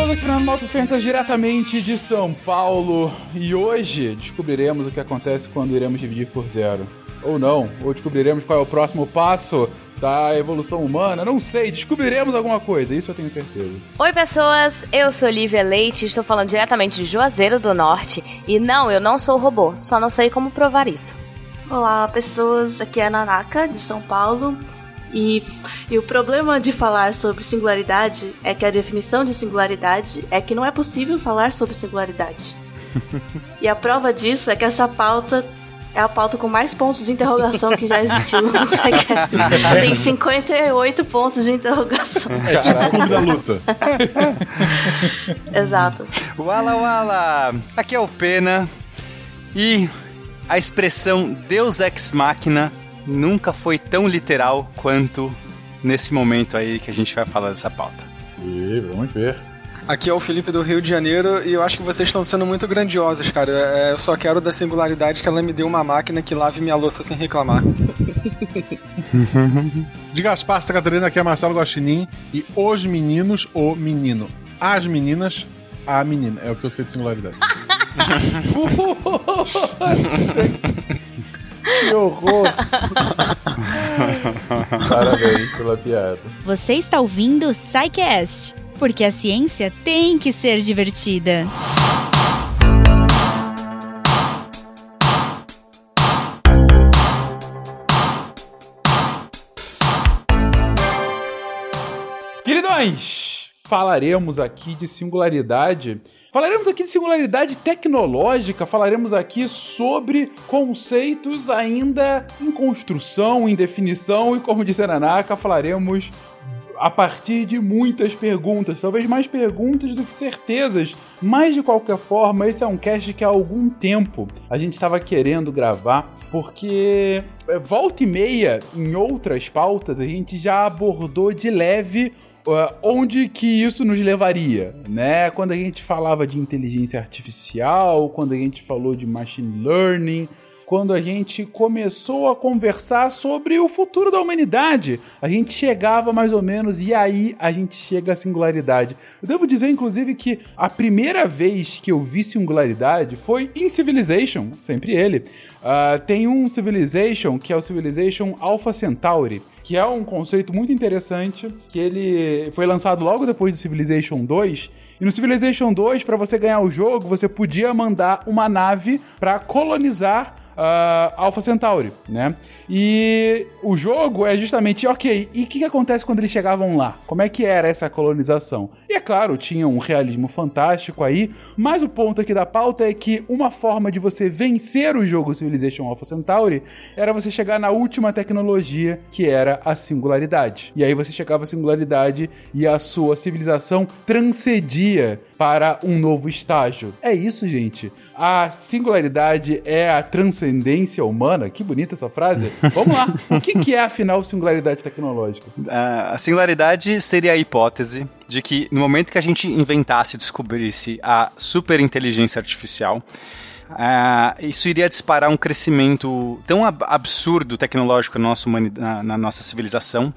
pessoas, aqui Fernando Malto Fencas, diretamente de São Paulo. E hoje descobriremos o que acontece quando iremos dividir por zero. Ou não, ou descobriremos qual é o próximo passo da evolução humana, não sei, descobriremos alguma coisa, isso eu tenho certeza. Oi pessoas, eu sou Lívia Leite, estou falando diretamente de Juazeiro do Norte, e não, eu não sou robô, só não sei como provar isso. Olá pessoas, aqui é a Nanaka, de São Paulo, e, e, o problema de falar sobre singularidade é que a definição de singularidade é que não é possível falar sobre singularidade. e a prova disso é que essa pauta é a pauta com mais pontos de interrogação que já existiu no SciCast. Tem 58 pontos de interrogação. É tipo clube da luta. Exato. Wala Wala! Aqui é o Pena. E a expressão Deus Ex Machina nunca foi tão literal quanto nesse momento aí que a gente vai falar dessa pauta. E vamos ver. Aqui é o Felipe do Rio de Janeiro e eu acho que vocês estão sendo muito grandiosos, cara. É, eu só quero da singularidade que ela me dê uma máquina que lave minha louça sem reclamar. de Gaspar Santa Catarina, aqui é Marcelo Guaxinim e os meninos, o menino. As meninas, a menina. É o que eu sei de singularidade. Que horror! Parabéns pela piada. Você está ouvindo o SciCast, porque a ciência tem que ser divertida. Queridões, falaremos aqui de singularidade Falaremos aqui de singularidade tecnológica, falaremos aqui sobre conceitos ainda em construção, em definição, e como disse a Nanaka, falaremos a partir de muitas perguntas, talvez mais perguntas do que certezas. Mas de qualquer forma, esse é um cast que há algum tempo a gente estava querendo gravar, porque é, volta e meia em outras pautas a gente já abordou de leve onde que isso nos levaria, né? Quando a gente falava de inteligência artificial, quando a gente falou de machine learning, quando a gente começou a conversar sobre o futuro da humanidade. A gente chegava mais ou menos e aí a gente chega à singularidade. Eu devo dizer, inclusive, que a primeira vez que eu vi singularidade foi em Civilization, sempre ele. Uh, tem um Civilization que é o Civilization Alpha Centauri que é um conceito muito interessante, que ele foi lançado logo depois do Civilization 2. E no Civilization 2, para você ganhar o jogo, você podia mandar uma nave para colonizar uh, Alpha Centauri, né? E o jogo é justamente, ok, e o que, que acontece quando eles chegavam lá? Como é que era essa colonização? E é claro, tinha um realismo fantástico aí, mas o ponto aqui da pauta é que uma forma de você vencer o jogo Civilization Alpha Centauri era você chegar na última tecnologia, que era a singularidade. E aí você chegava à singularidade e a sua civilização transcedia para um novo estágio. É isso, gente. A singularidade é a transcendência humana. Que bonita essa frase. Vamos lá. O que, que é, afinal, singularidade tecnológica? Uh, a singularidade seria a hipótese de que no momento que a gente inventasse e descobrisse a superinteligência artificial, Uh, isso iria disparar um crescimento tão ab absurdo tecnológico na nossa, na, na nossa civilização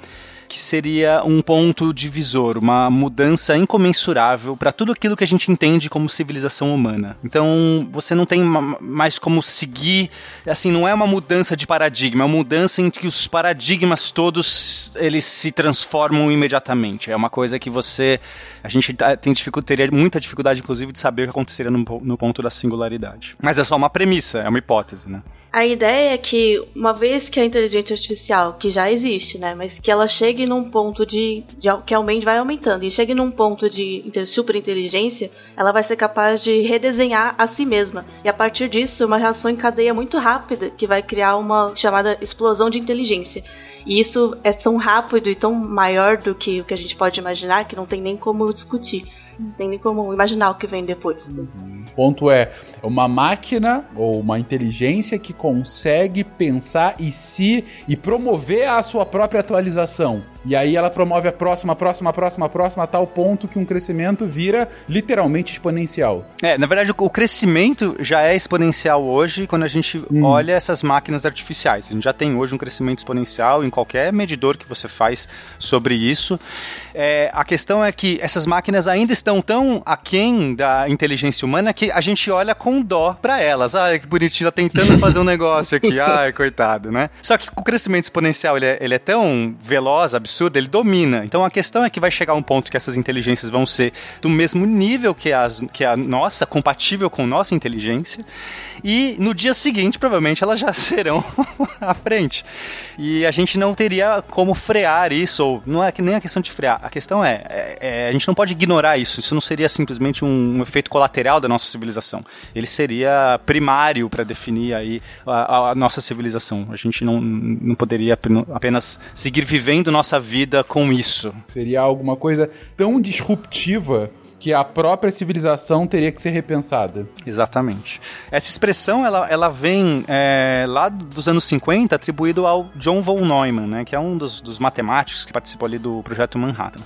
que seria um ponto divisor, uma mudança incomensurável para tudo aquilo que a gente entende como civilização humana. Então, você não tem mais como seguir, assim, não é uma mudança de paradigma, é uma mudança em que os paradigmas todos eles se transformam imediatamente. É uma coisa que você a gente tá, tem dificuldade, teria muita dificuldade, inclusive, de saber o que aconteceria no, no ponto da singularidade. Mas é só uma premissa, é uma hipótese, né? A ideia é que, uma vez que a inteligência artificial, que já existe, né, mas que ela chegue num ponto de, de que aumente, vai aumentando, e chegue num ponto de superinteligência, ela vai ser capaz de redesenhar a si mesma. E a partir disso, uma reação em cadeia muito rápida, que vai criar uma chamada explosão de inteligência. E isso é tão rápido e tão maior do que o que a gente pode imaginar que não tem nem como discutir. Não tem nem como imaginar o que vem depois. Uhum. O ponto é uma máquina ou uma inteligência que consegue pensar e se e promover a sua própria atualização. E aí ela promove a próxima, próxima, próxima, próxima, a tal ponto que um crescimento vira literalmente exponencial. É, na verdade, o crescimento já é exponencial hoje quando a gente hum. olha essas máquinas artificiais. A gente já tem hoje um crescimento exponencial em qualquer medidor que você faz sobre isso. É, a questão é que essas máquinas ainda estão tão aquém da inteligência humana que a gente olha com dó para elas. Ai, que bonitinho, tentando fazer um negócio aqui. Ai, coitado, né? Só que o crescimento exponencial, ele é, ele é tão veloz, absurdo, ele domina. Então a questão é que vai chegar um ponto que essas inteligências vão ser do mesmo nível que, as, que a nossa, compatível com nossa inteligência, e no dia seguinte, provavelmente, elas já serão à frente. E a gente não teria como frear isso, ou não é que nem a questão de frear, a questão é, é, é, a gente não pode ignorar isso. Isso não seria simplesmente um, um efeito colateral da nossa civilização. Ele seria primário para definir aí a, a, nossa civilização. A gente não, não poderia apenas seguir vivendo nossa vida com isso. Seria alguma coisa tão disruptiva que a própria civilização teria que ser repensada. Exatamente. Essa expressão ela, ela vem é, lá dos anos 50 atribuído ao John von Neumann, né, que é um dos, dos matemáticos que participou ali do projeto Manhattan.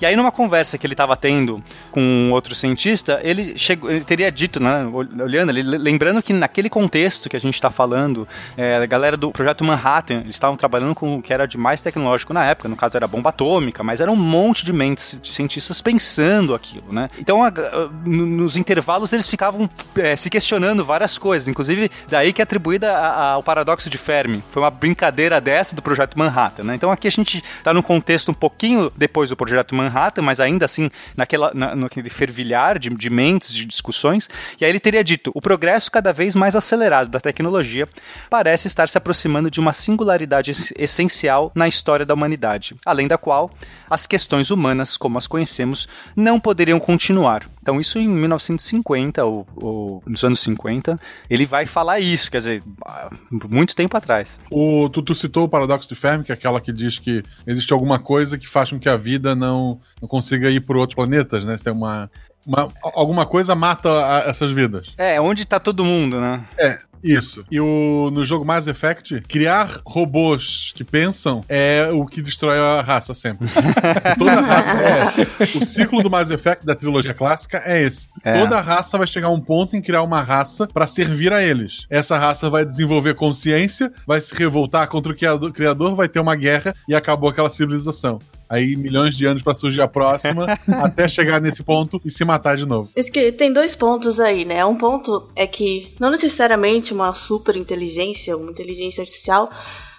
E aí, numa conversa que ele estava tendo com outro cientista, ele, chegou, ele teria dito, né, olhando, lembrando que naquele contexto que a gente está falando, é, a galera do projeto Manhattan, eles estavam trabalhando com o que era de mais tecnológico na época, no caso era bomba atômica, mas era um monte de mentes de cientistas pensando aquilo, né? Então, a, a, nos intervalos, eles ficavam é, se questionando várias coisas, inclusive daí que é atribuída ao paradoxo de Fermi. Foi uma brincadeira dessa do projeto Manhattan, né? Então, aqui a gente está num contexto um pouquinho depois do projeto Manhattan Manhattan, mas ainda assim naquela, na, naquele fervilhar de, de mentes, de discussões. E aí ele teria dito: o progresso cada vez mais acelerado da tecnologia parece estar se aproximando de uma singularidade essencial na história da humanidade, além da qual as questões humanas, como as conhecemos, não poderiam continuar. Então, isso em 1950 ou, ou, nos anos 50, ele vai falar isso, quer dizer, muito tempo atrás. O, tu, tu citou o paradoxo de Fermi, que é aquela que diz que existe alguma coisa que faz com que a vida não, não consiga ir por outros planetas, né? Tem uma, uma, alguma coisa mata a, essas vidas. É, onde tá todo mundo, né? É. Isso. E o, no jogo Mass Effect, criar robôs que pensam é o que destrói a raça sempre. Toda raça é. O ciclo do Mass Effect da trilogia clássica é esse. É. Toda raça vai chegar a um ponto em criar uma raça para servir a eles. Essa raça vai desenvolver consciência, vai se revoltar contra o criador, vai ter uma guerra e acabou aquela civilização aí milhões de anos para surgir a próxima, até chegar nesse ponto e se matar de novo. Isso que tem dois pontos aí, né? Um ponto é que não necessariamente uma super inteligência, uma inteligência artificial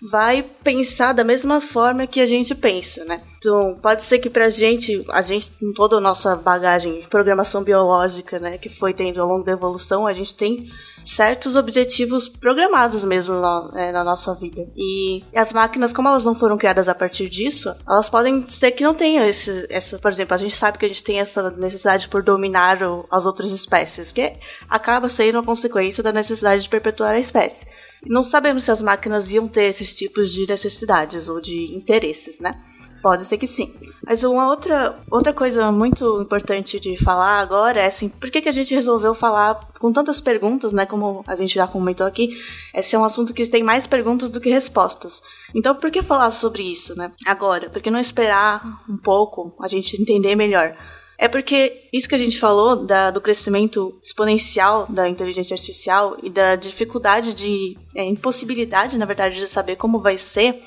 vai pensar da mesma forma que a gente pensa, né? Então, pode ser que pra gente, a gente, com toda a nossa bagagem de programação biológica, né, que foi tendo ao longo da evolução, a gente tem certos objetivos programados mesmo na, é, na, nossa vida. E as máquinas, como elas não foram criadas a partir disso, elas podem ser que não tenham esse, essa, por exemplo, a gente sabe que a gente tem essa necessidade por dominar o, as outras espécies, que acaba sendo a consequência da necessidade de perpetuar a espécie. Não sabemos se as máquinas iam ter esses tipos de necessidades ou de interesses, né? Pode ser que sim. Mas uma outra, outra coisa muito importante de falar agora é assim, por que, que a gente resolveu falar com tantas perguntas, né? Como a gente já comentou aqui, esse é um assunto que tem mais perguntas do que respostas. Então, por que falar sobre isso, né? Agora, por que não esperar um pouco a gente entender melhor? É porque isso que a gente falou da, do crescimento exponencial da inteligência artificial e da dificuldade de é, impossibilidade, na verdade, de saber como vai ser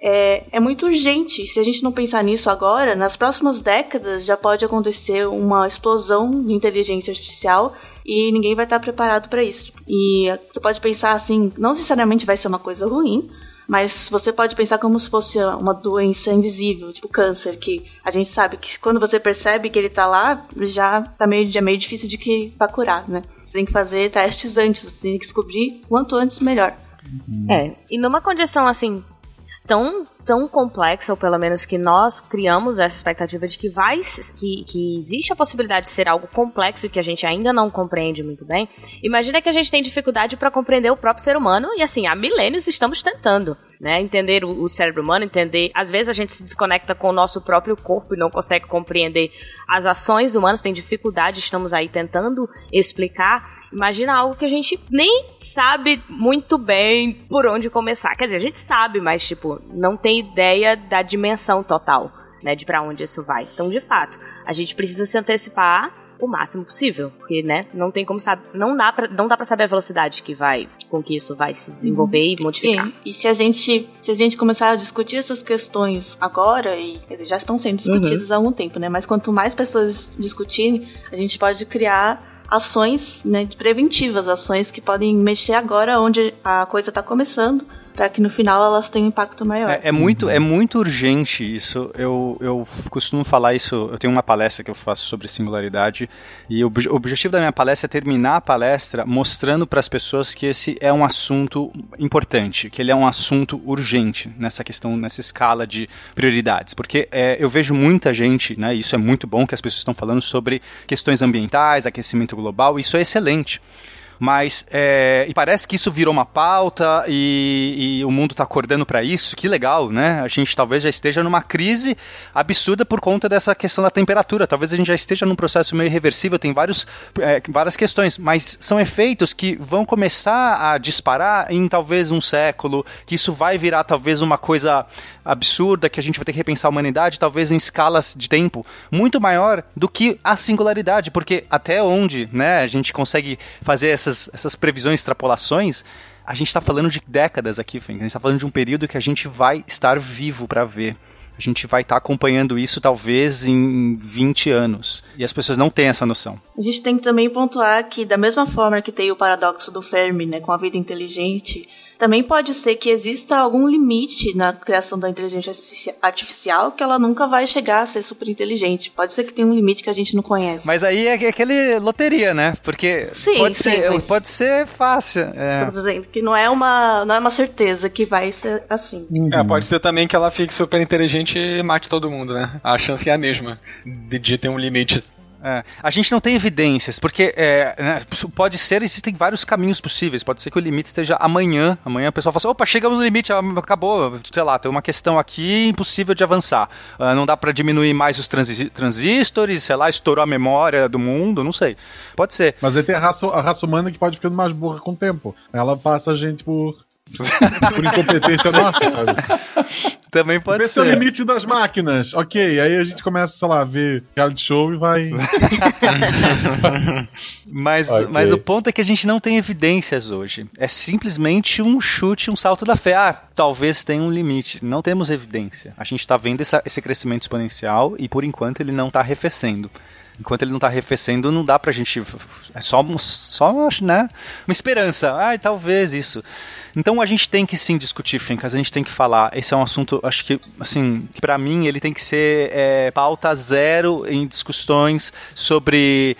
é, é muito urgente. Se a gente não pensar nisso agora, nas próximas décadas já pode acontecer uma explosão de inteligência artificial e ninguém vai estar preparado para isso. E você pode pensar assim, não necessariamente vai ser uma coisa ruim, mas você pode pensar como se fosse uma doença invisível, tipo câncer, que a gente sabe que quando você percebe que ele tá lá, já tá meio, já é meio difícil de que vai curar, né? Você tem que fazer testes antes, você tem que descobrir quanto antes melhor. É, e numa condição assim tão, tão complexa, ou pelo menos que nós criamos essa expectativa de que vai que, que existe a possibilidade de ser algo complexo que a gente ainda não compreende muito bem. Imagina que a gente tem dificuldade para compreender o próprio ser humano e assim, há milênios estamos tentando. Né, entender o, o cérebro humano, entender. Às vezes a gente se desconecta com o nosso próprio corpo e não consegue compreender as ações humanas, tem dificuldade, estamos aí tentando explicar. Imagina algo que a gente nem sabe muito bem por onde começar. Quer dizer, a gente sabe, mas, tipo, não tem ideia da dimensão total, né, de para onde isso vai. Então, de fato, a gente precisa se antecipar o máximo possível, porque, né, não tem como saber, não dá para não dá para saber a velocidade que vai com que isso vai se desenvolver uhum. e modificar. Sim. E se a gente se a gente começar a discutir essas questões agora e dizer, já estão sendo discutidas uhum. há algum tempo, né? Mas quanto mais pessoas discutirem, a gente pode criar ações né, preventivas, ações que podem mexer agora onde a coisa está começando para que no final elas tenham um impacto maior. É, é, muito, é muito urgente isso. Eu, eu costumo falar isso. Eu tenho uma palestra que eu faço sobre singularidade e o, o objetivo da minha palestra é terminar a palestra mostrando para as pessoas que esse é um assunto importante, que ele é um assunto urgente nessa questão, nessa escala de prioridades, porque é, eu vejo muita gente, né? Isso é muito bom que as pessoas estão falando sobre questões ambientais, aquecimento global. Isso é excelente. Mas é, e parece que isso virou uma pauta e, e o mundo está acordando para isso. Que legal, né? A gente talvez já esteja numa crise absurda por conta dessa questão da temperatura. Talvez a gente já esteja num processo meio irreversível. Tem vários, é, várias questões, mas são efeitos que vão começar a disparar em talvez um século. Que isso vai virar talvez uma coisa absurda que a gente vai ter que repensar a humanidade, talvez em escalas de tempo muito maior do que a singularidade, porque até onde, né, a gente consegue fazer essas, essas previsões, extrapolações, a gente está falando de décadas aqui, Fink. A gente está falando de um período que a gente vai estar vivo para ver. A gente vai estar tá acompanhando isso talvez em 20 anos. E as pessoas não têm essa noção. A gente tem que também pontuar que, da mesma forma que tem o paradoxo do Fermi, né, com a vida inteligente, também pode ser que exista algum limite na criação da inteligência artificial que ela nunca vai chegar a ser super inteligente. Pode ser que tenha um limite que a gente não conhece. Mas aí é aquele loteria, né? Porque sim, pode, sim, ser, mas... pode ser fácil. É. Tô dizendo que não é uma, não é uma certeza que vai ser assim. Uhum. É, pode ser também que ela fique super inteligente e mate todo mundo, né? A chance é a mesma de, de ter um limite é, a gente não tem evidências, porque é, né, pode ser, existem vários caminhos possíveis. Pode ser que o limite esteja amanhã. Amanhã o pessoal fala assim: opa, chegamos no limite, acabou, sei lá, tem uma questão aqui impossível de avançar. Uh, não dá para diminuir mais os transistores, sei lá, estourou a memória do mundo, não sei. Pode ser. Mas aí tem a raça, a raça humana que pode ficando mais burra com o tempo. Ela passa a gente por por incompetência nossa, sabe? Também pode Esse ser. Esse é o limite das máquinas. Ok, aí a gente começa, sei lá, a ver reality show e vai. mas, okay. mas o ponto é que a gente não tem evidências hoje. É simplesmente um chute, um salto da fé. Ah, talvez tenha um limite. Não temos evidência. A gente está vendo essa, esse crescimento exponencial e por enquanto ele não está arrefecendo enquanto ele não está arrefecendo, não dá pra gente. É só, só né, uma esperança. Ah, talvez isso. Então a gente tem que sim discutir Fencas, a gente tem que falar. Esse é um assunto, acho que, assim, para mim ele tem que ser é, pauta zero em discussões sobre.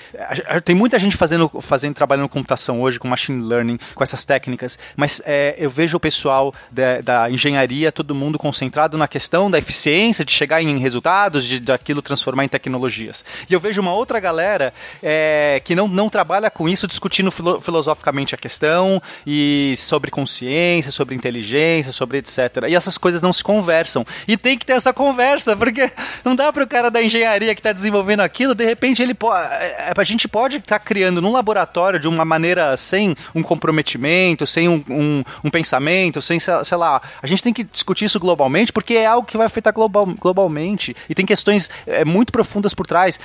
Tem muita gente fazendo, fazendo trabalhando computação hoje com machine learning, com essas técnicas, mas é, eu vejo o pessoal da, da, engenharia, todo mundo concentrado na questão da eficiência, de chegar em resultados, de daquilo transformar em tecnologias. E eu vejo uma outra galera é, que não, não trabalha com isso, discutindo filo, filosoficamente a questão e sobre consciência consciência, sobre inteligência, sobre etc. E essas coisas não se conversam. E tem que ter essa conversa, porque não dá para o cara da engenharia que está desenvolvendo aquilo, de repente ele pode. É, a gente pode estar tá criando num laboratório de uma maneira sem um comprometimento, sem um, um, um pensamento, sem, sei lá. A gente tem que discutir isso globalmente, porque é algo que vai afetar global, globalmente. E tem questões é, muito profundas por trás,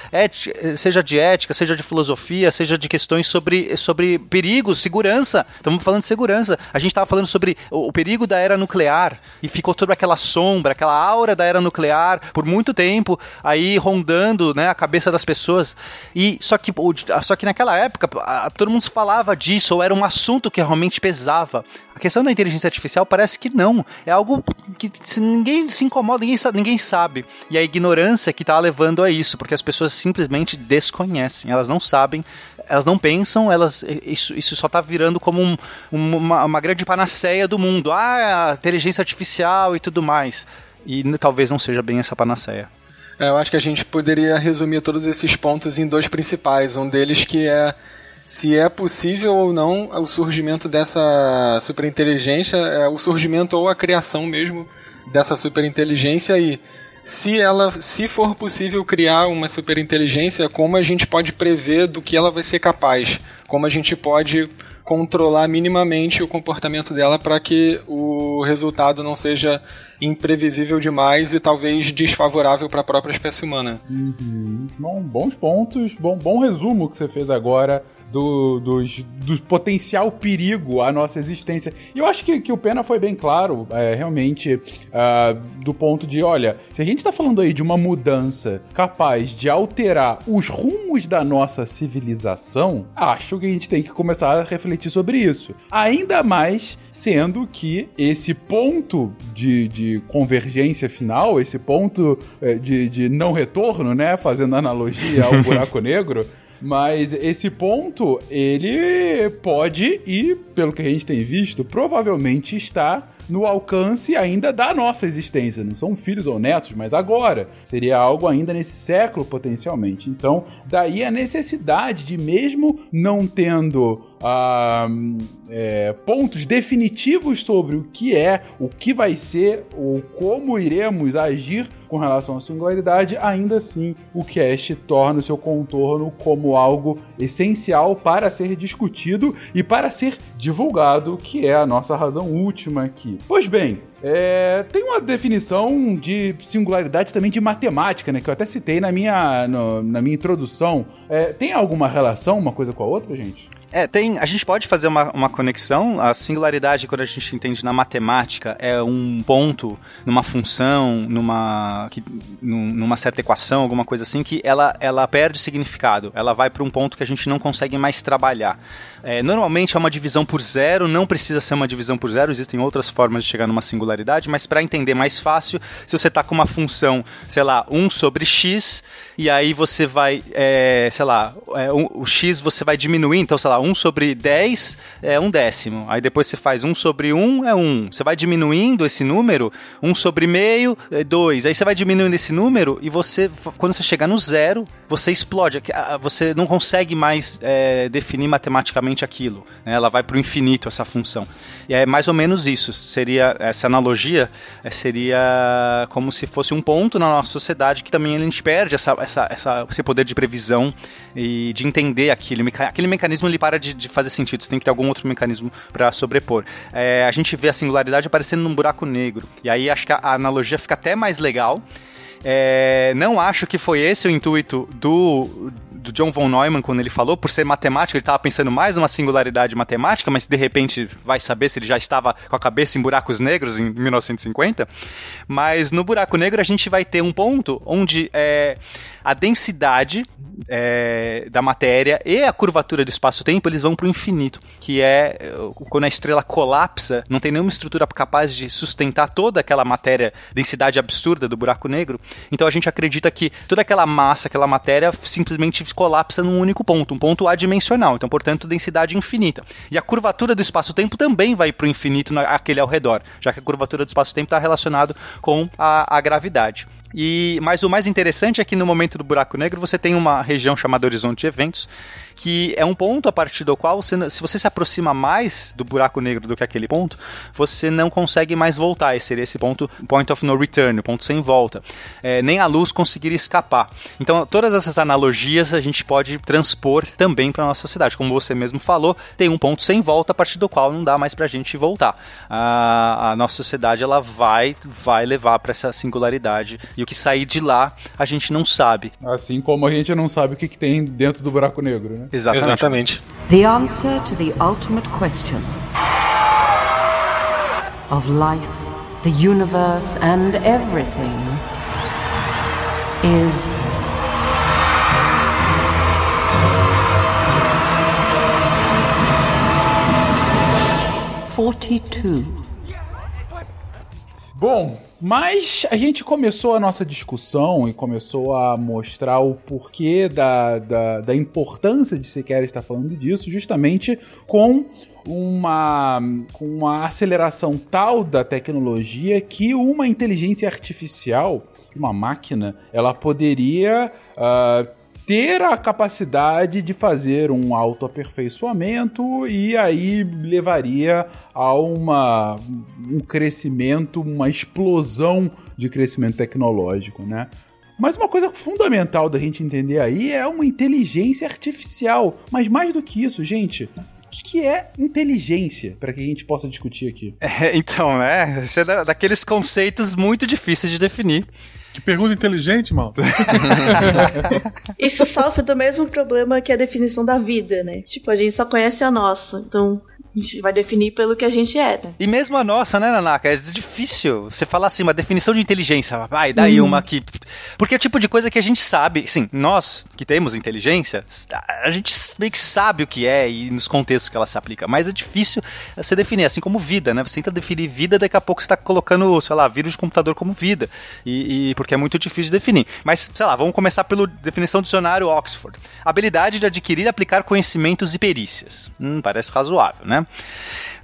seja de ética, seja de filosofia, seja de questões sobre, sobre perigos, segurança. Estamos falando de segurança. A gente está estava falando sobre o, perigo da era nuclear e ficou toda aquela sombra, aquela aura da era nuclear por muito tempo aí rondando, né, a cabeça das pessoas. E só que só que naquela época todo mundo falava disso, ou era um assunto que realmente pesava. A questão da inteligência artificial parece que não. É algo que ninguém se incomoda, ninguém ninguém sabe. E a ignorância que está levando a isso, porque as pessoas simplesmente desconhecem, elas não sabem elas não pensam, elas isso, isso só está virando como um, uma, uma grande panaceia do mundo. Ah, inteligência artificial e tudo mais. E talvez não seja bem essa panaceia. É, eu acho que a gente poderia resumir todos esses pontos em dois principais. Um deles que é se é possível ou não o surgimento dessa superinteligência, é, o surgimento ou a criação mesmo dessa superinteligência e se ela, se for possível criar uma superinteligência, como a gente pode prever do que ela vai ser capaz, como a gente pode controlar minimamente o comportamento dela para que o resultado não seja imprevisível demais e talvez desfavorável para a própria espécie humana. Uhum. Bom, bons pontos, bom, bom resumo que você fez agora do, dos, do potencial perigo à nossa existência. E eu acho que, que o Pena foi bem claro, é, realmente, uh, do ponto de, olha, se a gente está falando aí de uma mudança capaz de alterar os rumos da nossa civilização, acho que a gente tem que começar a refletir sobre isso. Ainda mais sendo que esse ponto de, de convergência final, esse ponto é, de, de não retorno, né, fazendo analogia ao buraco negro, mas esse ponto, ele pode e, pelo que a gente tem visto, provavelmente está no alcance ainda da nossa existência. Não são filhos ou netos, mas agora. Seria algo ainda nesse século, potencialmente. Então, daí a necessidade de, mesmo não tendo ah, é, pontos definitivos sobre o que é, o que vai ser, ou como iremos agir com relação à singularidade, ainda assim o cast torna o seu contorno como algo essencial para ser discutido e para ser divulgado, que é a nossa razão última aqui. Pois bem, é, tem uma definição de singularidade também de matemática, né? Que eu até citei na minha, no, na minha introdução. É, tem alguma relação uma coisa com a outra, gente? É, tem. A gente pode fazer uma, uma conexão. A singularidade, quando a gente entende na matemática, é um ponto numa função, numa, que, numa certa equação, alguma coisa assim, que ela, ela perde significado. Ela vai para um ponto que a gente não consegue mais trabalhar. É, normalmente é uma divisão por zero, não precisa ser uma divisão por zero, existem outras formas de chegar numa singularidade, mas para entender mais fácil, se você está com uma função, sei lá, 1 sobre x, e aí você vai, é, sei lá, é, um, o x você vai diminuir, então, sei lá, 1 sobre 10 é um décimo, aí depois você faz 1 sobre 1 é 1, você vai diminuindo esse número, 1 sobre meio é 2, aí você vai diminuindo esse número e você, quando você chegar no zero, você explode, você não consegue mais é, definir matematicamente aquilo. Né? Ela vai para o infinito, essa função. E é mais ou menos isso. Seria essa analogia é, seria como se fosse um ponto na nossa sociedade que também a gente perde essa, essa, essa, esse poder de previsão e de entender aquilo. Aquele mecanismo ele para de, de fazer sentido. Você tem que ter algum outro mecanismo para sobrepor. É, a gente vê a singularidade aparecendo num buraco negro. E aí acho que a, a analogia fica até mais legal. É, não acho que foi esse o intuito do, do John von Neumann quando ele falou, por ser matemático, ele estava pensando mais numa singularidade matemática, mas de repente vai saber se ele já estava com a cabeça em buracos negros em 1950. Mas no buraco negro a gente vai ter um ponto onde é, a densidade é, da matéria e a curvatura do espaço-tempo eles vão para o infinito, que é quando a estrela colapsa, não tem nenhuma estrutura capaz de sustentar toda aquela matéria, densidade absurda do buraco negro. Então a gente acredita que toda aquela massa, aquela matéria simplesmente colapsa num único ponto, um ponto adimensional. Então, portanto, densidade infinita. E a curvatura do espaço-tempo também vai para o infinito naquele ao redor, já que a curvatura do espaço-tempo está relacionado com a, a gravidade. E, mas o mais interessante é que no momento do buraco negro você tem uma região chamada horizonte de eventos, que é um ponto a partir do qual, você, se você se aproxima mais do buraco negro do que aquele ponto, você não consegue mais voltar. Esse seria esse ponto, point of no return, ponto sem volta. É, nem a luz conseguiria escapar. Então, todas essas analogias a gente pode transpor também para a nossa sociedade. Como você mesmo falou, tem um ponto sem volta a partir do qual não dá mais para a gente voltar. A, a nossa sociedade ela vai, vai levar para essa singularidade e o que sair de lá a gente não sabe. Assim como a gente não sabe o que, que tem dentro do buraco negro, né? Exatamente. Exatamente. The answer to the ultimate question of life, the universe and everything is forty-two. Bom, mas a gente começou a nossa discussão e começou a mostrar o porquê da, da, da importância de sequer estar falando disso, justamente com uma, uma aceleração tal da tecnologia que uma inteligência artificial, uma máquina, ela poderia. Uh, ter a capacidade de fazer um autoaperfeiçoamento e aí levaria a uma, um crescimento, uma explosão de crescimento tecnológico, né? Mas uma coisa fundamental da gente entender aí é uma inteligência artificial. Mas mais do que isso, gente, o que, é inteligência para que a gente possa discutir aqui? É, então, né? Esse é da, daqueles conceitos muito difíceis de definir. Que pergunta inteligente, mal. Isso sofre do mesmo problema que a definição da vida, né? Tipo, a gente só conhece a nossa. Então, a gente vai definir pelo que a gente é, né? E mesmo a nossa, né, Nanaka? É difícil você falar assim, uma definição de inteligência. Vai, daí uma que. Porque é o tipo de coisa que a gente sabe. Sim, nós que temos inteligência, a gente meio que sabe o que é e nos contextos que ela se aplica. Mas é difícil você definir, assim como vida, né? Você tenta definir vida, daqui a pouco você está colocando, sei lá, vírus de computador como vida. E, e porque é muito difícil de definir. Mas, sei lá, vamos começar pela definição do dicionário Oxford. Habilidade de adquirir e aplicar conhecimentos e perícias. Hum, parece razoável, né?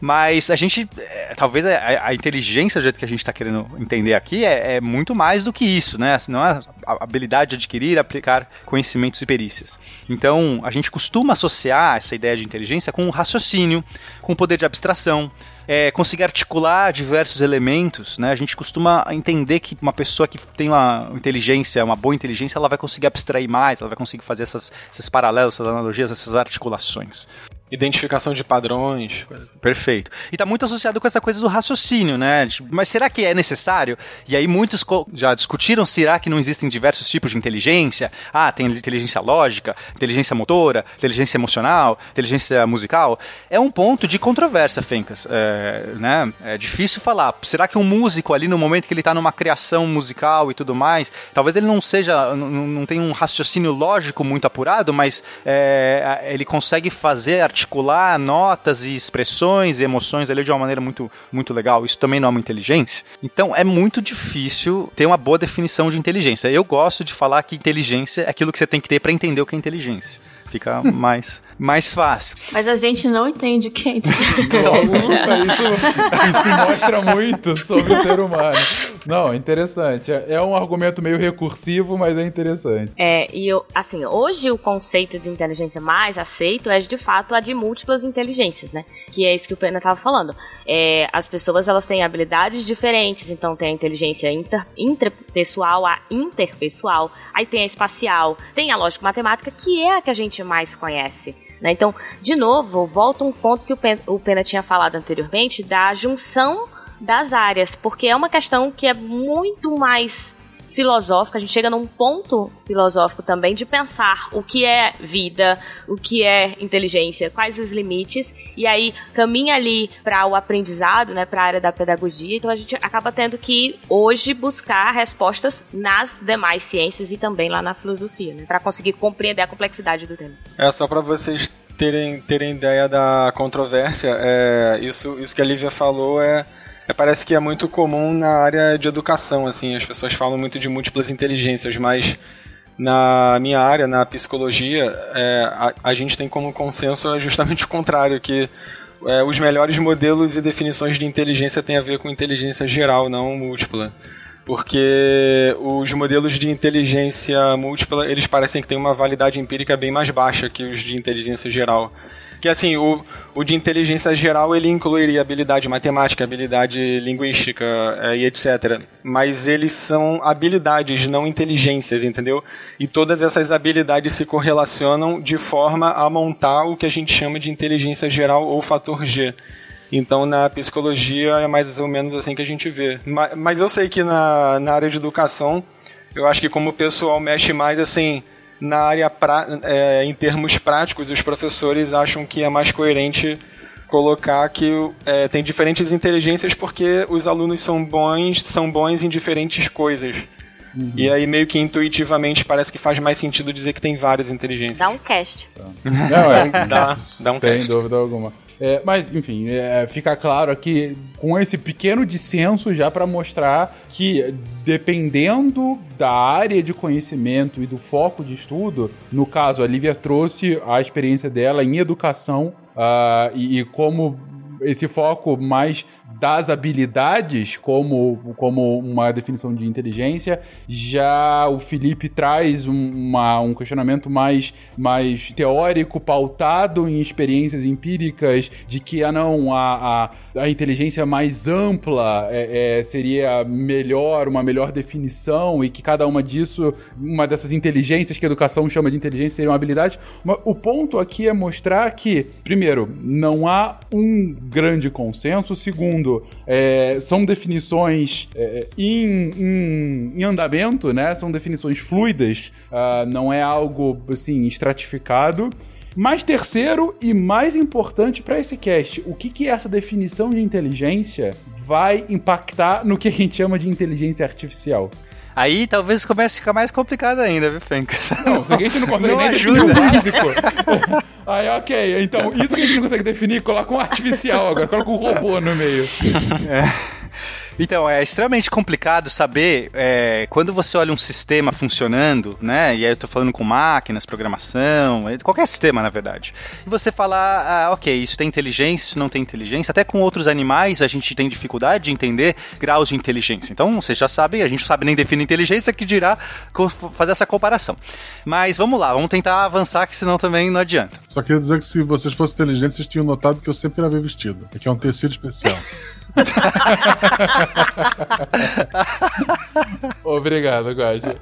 Mas a gente, é, talvez a, a, inteligência do jeito que a gente está querendo entender aqui é, é, muito mais do que isso, né? Não é a habilidade de adquirir aplicar conhecimentos e perícias. Então, a gente costuma associar essa ideia de inteligência com o raciocínio, com o poder de abstração, é, conseguir articular diversos elementos, né? A gente costuma entender que uma pessoa que tem uma inteligência, uma boa inteligência, ela vai conseguir abstrair mais, ela vai conseguir fazer essas, esses paralelos, essas analogias, essas articulações. Identificação de padrões. Assim. Perfeito. E está muito associado com essa coisa do raciocínio, né? Tipo, mas será que é necessário? E aí muitos já discutiram, será que não existem diversos tipos de inteligência? Ah, tem inteligência lógica, inteligência motora, inteligência emocional, inteligência musical. É um ponto de controvérsia, Fencas. É, né? é difícil falar. Será que um músico ali, no momento que ele está numa criação musical e tudo mais, talvez ele não seja, não, não tenha um raciocínio lógico muito apurado, mas é, ele consegue fazer articular notas e expressões e emoções ali de uma maneira muito, muito legal. Isso também não é uma inteligência. Então é muito difícil ter uma boa definição de inteligência. Eu gosto de falar que inteligência é aquilo que você tem que ter para entender o que é inteligência fica mais, mais fácil. Mas a gente não entende o que é inteligência. isso, isso mostra muito sobre o ser humano. Não, é interessante. É um argumento meio recursivo, mas é interessante. É, e eu, assim, hoje o conceito de inteligência mais aceito é de fato a de múltiplas inteligências, né? Que é isso que o Pena estava falando. É, as pessoas elas têm habilidades diferentes, então tem a inteligência inter, interpessoal, a interpessoal, aí tem a espacial, tem a lógica matemática, que é a que a gente mais conhece. Né? Então, de novo, volta um ponto que o Pena, o Pena tinha falado anteriormente da junção das áreas, porque é uma questão que é muito mais filosófica, a gente chega num ponto filosófico também de pensar o que é vida, o que é inteligência, quais os limites, e aí caminha ali para o aprendizado, né, para a área da pedagogia. Então a gente acaba tendo que hoje buscar respostas nas demais ciências e também lá na filosofia, né, para conseguir compreender a complexidade do tema. É só para vocês terem, terem ideia da controvérsia, é, isso, isso que a Lívia falou é parece que é muito comum na área de educação, assim, as pessoas falam muito de múltiplas inteligências, mas na minha área, na psicologia, é, a, a, gente tem como consenso justamente o contrário, que é, os melhores modelos e definições de inteligência têm a ver com inteligência geral, não múltipla. Porque os modelos de inteligência múltipla, eles parecem que têm uma validade empírica bem mais baixa que os de inteligência geral. Que assim, o, o de inteligência geral ele incluiria habilidade matemática, habilidade linguística é, e etc. Mas eles são habilidades, não inteligências, entendeu? E todas essas habilidades se correlacionam de forma a montar o que a gente chama de inteligência geral ou fator G. Então, na psicologia é mais ou menos assim que a gente vê. Mas, mas eu sei que na, na área de educação, eu acho que como o pessoal mexe mais assim na área pra, é, em termos práticos, os professores acham que é mais coerente colocar que é, tem diferentes inteligências porque os alunos são bons, são bons em diferentes coisas. Uhum. E aí meio que intuitivamente parece que faz mais sentido dizer que tem várias inteligências. Dá um cast. Não, é. dá, dá um Sem cast. dúvida alguma. É, mas, enfim, é, fica claro aqui com esse pequeno dissenso já para mostrar que, dependendo da área de conhecimento e do foco de estudo, no caso, a Lívia trouxe a experiência dela em educação uh, e, e como esse foco mais das habilidades como, como uma definição de inteligência. Já o Felipe traz um, uma, um questionamento mais, mais teórico, pautado em experiências empíricas, de que, ah não, a, a, a inteligência mais ampla é, é, seria melhor, uma melhor definição, e que cada uma disso, uma dessas inteligências que a educação chama de inteligência, seria uma habilidade. Mas o ponto aqui é mostrar que, primeiro, não há um grande consenso. Segundo, é, são definições é, em, em, em, andamento, né? São definições fluidas, uh, não é algo assim estratificado. Mas terceiro e mais importante para esse cast, o que, que essa definição de inteligência vai impactar no que a gente chama de inteligência artificial? Aí talvez comece a ficar mais complicado ainda, viu, Fencas? Não, se a gente não consegue não nem ajuda. definir o básico. Aí, ok. Então, isso que a gente não consegue definir, coloca um artificial agora, coloca um robô no meio. É. Então, é extremamente complicado saber é, quando você olha um sistema funcionando, né? E aí eu tô falando com máquinas, programação, é, qualquer sistema, na verdade. E você falar, ah, ok, isso tem inteligência, isso não tem inteligência. Até com outros animais a gente tem dificuldade de entender graus de inteligência. Então, vocês já sabem, a gente não sabe nem definir inteligência, que dirá fazer essa comparação. Mas vamos lá, vamos tentar avançar, que senão também não adianta. Só queria dizer que se vocês fossem inteligentes, vocês tinham notado que eu sempre gravei vestido. É que é um tecido especial. Obrigado, Guaji.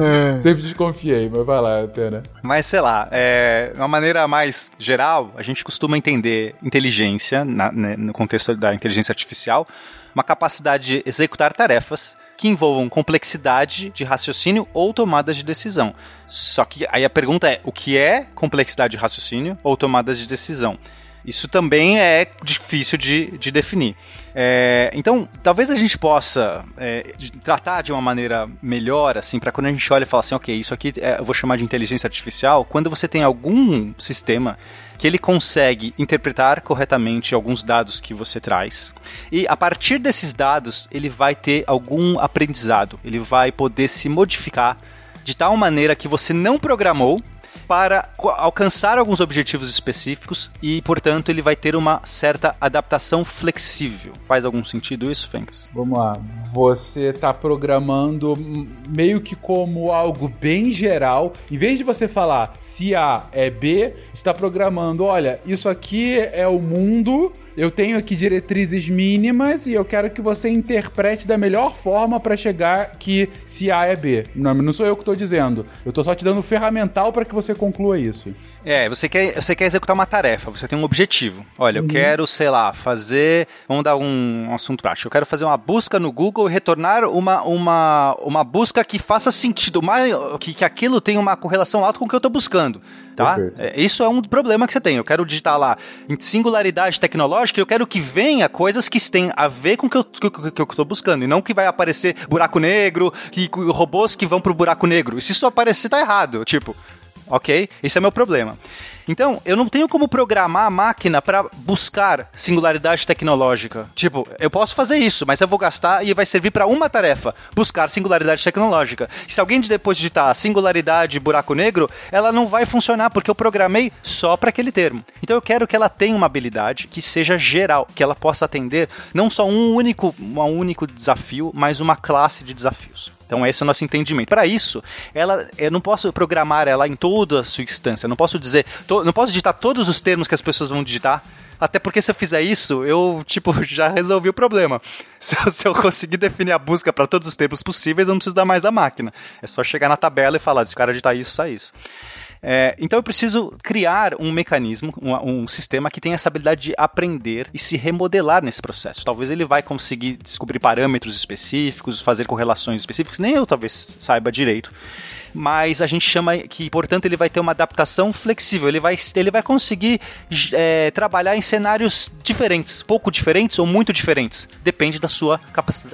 É. Sempre desconfiei, mas vai lá, Atena. Mas sei lá, é, uma maneira mais geral, a gente costuma entender inteligência, na, né, no contexto da inteligência artificial, uma capacidade de executar tarefas que envolvam complexidade de raciocínio ou tomadas de decisão. Só que aí a pergunta é: o que é complexidade de raciocínio ou tomadas de decisão? Isso também é difícil de, de definir. É, então, talvez a gente possa é, tratar de uma maneira melhor, assim, para quando a gente olha e fala assim, ok, isso aqui é, eu vou chamar de inteligência artificial, quando você tem algum sistema que ele consegue interpretar corretamente alguns dados que você traz. E a partir desses dados, ele vai ter algum aprendizado, ele vai poder se modificar de tal maneira que você não programou, para alcançar alguns objetivos específicos e, portanto, ele vai ter uma certa adaptação flexível. Faz algum sentido isso, Fencas? Vamos lá. Você está programando meio que como algo bem geral. Em vez de você falar se A é B, está programando, olha, isso aqui é o mundo eu tenho aqui diretrizes mínimas e eu quero que você interprete da melhor forma para chegar que se A é B. Não, não sou eu que estou dizendo. Eu estou só te dando ferramental para que você conclua isso. É, você quer, você quer executar uma tarefa, você tem um objetivo. Olha, uhum. eu quero, sei lá, fazer. Vamos dar um, um assunto prático. Eu quero fazer uma busca no Google e retornar uma, uma, uma busca que faça sentido, que, que aquilo tenha uma correlação alta com o que eu estou buscando. Tá? É, isso é um problema que você tem. Eu quero digitar lá em singularidade tecnológica, eu quero que venha coisas que têm a ver com o que eu, que, que eu tô buscando, e não que vai aparecer buraco negro, que, robôs que vão pro buraco negro. Se isso aparecer, tá errado. Tipo, ok? Esse é meu problema. Então, eu não tenho como programar a máquina para buscar singularidade tecnológica. Tipo, eu posso fazer isso, mas eu vou gastar e vai servir para uma tarefa: buscar singularidade tecnológica. Se alguém depois digitar singularidade buraco negro, ela não vai funcionar porque eu programei só para aquele termo. Então, eu quero que ela tenha uma habilidade que seja geral, que ela possa atender não só um único, um único desafio, mas uma classe de desafios. Então esse é o nosso entendimento. Para isso, ela, eu não posso programar ela em toda a sua instância. Não posso dizer, to, não posso digitar todos os termos que as pessoas vão digitar. Até porque se eu fizer isso, eu, tipo, já resolvi o problema. Se eu, se eu conseguir definir a busca para todos os termos possíveis, eu não preciso dar mais da máquina. É só chegar na tabela e falar, se o cara digitar isso, sai isso. É, então eu preciso criar um mecanismo, um, um, sistema que tenha essa habilidade de aprender e se remodelar nesse processo. Talvez ele vai conseguir descobrir parâmetros específicos, fazer correlações específicas, nem eu talvez saiba direito mas a gente chama que, portanto, ele vai ter uma adaptação flexível, ele vai, ele vai conseguir é, trabalhar em cenários diferentes, pouco diferentes ou muito diferentes, depende da sua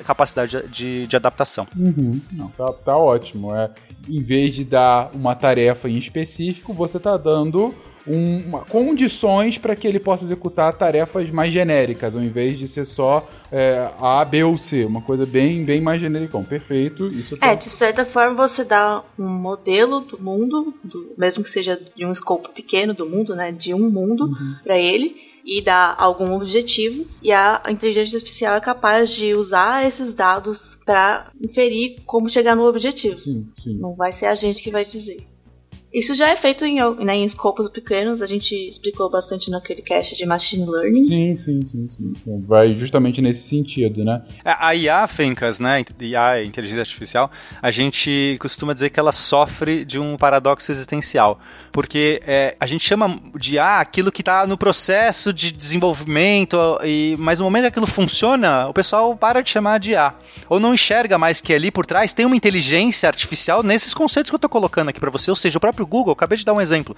capacidade de, de adaptação. Uhum. Não, tá, tá ótimo. É, em vez de dar uma tarefa em específico, você está dando uma, condições para que ele possa executar tarefas mais genéricas, ao invés de ser só é, A, B ou C, uma coisa bem, bem mais genérica. Perfeito. Isso tá... É, de certa forma você dá um modelo do mundo, do, mesmo que seja de um escopo pequeno do mundo, né, de um mundo uhum. para ele e dar algum objetivo, e a inteligência artificial é capaz de usar esses dados para inferir como chegar no objetivo. Sim, sim. Não vai ser a gente que vai dizer. Isso já é feito em, né, em escopos pequenos, a gente explicou bastante naquele cast de Machine Learning. Sim, sim, sim, sim. Vai justamente nesse sentido, né? A IA, Fencas, né? IA, inteligência artificial, a gente costuma dizer que ela sofre de um paradoxo existencial. Porque é, a gente chama de IA aquilo que está no processo de desenvolvimento, e, mas no momento que aquilo funciona, o pessoal para de chamar de IA. Ou não enxerga mais que ali por trás tem uma inteligência artificial nesses conceitos que eu estou colocando aqui para você, ou seja, o próprio Google, acabei de dar um exemplo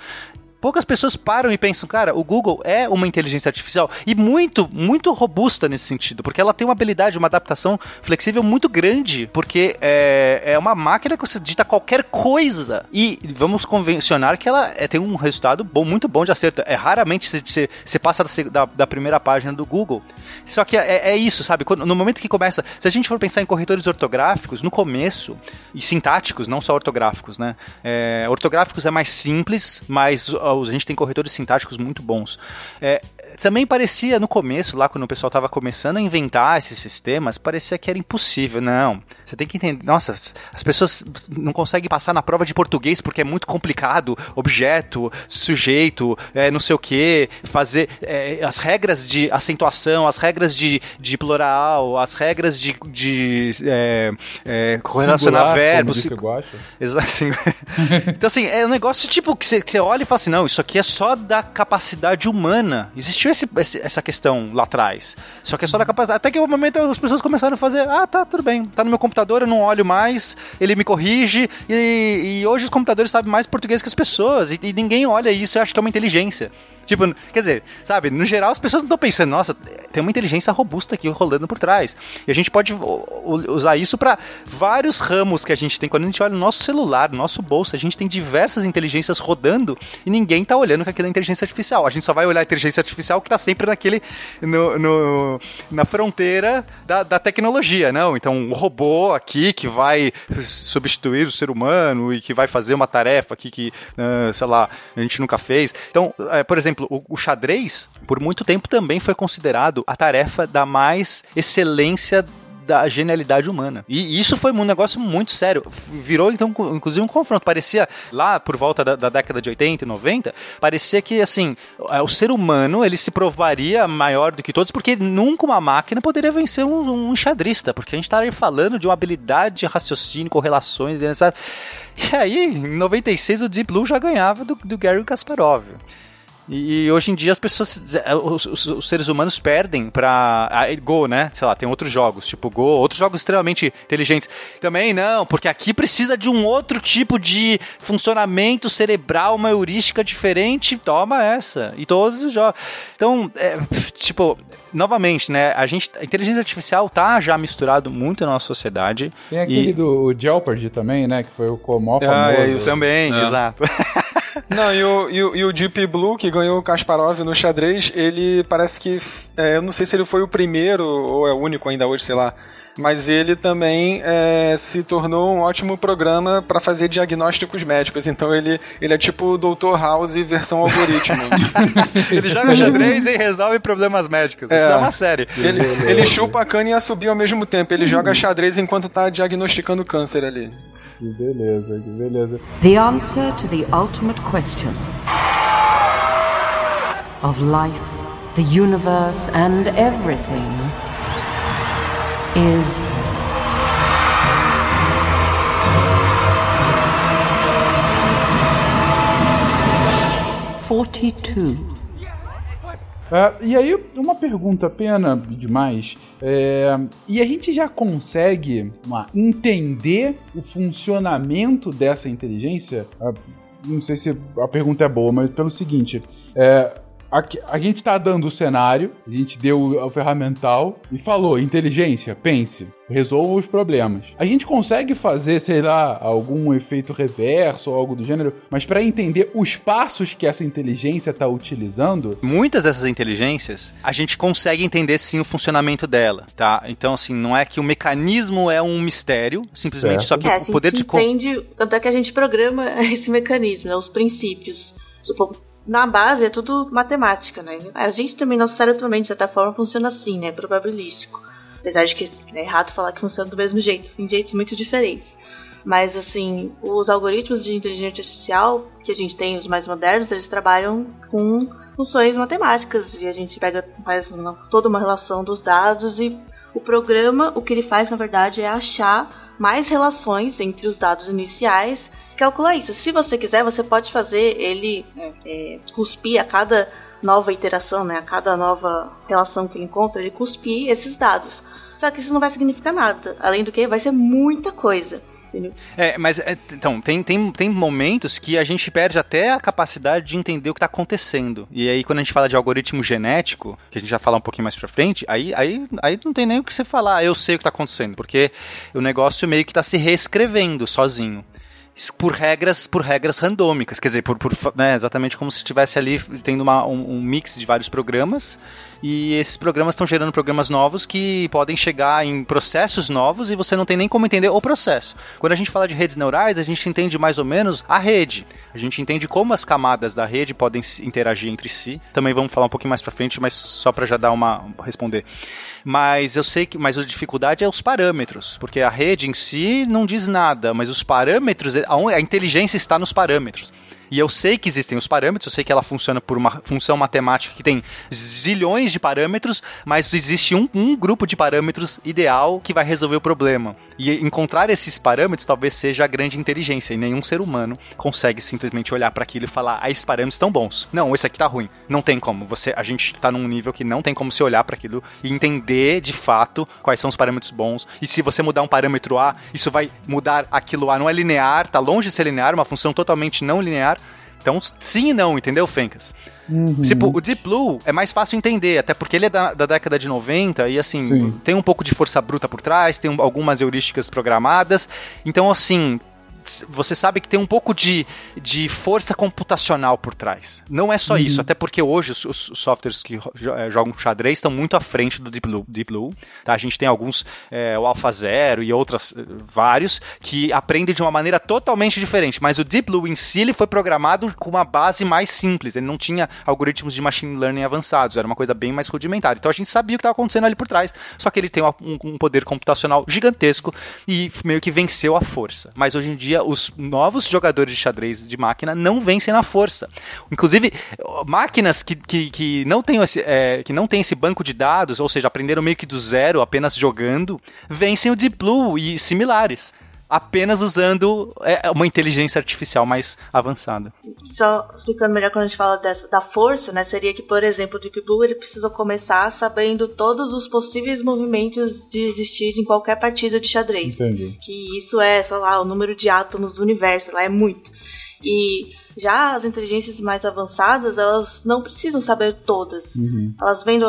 poucas pessoas param e pensam, cara, o Google é uma inteligência artificial e muito, muito robusta nesse sentido, porque ela tem uma habilidade, uma adaptação flexível muito grande, porque é, é uma máquina que você digita qualquer coisa e vamos convencionar que ela é, tem um resultado bom, muito bom de acerto. É raramente você, passa da, da, primeira página do Google. Só que é, é isso, sabe? Quando, no momento que começa, se a gente for pensar em corretores ortográficos, no começo, e sintáticos, não só ortográficos, né? É, ortográficos é mais simples, mas a gente tem corretores sintáticos muito bons. É, também parecia no começo, lá quando o pessoal estava começando a inventar esses sistemas, parecia que era impossível. Não, você tem que entender. Nossa, as pessoas não conseguem passar na prova de português porque é muito complicado. Objeto, sujeito, é, não sei o que, fazer é, as regras de acentuação, as regras de, de plural, as regras de, de é, é correlacionar verbos. Exato. então, assim, é um negócio tipo que você, olha e fala assim: não, isso aqui é só da capacidade humana. Existiu esse, esse, essa questão lá atrás. Só que é só da capacidade. Até que o momento as pessoas começaram a fazer: ah, tá, tudo bem, tá no meu computador, eu não olho mais, ele me corrige. E, e hoje os computadores sabem mais português que as pessoas. E, e ninguém olha isso e acha que é uma inteligência. Tipo, quer dizer, sabe, no geral as pessoas não estão pensando, nossa, tem uma inteligência robusta aqui rolando por trás. E a gente pode usar isso para vários ramos que a gente tem. Quando a gente olha no nosso celular, no nosso bolso, a gente tem diversas inteligências rodando e ninguém tá olhando que aquilo é inteligência artificial. A gente só vai olhar a inteligência artificial que tá sempre naquele. No, no na fronteira da, da tecnologia, não? Então, um robô aqui que vai substituir o ser humano e que vai fazer uma tarefa aqui que, uh, sei lá, a gente nunca fez. Então, uh, por exemplo, exemplo, o, o xadrez, por muito tempo também foi considerado a tarefa da mais excelência da genialidade humana. E isso foi um negócio muito sério. Virou, então, inclusive um confronto. Parecia, lá por volta da, da década de 80 e 90, parecia que, assim, o ser humano, ele se provaria maior do que todos, porque nunca uma máquina poderia vencer um, um enxadrista, porque a gente estaria falando de uma habilidade de raciocínio, correlações, sabe? E aí, em 96, o Deep Blue já ganhava do, do Gary Kasparov. E, hoje em dia as pessoas, os, os, os seres humanos perdem pra Go, né? Sei lá, tem outros jogos, tipo Go, outros jogos extremamente inteligentes. Também não, porque aqui precisa de um outro tipo de funcionamento cerebral, uma heurística diferente. Toma essa. E todos os jogos. Então, é, tipo, novamente, né? A gente, a inteligência artificial tá já misturado muito na nossa sociedade. Tem aquele e... do Jeopardy também, né? Que foi o maior famoso. Ah, é isso também, é. exato. Não, e o, e, o, e o Deep Blue, que ganhou o Kasparov no xadrez, ele parece que. É, eu não sei se ele foi o primeiro ou é o único ainda hoje, sei lá. Mas ele também é, se tornou um ótimo programa para fazer diagnósticos médicos. Então ele, ele é tipo o Dr. House versão algoritmo. ele joga xadrez e resolve problemas médicos. É, Isso é uma série. Ele, ele chupa a cana e assobia ao mesmo tempo. Ele joga xadrez enquanto tá diagnosticando câncer ali. Que beleza, que beleza. The answer to the ultimate question of life, the universe and everything is forty-two. Uh, e aí, uma pergunta, pena demais. É, e a gente já consegue uma, entender o funcionamento dessa inteligência? Uh, não sei se a pergunta é boa, mas pelo seguinte: é, a, a gente está dando o cenário, a gente deu o, o ferramental e falou: inteligência, pense, resolva os problemas. A gente consegue fazer, sei lá, algum efeito reverso ou algo do gênero, mas para entender os passos que essa inteligência está utilizando. Muitas dessas inteligências, a gente consegue entender sim o funcionamento dela, tá? Então, assim, não é que o mecanismo é um mistério, simplesmente certo. só que é, o poder de. A gente entende, tanto é que a gente programa esse mecanismo, né, os princípios. Supor, na base é tudo matemática, né? A gente também, nosso cérebro também, de certa forma, funciona assim, né? Probabilístico. Apesar de que é errado falar que funciona do mesmo jeito, em jeitos muito diferentes. Mas, assim, os algoritmos de inteligência artificial que a gente tem, os mais modernos, eles trabalham com funções matemáticas e a gente pega, faz toda uma relação dos dados e o programa, o que ele faz, na verdade, é achar mais relações entre os dados iniciais calcular isso. Se você quiser, você pode fazer ele é, cuspir a cada nova iteração, né, a cada nova relação que ele encontra, ele cuspir esses dados. Só que isso não vai significar nada. Além do que, vai ser muita coisa. É, mas é, então, tem, tem, tem momentos que a gente perde até a capacidade de entender o que está acontecendo. E aí, quando a gente fala de algoritmo genético, que a gente vai falar um pouquinho mais pra frente, aí, aí, aí não tem nem o que você falar, ah, eu sei o que está acontecendo, porque o negócio meio que está se reescrevendo sozinho por regras por regras randômicas, quer dizer, por, por né, exatamente como se estivesse ali tendo uma, um, um, mix de vários programas e esses programas estão gerando programas novos que podem chegar em processos novos e você não tem nem como entender o processo. Quando a gente fala de redes neurais, a gente entende mais ou menos a rede. A gente entende como as camadas da rede podem interagir entre si. Também vamos falar um pouquinho mais para frente, mas só para já dar uma responder. Mas eu sei que, mas a dificuldade é os parâmetros, porque a rede em si não diz nada, mas os parâmetros, a inteligência está nos parâmetros. E eu sei que existem os parâmetros, eu sei que ela funciona por uma função matemática que tem zilhões de parâmetros, mas existe um, um grupo de parâmetros ideal que vai resolver o problema. E encontrar esses parâmetros talvez seja a grande inteligência. E nenhum ser humano consegue simplesmente olhar para aquilo e falar: ah, esses parâmetros estão bons. Não, esse aqui tá ruim. Não tem como. Você, a gente tá num nível que não tem como se olhar para aquilo e entender de fato quais são os parâmetros bons. E se você mudar um parâmetro A, isso vai mudar aquilo A. Não é linear, tá longe de ser linear, uma função totalmente não linear. Então, sim e não, entendeu, Fencas? Uhum. Tipo, o Deep Blue é mais fácil entender, até porque ele é da, da década de 90 e, assim, Sim. tem um pouco de força bruta por trás, tem algumas heurísticas programadas. Então, assim, você sabe que tem um pouco de, de força computacional por trás. Não é só uhum. isso, até porque hoje os, os softwares que eh, jogam xadrez estão muito à frente do Deep Blue. Deep Blue tá? A gente tem alguns, é, o AlphaZero e outros, eh, vários, que aprendem de uma maneira totalmente diferente. Mas o Deep Blue em si ele foi programado com uma base mais simples. Ele não tinha algoritmos de machine learning avançados, era uma coisa bem mais rudimentar. Então a gente sabia o que estava acontecendo ali por trás, só que ele tem um, um poder computacional gigantesco e meio que venceu a força. Mas hoje em dia dia os novos jogadores de xadrez de máquina não vencem na força. Inclusive, máquinas que, que, que, não, têm esse, é, que não têm esse banco de dados, ou seja, aprenderam meio que do zero, apenas jogando, vencem o Deep Blue e similares apenas usando é, uma inteligência artificial mais avançada. Só explicando melhor quando a gente fala dessa, da força, né? Seria que, por exemplo, o Deep Blue ele precisa começar sabendo todos os possíveis movimentos de existir em qualquer partida de xadrez. Entendi. Que isso é, sei lá, o número de átomos do universo, lá é muito. E já as inteligências mais avançadas, elas não precisam saber todas. Uhum. Elas vendo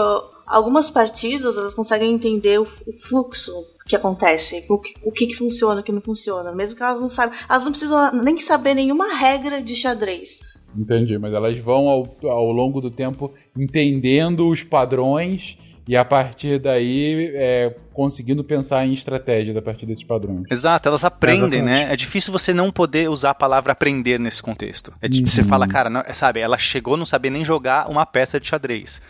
algumas partidas, elas conseguem entender o, o fluxo que acontece, o que, o que, que funciona, o que não funciona, mesmo que elas não saibam. Elas não precisam nem saber nenhuma regra de xadrez. Entendi, mas elas vão ao, ao longo do tempo entendendo os padrões e a partir daí é, conseguindo pensar em estratégias a partir desses padrões. Exato, elas aprendem, é, né? É difícil você não poder usar a palavra aprender nesse contexto. É uhum. Você fala, cara, não, sabe, ela chegou a não saber nem jogar uma peça de xadrez.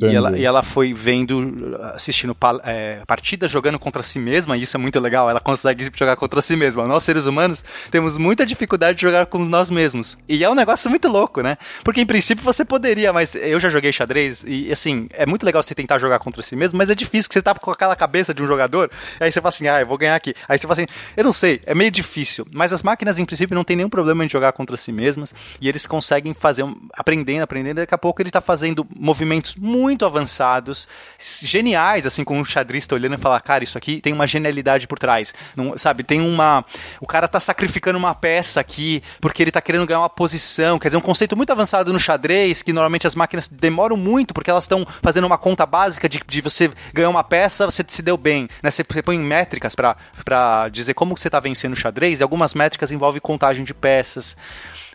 E ela, e ela foi vendo, assistindo é, partidas jogando contra si mesma, e isso é muito legal, ela consegue jogar contra si mesma. Nós, seres humanos, temos muita dificuldade de jogar com nós mesmos. E é um negócio muito louco, né? Porque em princípio você poderia, mas eu já joguei xadrez, e assim, é muito legal você tentar jogar contra si mesmo, mas é difícil, porque você tá com aquela cabeça de um jogador, aí você fala assim, ah, eu vou ganhar aqui. Aí você fala assim, eu não sei, é meio difícil. Mas as máquinas, em princípio, não tem nenhum problema em jogar contra si mesmas, e eles conseguem fazer, um, aprendendo, aprendendo, daqui a pouco ele tá fazendo movimentos muito muito avançados, geniais, assim, com um xadrista olhando e falar, cara, isso aqui tem uma genialidade por trás. Não, sabe, tem uma. O cara tá sacrificando uma peça aqui porque ele tá querendo ganhar uma posição. Quer dizer, um conceito muito avançado no xadrez, que normalmente as máquinas demoram muito, porque elas estão fazendo uma conta básica de, de você ganhar uma peça, você se deu bem. Né? Você, você põe métricas para dizer como você tá vencendo o xadrez, e algumas métricas envolvem contagem de peças.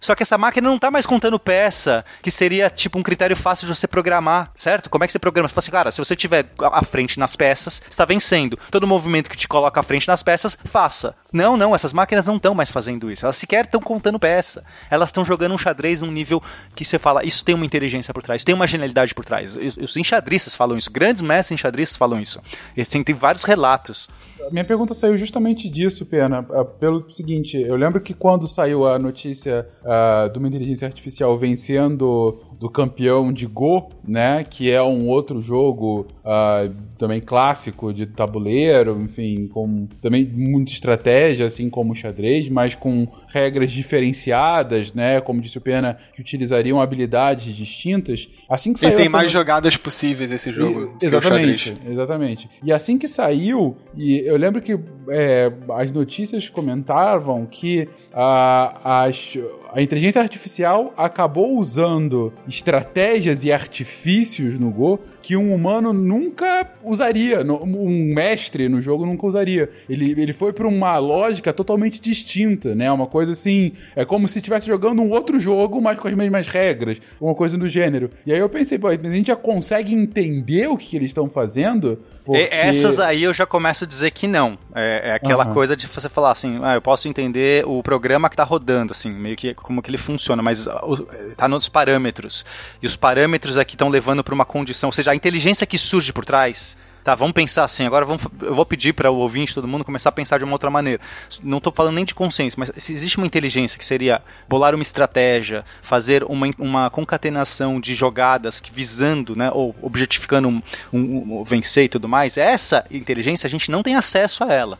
Só que essa máquina não tá mais contando peça, que seria tipo um critério fácil de você programar, certo? Como é que você programa? Você fala assim, cara, se você tiver à frente nas peças, está vencendo. Todo movimento que te coloca à frente nas peças, faça. Não, não, essas máquinas não estão mais fazendo isso. Elas sequer estão contando peça. Elas estão jogando um xadrez num nível que você fala, isso tem uma inteligência por trás, tem uma genialidade por trás. Os, enxadristas falam isso, grandes mestres enxadristas falam isso. Eles têm, tem vários relatos. Minha pergunta saiu justamente disso, Pena. ah, Pelo seguinte, eu lembro que quando saiu a notícia ah, de uma inteligência artificial vencendo do campeão de Go, né? Que é um outro jogo ah, também clássico de tabuleiro, enfim, com também muita estratégia, assim como o xadrez, mas com regras diferenciadas, né? Como disse o Pena, que utilizariam habilidades distintas. Assim que E saiu tem essa mais no- jogadas possíveis esse jogo. e- Exatamente, exatamente. E assim que saiu, e eu lembro que é, as notícias comentavam que a, as- a inteligência artificial acabou usando estratégias e artifícios no Go que um humano nunca usaria, um mestre no jogo nunca usaria. Ele, ele foi para uma lógica totalmente distinta, né? Uma coisa assim, é como se estivesse jogando um outro jogo, mas com as mesmas regras, uma coisa do gênero. E aí eu pensei, pô, a gente já consegue entender o que, que eles estão fazendo? Porque... Essas aí eu já começo a dizer que não. É, é aquela Aham. coisa de você falar assim, ah, eu posso entender o programa que tá rodando, assim, meio que como que ele funciona, mas ah, o- tá nos parâmetros. E os parâmetros aqui estão levando para uma condição, ou seja, a inteligência que surge por trás. Tá, vamos pensar assim, agora vamos, eu vou pedir para o ouvinte, todo mundo, começar a pensar de uma outra maneira. Não estou falando nem de consciência, mas se existe uma inteligência que seria bolar uma estratégia, fazer uma, uma concatenação de jogadas que visando, né, ou objetificando um, um- um vencer e tudo mais, essa inteligência a gente não tem acesso a ela.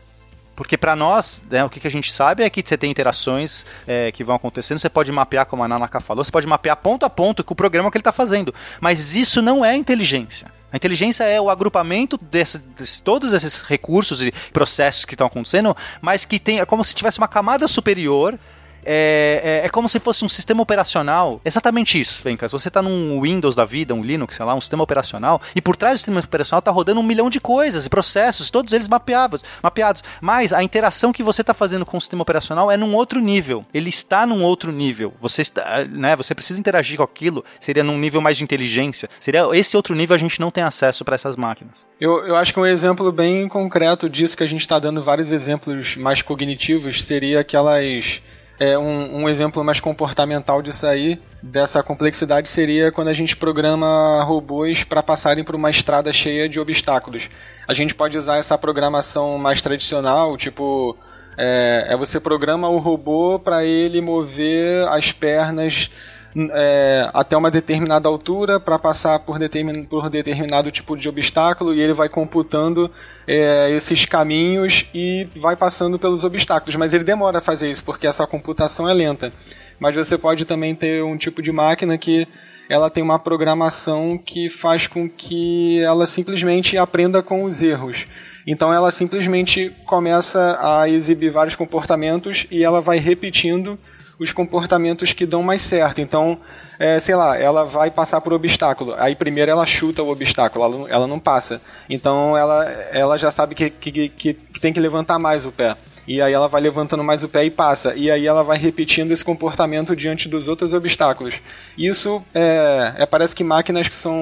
Porque para nós, né, o que, que a gente sabe é que você tem interações é, que vão acontecendo, você pode mapear, como a Nanaka falou, você pode mapear ponto a ponto com o programa que ele está fazendo. Mas isso não é inteligência. A inteligência é o agrupamento desse, desse- todos esses recursos e processos que estão acontecendo, mas que tem, é como se tivesse uma camada superior é, é, é como se fosse um sistema operacional. Exatamente isso, Fencas. Você está num Windows da vida, um Linux, sei lá, um sistema operacional, e por trás do sistema operacional está rodando um milhão de coisas e processos, todos eles mapeados, mapeados. Mas a interação que você está fazendo com o sistema operacional é num outro nível. Ele está num outro nível. Você está, né? Você precisa interagir com aquilo. Seria num nível mais de inteligência. Seria esse outro nível a gente não tem acesso para essas máquinas. Eu, eu acho que um exemplo bem concreto disso, que a gente está dando vários exemplos mais cognitivos, seria aquelas. É, um, um exemplo mais comportamental disso aí, dessa complexidade, seria quando a gente programa robôs para passarem por uma estrada cheia de obstáculos. A gente pode usar essa programação mais tradicional, tipo. É, é você programa o robô para ele mover as pernas é, até uma determinada altura para passar por, determin, por determinado tipo de obstáculo e ele vai computando é, esses caminhos e vai passando pelos obstáculos. Mas ele demora a fazer isso porque essa computação é lenta. Mas você pode também ter um tipo de máquina que ela tem uma programação que faz com que ela simplesmente aprenda com os erros. Então ela simplesmente começa a exibir vários comportamentos e ela vai repetindo os comportamentos que dão mais certo. Então, é, sei lá, ela vai passar por obstáculo. Aí primeiro ela chuta o obstáculo, ela, não- ela não passa. Então ela, ela já sabe que, que, que, que tem que levantar mais o pé. E aí ela vai levantando mais o pé e passa. E aí ela vai repetindo esse comportamento diante dos outros obstáculos. Isso é, é parece que máquinas que são,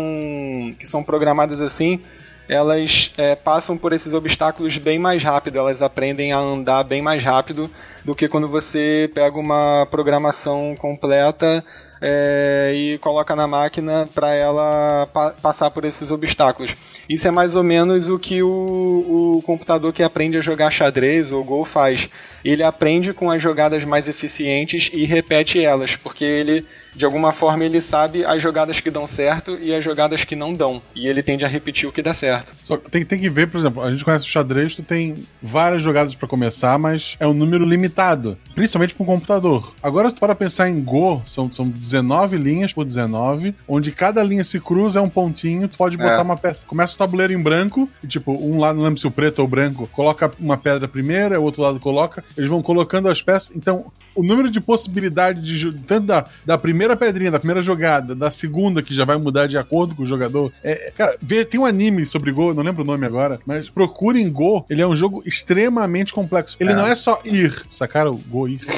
que são programadas assim elas é, passam por esses obstáculos bem mais rápido, elas aprendem a andar bem mais rápido do que quando você pega uma programação completa é, e coloca na máquina para ela pa passar por esses obstáculos. Isso é mais ou menos o que o, o computador que aprende a jogar xadrez ou Go faz. Ele aprende com as jogadas mais eficientes e repete elas, porque ele, de alguma forma, ele sabe as jogadas que dão certo e as jogadas que não dão. E ele tende a repetir o que dá certo. Só que tem, tem que ver, por exemplo, a gente conhece o xadrez, tu tem várias jogadas pra começar, mas é um número limitado, principalmente para um computador. Agora, se tu para pensar em Go, são, são 19 linhas por 19, onde cada linha se cruza é um pontinho, tu pode botar É. uma peça. Começa o tabuleiro em branco, e tipo, um lado, não lembro se o preto ou o branco, coloca uma pedra primeiro, o outro lado coloca, eles vão colocando as peças. Então, o número de possibilidade de tanto da, da primeira pedrinha, da primeira jogada, da segunda, que já vai mudar de acordo com o jogador. É, cara, vê, tem um anime sobre Go, não lembro o nome agora, mas procurem Go. Ele é um jogo extremamente complexo. Ele É. não é só ir, sacaram? Go ir.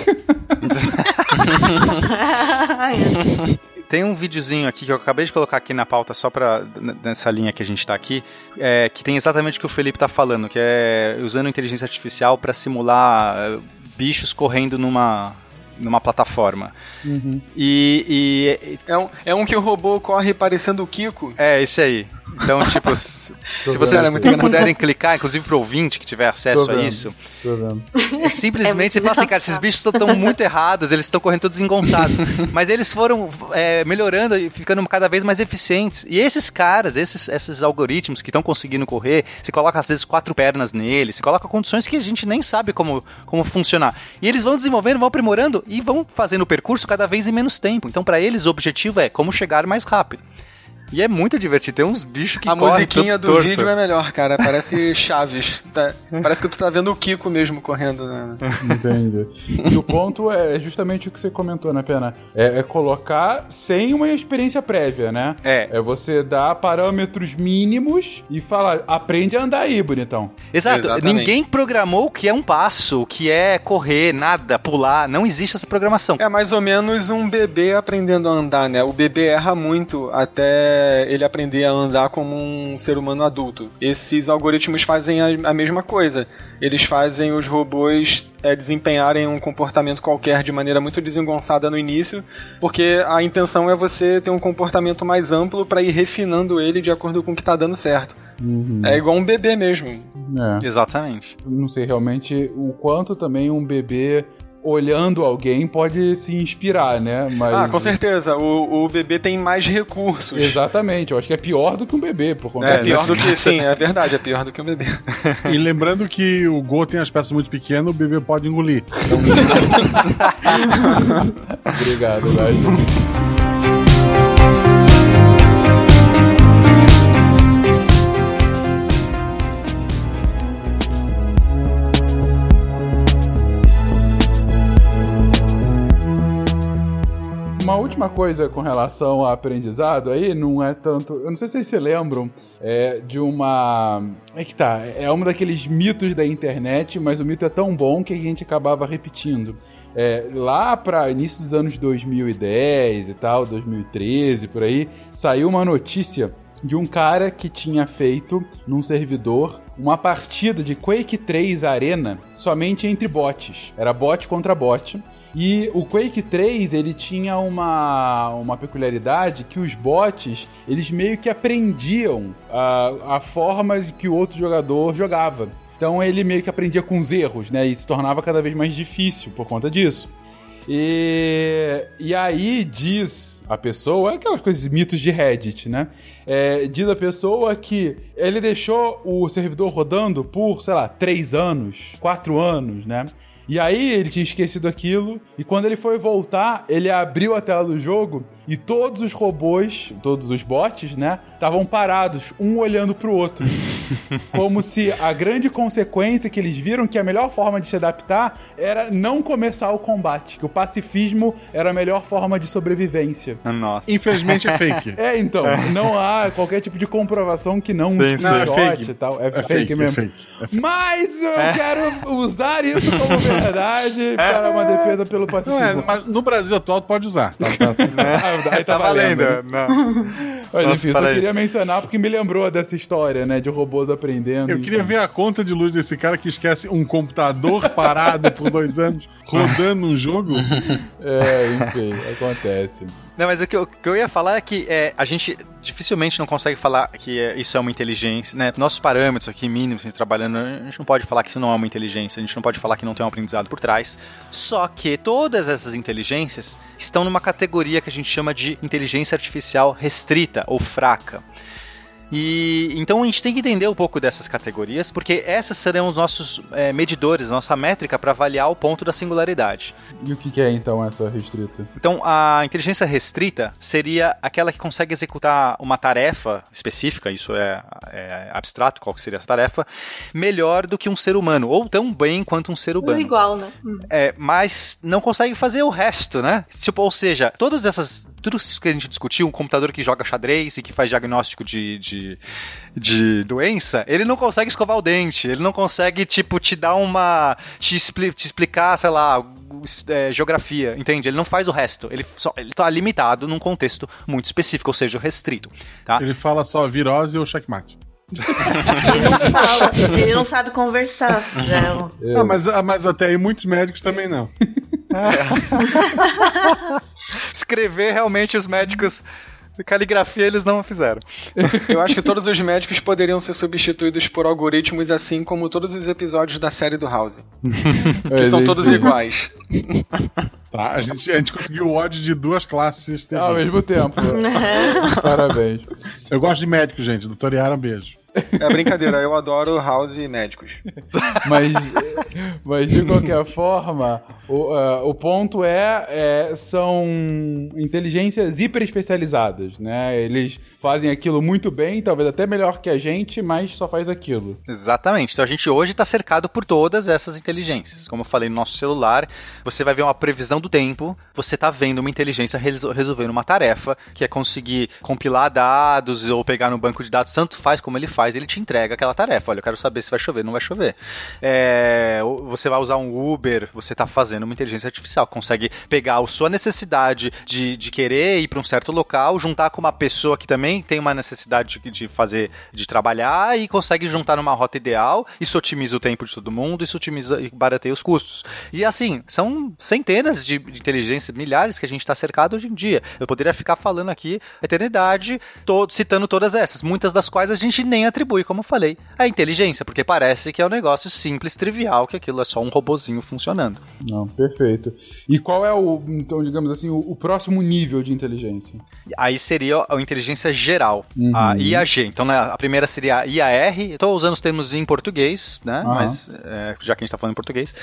tem um videozinho aqui que eu acabei de colocar aqui na pauta só pra, nessa linha que a gente tá aqui, é, que tem exatamente o que o Felipe tá falando, que é usando inteligência artificial pra simular é, bichos correndo numa, numa plataforma. E, e- É um, é um que o robô corre parecendo o Kiko. é esse aí. Então, tipo, se, se vocês é puderem clicar, inclusive pro ouvinte que tiver acesso Tô a isso, Tô vendo. É simplesmente muito você fala assim, cara, esses bichos estão muito errados, eles estão correndo todos engonçados. Mas eles foram é, melhorando e ficando cada vez mais eficientes. E esses caras, esses, esses algoritmos que estão conseguindo correr, você coloca às vezes quatro pernas neles, você coloca condições que a gente nem sabe como, como funcionar. E eles vão desenvolvendo, vão aprimorando e vão fazendo o percurso cada vez em menos tempo. Então, para eles, o objetivo é como chegar mais rápido. E é muito divertido. Tem uns bichos que A correm musiquinha do torto. vídeo é melhor, cara. Parece Chaves. Tá- parece que tu tá vendo o Kiko mesmo correndo. Né? Entendi. E o ponto é justamente o que você comentou, né, Pena? É, é colocar sem uma experiência prévia, né? É. É você dar parâmetros mínimos e falar, aprende a andar aí, bonitão. Exato. Exatamente. Ninguém programou o que é um passo, o que é correr, nada, pular. Não existe essa programação. É mais ou menos um bebê aprendendo a andar, né? O bebê erra muito até ele aprender a andar como um ser humano adulto. Esses algoritmos fazem a, a mesma coisa. Eles fazem os robôs é, desempenharem um comportamento qualquer de maneira muito desengonçada no início, porque a intenção é você ter um comportamento mais amplo para ir refinando ele de acordo com o que tá dando certo. É igual um bebê mesmo. É. Exatamente. Não sei realmente o quanto também um bebê olhando alguém pode se inspirar, né? Mas... Ah, com certeza. O, o bebê tem mais recursos. Exatamente, eu acho que é pior do que um bebê, por conta É É, pior do que, caso- sim, é verdade, é pior do que um bebê. E lembrando que o Go tem as peças muito pequenas, o bebê pode engolir. Obrigado, Gajo. Uma última coisa com relação ao aprendizado aí, não é tanto. Eu não sei se vocês se lembram é, de uma. É que tá, é um daqueles mitos da internet, mas o mito é tão bom que a gente acabava repetindo. É, lá para início dos anos 2010 e tal, 2013 por aí, saiu uma notícia de um cara que tinha feito num servidor uma partida de Quake 3 Arena somente entre bots. Era bot contra bot. E o Quake 3, ele tinha uma, uma peculiaridade que os bots, eles meio que aprendiam a, a forma que o outro jogador jogava. Então ele meio que aprendia com os erros, né? E se tornava cada vez mais difícil por conta disso. E, e aí diz a pessoa, é aquelas coisas, mitos de Reddit, né? É, diz a pessoa que ele deixou o servidor rodando por, sei lá, três anos, quatro anos, né? E aí ele tinha esquecido aquilo, e quando ele foi voltar, ele abriu a tela do jogo e todos os robôs, todos os bots, né, estavam parados, um olhando pro outro. Como se a grande consequência que eles viram que a melhor forma de se adaptar era não começar o combate, que o pacifismo era a melhor forma de sobrevivência. Nossa. Infelizmente é fake. É, então, não há qualquer tipo de comprovação que não Sim, sim. Não, é fake. e tal. É, É fake, fake, é mesmo. fake. É fake. Mas eu quero usar isso como verdade para uma defesa pelo Não é, pacifismo. mas no Brasil atual tu pode usar. Tá, tá, tá. Ah, aí tá, valendo. né? Não. Mas Nossa, enfim, eu só queria mencionar porque me lembrou dessa história, né? De robôs aprendendo. Eu queria então. ver a conta de luz desse cara que esquece um computador parado por dois anos rodando um jogo. É, enfim, acontece. Não, mas o que eu, o que eu ia falar é que é, a gente dificilmente não consegue falar que é, isso é uma inteligência, né? Nossos parâmetros aqui mínimos, a gente trabalhando, a gente não pode falar que isso não é uma inteligência, a gente não pode falar que não tem um aprendizado por trás. Só que todas essas inteligências estão numa categoria que a gente chama de inteligência artificial restrita ou fraca. E então a gente tem que entender um pouco dessas categorias, porque essas serão os nossos é, medidores, nossa métrica para avaliar o ponto da singularidade. E o que é então essa restrita? Então, a inteligência restrita seria aquela que consegue executar uma tarefa específica, isso é, é abstrato, qual que seria essa tarefa, melhor do que um ser humano, ou tão bem quanto um ser humano. igual, né? Hum. É, mas não consegue fazer o resto, né? Tipo, ou seja, todas essas. Tudo isso que a gente discutiu, um computador que joga xadrez e que faz diagnóstico de, de, de doença, ele não consegue escovar o dente, ele não consegue, tipo, te dar uma. te, expli- te explicar, sei lá, é, geografia, entende? Ele não faz o resto. Ele, só, ele tá limitado num contexto muito específico, ou seja, restrito. Tá? Ele fala só virose ou checkmate. Ele não fala, ele não sabe conversar. É um- Ah, mas, ah, mas até aí muitos médicos também não. Escrever realmente os médicos. Caligrafia eles não fizeram. Eu acho que todos os médicos poderiam ser substituídos por algoritmos, assim como todos os episódios da série do House. Que são todos iguais. Tá, a gente, a gente conseguiu o ódio de duas classes. Ao mesmo tempo. Parabéns. Eu gosto de médico, gente. Doutor Yara, um beijo. É brincadeira, eu adoro House e médicos. Mas, mas de qualquer forma, o, ah, o ponto é, é, são inteligências hiper especializadas, né? Eles fazem aquilo muito bem, talvez até melhor que a gente, mas só faz aquilo. Exatamente. Então a gente hoje está cercado por todas essas inteligências. Como eu falei no nosso celular, você vai ver uma previsão do tempo, você está vendo uma inteligência resol- resolvendo uma tarefa, que é conseguir compilar dados ou pegar no banco de dados, tanto faz como ele faz, ele te entrega aquela tarefa. Olha, eu quero saber se vai chover, não vai chover. É, você vai usar um Uber, você está fazendo uma inteligência artificial, consegue pegar a sua necessidade de, de querer ir para um certo local, juntar com uma pessoa que também tem uma necessidade de, de fazer, de trabalhar e consegue juntar numa rota ideal. Isso otimiza o tempo de todo mundo, isso otimiza e barateia os custos. E assim, são centenas de de inteligências, milhares que a gente está cercado hoje em dia. Eu poderia ficar falando aqui a eternidade, to- citando todas essas, muitas das quais a gente nem atribui, como eu falei, a inteligência, porque parece que é um negócio simples, trivial, que aquilo é só um robozinho funcionando. Não, perfeito. E qual é o, então, digamos assim, o, o próximo nível de inteligência? Aí seria a inteligência geral, a IAG. Então, né, a primeira seria a IAR. Estou usando os termos em português, né? Aham. Mas é, já que a gente está falando em português.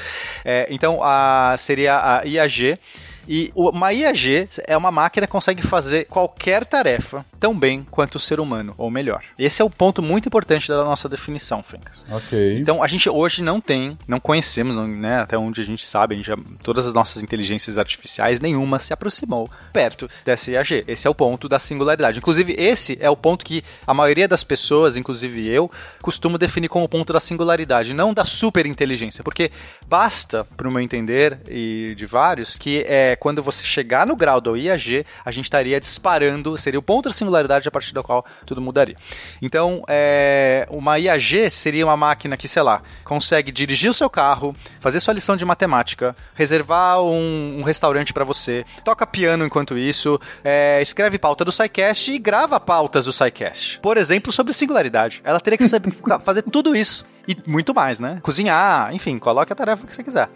É, então, a, seria a IAG. E o- uma IAG é uma máquina que consegue fazer qualquer tarefa tão bem quanto o ser humano, ou melhor. Esse é o ponto muito importante da nossa definição, Fencas. Ok. Então, a gente hoje não tem, não conhecemos, né, até onde a gente sabe, a gente já- todas as nossas inteligências artificiais, nenhuma se aproximou perto dessa IAG. Esse é o ponto da singularidade. Inclusive, esse é o ponto que a maioria das pessoas, inclusive eu, costumo definir como ponto da singularidade, não da superinteligência, porque basta, para o meu entender, e de vários, que é quando você chegar no grau do IAG, a gente estaria disparando, seria o ponto da singularidade a partir do qual tudo mudaria. Então, é, uma IAG seria uma máquina que, sei lá, consegue dirigir o seu carro, fazer sua lição de matemática, reservar um, um restaurante para você, toca piano enquanto isso, é, escreve pauta do SciCast e grava pautas do SciCast. Por exemplo, sobre singularidade. Ela teria que saber fazer tudo isso. E muito mais, né? Cozinhar, enfim, coloque a tarefa que você quiser.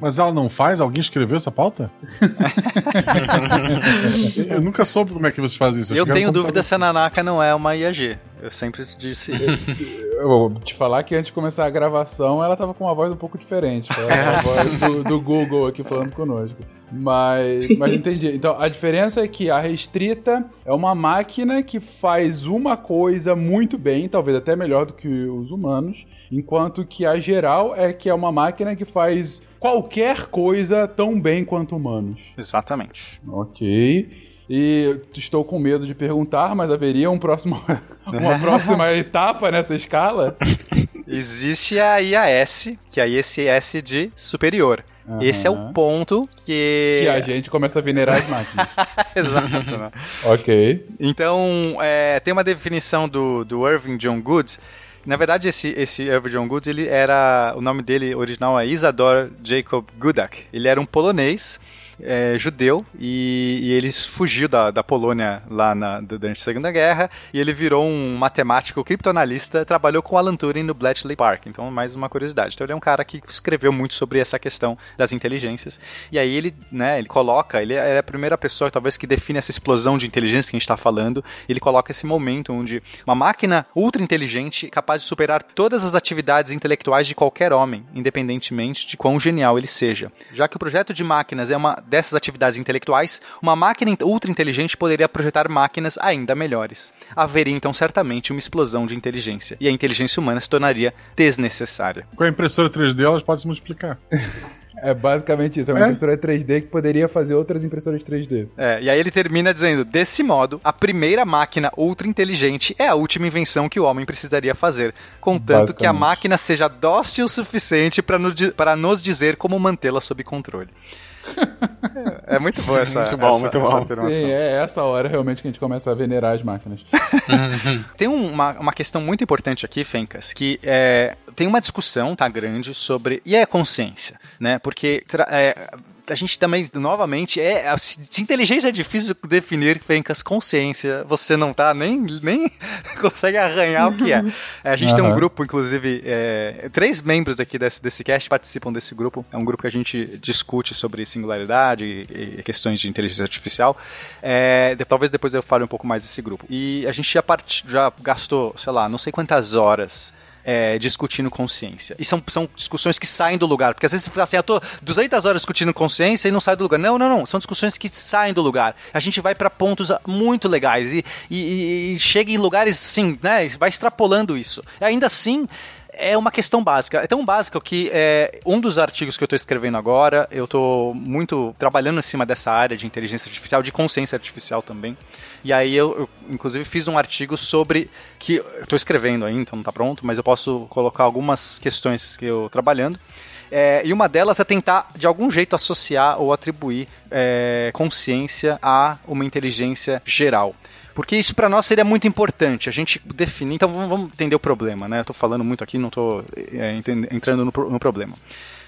Mas ela não faz? Alguém escreveu essa pauta? eu nunca soube como é que você faz isso. Eu no tenho dúvida se a Nanaka não é uma IAG. Eu sempre disse isso. Eu vou te falar que antes de começar a gravação, ela tava com uma voz um pouco diferente. Ela tava a voz do, do Google aqui falando conosco. Mas, mas entendi. Então, a diferença é que a restrita é uma máquina que faz uma coisa muito bem, talvez até melhor do que os humanos, enquanto que a geral é que é uma máquina que faz qualquer coisa tão bem quanto humanos. Exatamente. Ok. E estou com medo de perguntar, mas haveria um próximo, uma próxima etapa nessa escala? Existe a IAS, que é a ISS de superior. Esse é o ponto que. Que a gente começa a venerar as máquinas. Exato. né? ok. Então, é, tem uma definição do, do Irving John Good. Na verdade, esse, esse Irving John Good, ele era. O nome dele original é Isador Jacob Gudak. Ele era um polonês. É, judeu e, e ele fugiu da, da Polônia lá na, durante a Segunda Guerra e ele virou um matemático criptoanalista, trabalhou com Alan Turing no Bletchley Park. Então, mais uma curiosidade. Então, ele é um cara que escreveu muito sobre essa questão das inteligências. E aí ele, né, ele coloca, ele é a primeira pessoa, talvez, que define essa explosão de inteligência que a gente está falando. Ele coloca esse momento onde uma máquina ultra inteligente capaz de superar todas as atividades intelectuais de qualquer homem, independentemente de quão genial ele seja. Já que o projeto de máquinas é uma dessas atividades intelectuais, uma máquina ultra inteligente poderia projetar máquinas ainda melhores. Haveria então certamente uma explosão de inteligência e a inteligência humana se tornaria desnecessária. Com a impressora 3D, elas podem se multiplicar. É basicamente isso. É uma É. impressora 3D que poderia fazer outras impressoras 3D. É, e aí ele termina dizendo: desse modo, a primeira máquina ultra inteligente é a última invenção que o homem precisaria fazer, contanto que a máquina seja dócil o suficiente para nos dizer como mantê-la sob controle. É, é muito boa essa. Muito bom, essa- muito essa bom. afirmação. Sim, é essa hora realmente que a gente começa a venerar as máquinas. Tem um- uma, uma questão muito importante aqui, Fencas, que é, tem uma discussão, tá, grande, sobre. E é a consciência, né? Porque é, a gente também, novamente, é. Se inteligência é difícil definir, Fencas, consciência, você não tá nem, nem consegue arranhar o que é. É, A gente tem um grupo, inclusive, é, três membros aqui desse, desse cast participam desse grupo. É um grupo que a gente discute sobre singularidade e, e questões de inteligência artificial. É, de- talvez depois eu fale um pouco mais desse grupo. E a gente já, part, já gastou, sei lá, não sei quantas horas. É, discutindo consciência. E são, são discussões que saem do lugar. Porque às vezes você fala assim, eu tô 200 horas discutindo consciência e não sai do lugar. Não, não, não. São discussões que saem do lugar. A gente vai para pontos muito legais e, e- e chega em lugares, assim, né? Vai extrapolando isso. E ainda assim, é uma questão básica. É tão básica que é, um dos artigos que eu estou escrevendo agora, eu estou muito trabalhando em cima dessa área de inteligência artificial, de consciência artificial também. E aí eu, eu, inclusive, fiz um artigo sobre que estou escrevendo ainda, então não está pronto, mas eu posso colocar algumas questões que eu trabalhando. É, e uma delas é tentar, de algum jeito, associar ou atribuir é, consciência a uma inteligência geral. Porque isso para nós seria muito importante, a gente definir. Então vamos, entender o problema, né? Eu tô falando muito aqui, não tô é, entrando no, no problema.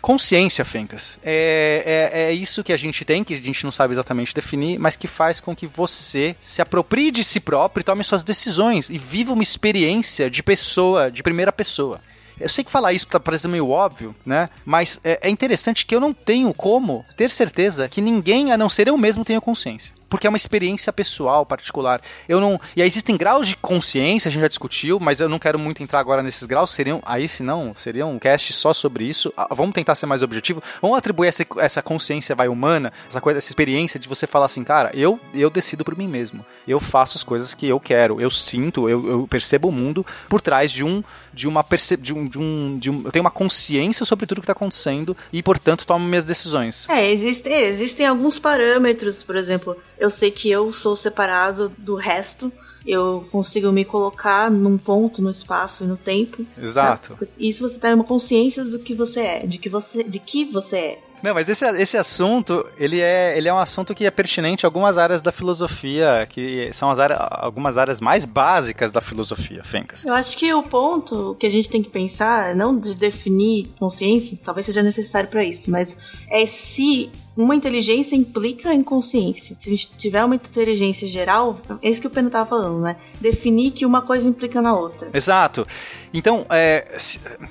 Consciência, Fencas, é, é, é isso que a gente tem, que a gente não sabe exatamente definir, mas que faz com que você se aproprie de si próprio e tome suas decisões e viva uma experiência de pessoa, de primeira pessoa. Eu sei que falar isso tá parecendo meio óbvio, né? Mas é, é interessante que eu não tenho como ter certeza que ninguém, a não ser eu mesmo, tenha consciência. Porque é uma experiência pessoal, particular. Eu não. E aí existem graus de consciência, a gente já discutiu, mas eu não quero muito entrar agora nesses graus. Seriam. Aí, se não, seria um cast só sobre isso. Ah, Vamos tentar ser mais objetivo. Vamos atribuir essa, essa consciência vai humana, essa coisa, essa experiência de você falar assim, cara, eu, eu decido por mim mesmo. Eu faço as coisas que eu quero. Eu sinto, eu, eu percebo o mundo por trás de um. De uma perce... de um, de um, de um. Eu tenho uma consciência sobre tudo que está acontecendo e, portanto, tomo minhas decisões. É, existem, existem alguns parâmetros, por exemplo, eu sei que eu sou separado do resto, eu consigo me colocar num ponto no espaço e no tempo. Exato. tá? Isso você tem uma consciência do que você é, de que você, de que você é. Não, mas esse, esse assunto, ele é, ele é um assunto que é pertinente a algumas áreas da filosofia, que são as áreas, algumas áreas mais básicas da filosofia, Fencas. Eu acho que o ponto que a gente tem que pensar, não de definir consciência, talvez seja necessário para isso, mas é se uma inteligência implica em consciência. Se a gente tiver uma inteligência geral, é isso que o Pena tava falando, né? Definir que uma coisa implica na outra. Exato. Então, é,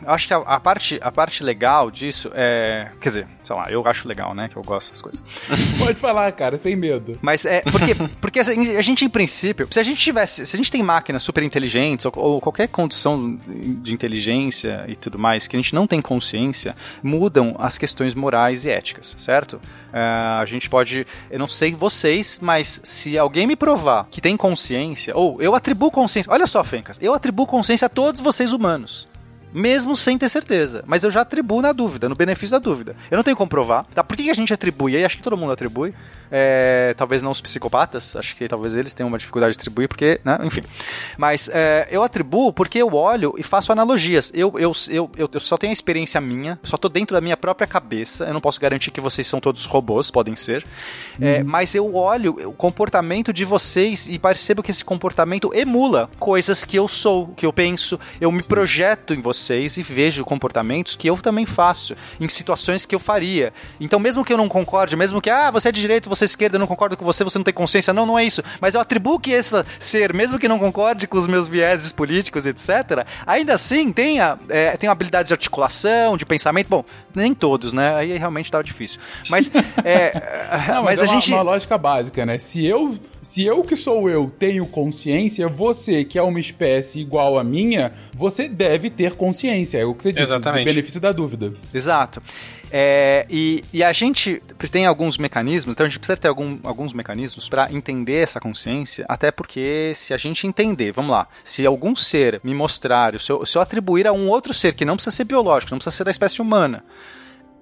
eu acho que a, a parte, a parte legal disso é. Quer dizer, sei lá, eu acho legal, né? Que eu gosto dessas coisas. Pode falar, cara, sem medo. Mas é. Porque, porque assim, a gente, em princípio, se a gente tivesse. Se a gente tem máquinas super inteligentes ou, ou qualquer condição de inteligência e tudo mais, que a gente não tem consciência, mudam as questões morais e éticas, certo? É, a gente pode. Eu não sei vocês, mas se alguém me provar que tem consciência, ou eu atribuo consciência. Olha só, Fencas, eu atribuo consciência a todos vocês humanos. Mesmo sem ter certeza. Mas eu já atribuo na dúvida, no benefício da dúvida. Eu não tenho como provar. Tá? Por que a gente atribui? E aí acho que todo mundo atribui. É, talvez não os psicopatas. Acho que talvez eles tenham uma dificuldade de atribuir, porque, né? Enfim. Mas é, eu atribuo porque eu olho e faço analogias. Eu, eu, eu, eu, eu só tenho a experiência minha, só tô dentro da minha própria cabeça. Eu não posso garantir que vocês são todos robôs, podem ser. É, mas eu olho o comportamento de vocês e percebo que esse comportamento emula coisas que eu sou, que eu penso. Eu me projeto em vocês e vejo comportamentos que eu também faço, em situações que eu faria. Então, mesmo que eu não concorde, mesmo que, ah, você é de direita, você é esquerda, eu não concordo com você, você não tem consciência. Não, não é isso. Mas eu atribuo que esse ser, mesmo que não concorde com os meus vieses políticos, etc., ainda assim tenha, é, tenha habilidades de articulação, de pensamento. Bom, nem todos, né? Aí realmente tava difícil. Mas, é, Não, mas, mas, a é uma, gente. uma lógica básica, né? Se eu, se eu que sou eu tenho consciência, você que é uma espécie igual à minha, você deve ter consciência. É o que você disse, Exatamente. do benefício da dúvida. Exato. É, e, e a gente tem alguns mecanismos, então a gente precisa ter algum- alguns mecanismos para entender essa consciência, até porque se a gente entender, vamos lá, se algum ser me mostrar, se eu, se eu atribuir a um outro ser que não precisa ser biológico, não precisa ser da espécie humana,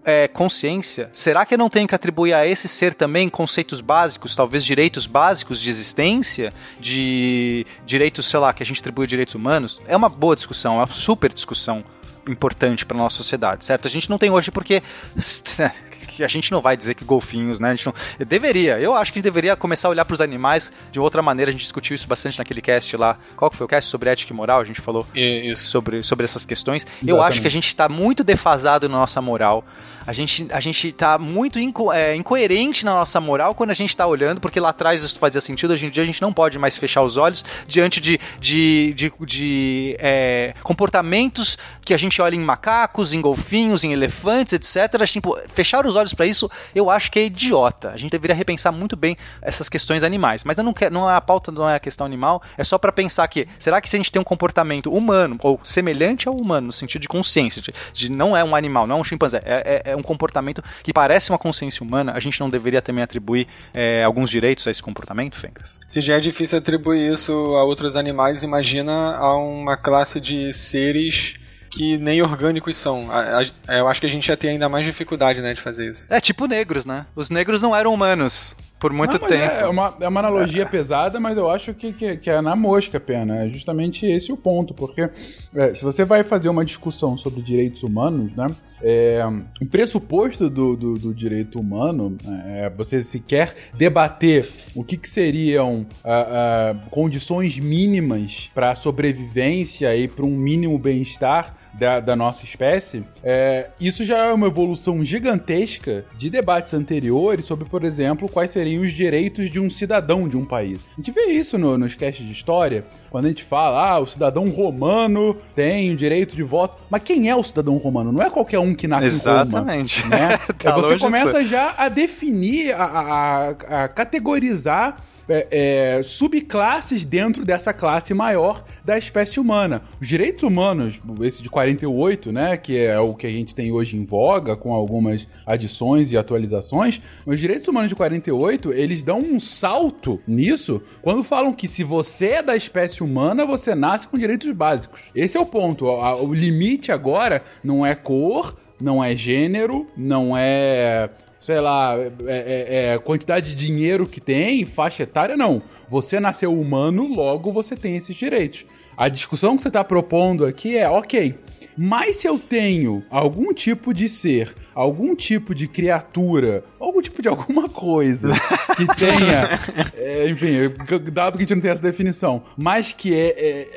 é, consciência, será que eu não tenho que atribuir a esse ser também conceitos básicos, talvez direitos básicos de existência, de direitos, sei lá, que a gente atribui direitos humanos? É uma boa discussão, é uma super discussão importante para nossa sociedade, certo? A gente não tem hoje porque que a gente não vai dizer que golfinhos, né? A gente não deveria. Eu acho que a gente deveria começar a olhar para os animais de outra maneira. A gente discutiu isso bastante naquele cast lá. Qual que foi o cast sobre ética e moral? A gente falou Isso. sobre, sobre essas questões. Eu acho que a gente está muito defasado na nossa moral. A gente, a gente tá muito inco é, incoerente na nossa moral quando a gente tá olhando, porque lá atrás isso fazia sentido, hoje em dia a gente não pode mais fechar os olhos diante de, de, de, de é, comportamentos que a gente olha em macacos, em golfinhos, em elefantes, etc. Tipo, fechar os olhos para isso, eu acho que é idiota. A gente deveria repensar muito bem essas questões animais. Mas eu não quero, não é a pauta, não é a questão animal, é só para pensar que será que se a gente tem um comportamento humano ou semelhante ao humano no sentido de consciência, de, de não é um animal, não é um chimpanzé, é, é, é um comportamento que parece uma consciência humana, a gente não deveria também atribuir é, alguns direitos a esse comportamento, Fencas? Se já é difícil atribuir isso a outros animais, imagina a uma classe de seres que nem orgânicos são. A- a- Eu acho que a gente ia ter ainda mais dificuldade, né, de fazer isso. É tipo negros, né? Os negros não eram humanos por muito Não, tempo. É uma, é uma analogia pesada, mas eu acho que, que, que é na mosca pena. É justamente esse o ponto, porque é, se você vai fazer uma discussão sobre direitos humanos, né? É, o pressuposto do, do, do direito humano é você se quer debater o que, que seriam ah, ah, condições mínimas para sobrevivência e para um mínimo bem-estar da, da nossa espécie, é, isso já é uma evolução gigantesca de debates anteriores sobre, por exemplo, quais seriam os direitos de um cidadão de um país. A gente vê isso no, nos casts de história, quando a gente fala, ah, o cidadão romano tem o direito de voto. Mas quem é o cidadão romano? Não é qualquer um que nasce Exatamente. em Roma. Né? Tá você começa já a definir, a- a- a categorizar é, é, subclasses dentro dessa classe maior da espécie humana. Os direitos humanos, esse de 48, né, que é o que a gente tem hoje em voga, com algumas adições e atualizações, os direitos humanos de 48, eles dão um salto nisso quando falam que se você é da espécie humana, você nasce com direitos básicos. Esse é o ponto. O limite agora não é cor, não é gênero, não é sei lá, é, é- é quantidade de dinheiro que tem, faixa etária, não. Você nasceu humano, logo você tem esses direitos. A discussão que você está propondo aqui é, ok, mas se eu tenho algum tipo de ser, algum tipo de criatura, algum tipo de alguma coisa que tenha, é, enfim, dado que a gente não tem essa definição, mas que é,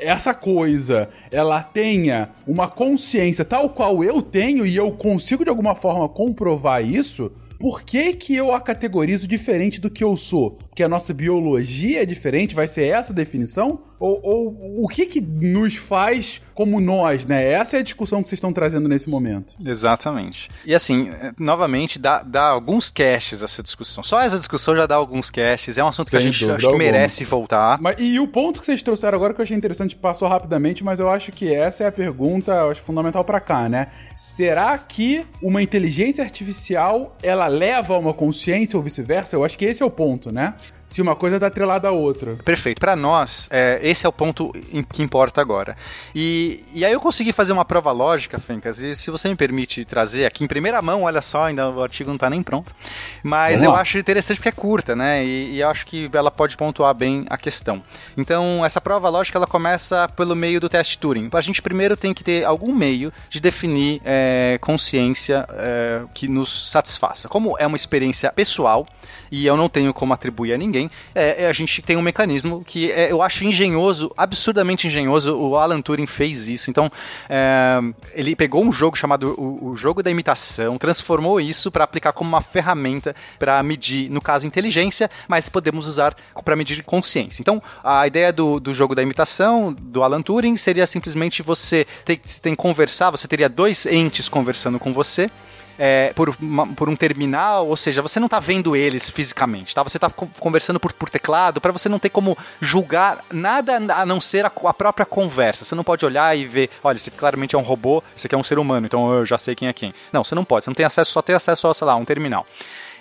é- essa coisa, ela tenha uma consciência tal qual eu tenho e eu consigo de alguma forma comprovar isso, por que, que eu a categorizo diferente do que eu sou? Porque a nossa biologia é diferente? Vai ser essa a definição? Ou, ou o que que nos faz como nós, né? Essa é a discussão que vocês estão trazendo nesse momento. Exatamente. E assim, eh, novamente, dá, dá alguns casts essa discussão. Só essa discussão já dá alguns casts. É um assunto que a Sem gente acho que alguma. merece voltar. Mas, e o ponto que vocês trouxeram agora que eu achei interessante, passou rapidamente, mas eu acho que essa é a pergunta, eu acho fundamental pra cá, né? Será que uma inteligência artificial, ela leva a uma consciência ou vice-versa? Eu acho que esse é o ponto, né? Se uma coisa tá atrelada à outra. Perfeito. Para nós, é, esse é o ponto em- que importa agora. E, e aí eu consegui fazer uma prova lógica, Fencas, e se você me permite trazer aqui em primeira mão, olha só, ainda o artigo não tá nem pronto. Mas eu acho interessante porque é curta, né? E, e eu acho que ela pode pontuar bem a questão. Então, essa prova lógica, ela começa pelo meio do teste Turing. A gente primeiro tem que ter algum meio de definir é, consciência é, que nos satisfaça. Como é uma experiência pessoal, e eu não tenho como atribuir a ninguém, é, é, a gente tem um mecanismo que é, eu acho engenhoso, absurdamente engenhoso. O Alan Turing fez isso. Então, é, ele pegou um jogo chamado o, o jogo da imitação, transformou isso para aplicar como uma ferramenta para medir, no caso, inteligência, mas podemos usar para medir consciência. Então, a ideia do, do jogo da imitação do Alan Turing seria simplesmente você tem que conversar, você teria dois entes conversando com você é, por, uma- por um terminal, ou seja, você não está vendo eles fisicamente, tá? Você está conversando por, por teclado, para você não ter como julgar nada a não ser a, a própria conversa. Você não pode olhar e ver, olha, esse claramente é um robô, esse aqui é um ser humano, então eu já sei quem é quem. Não, você não pode, você não tem acesso, só tem acesso a, sei lá, um terminal.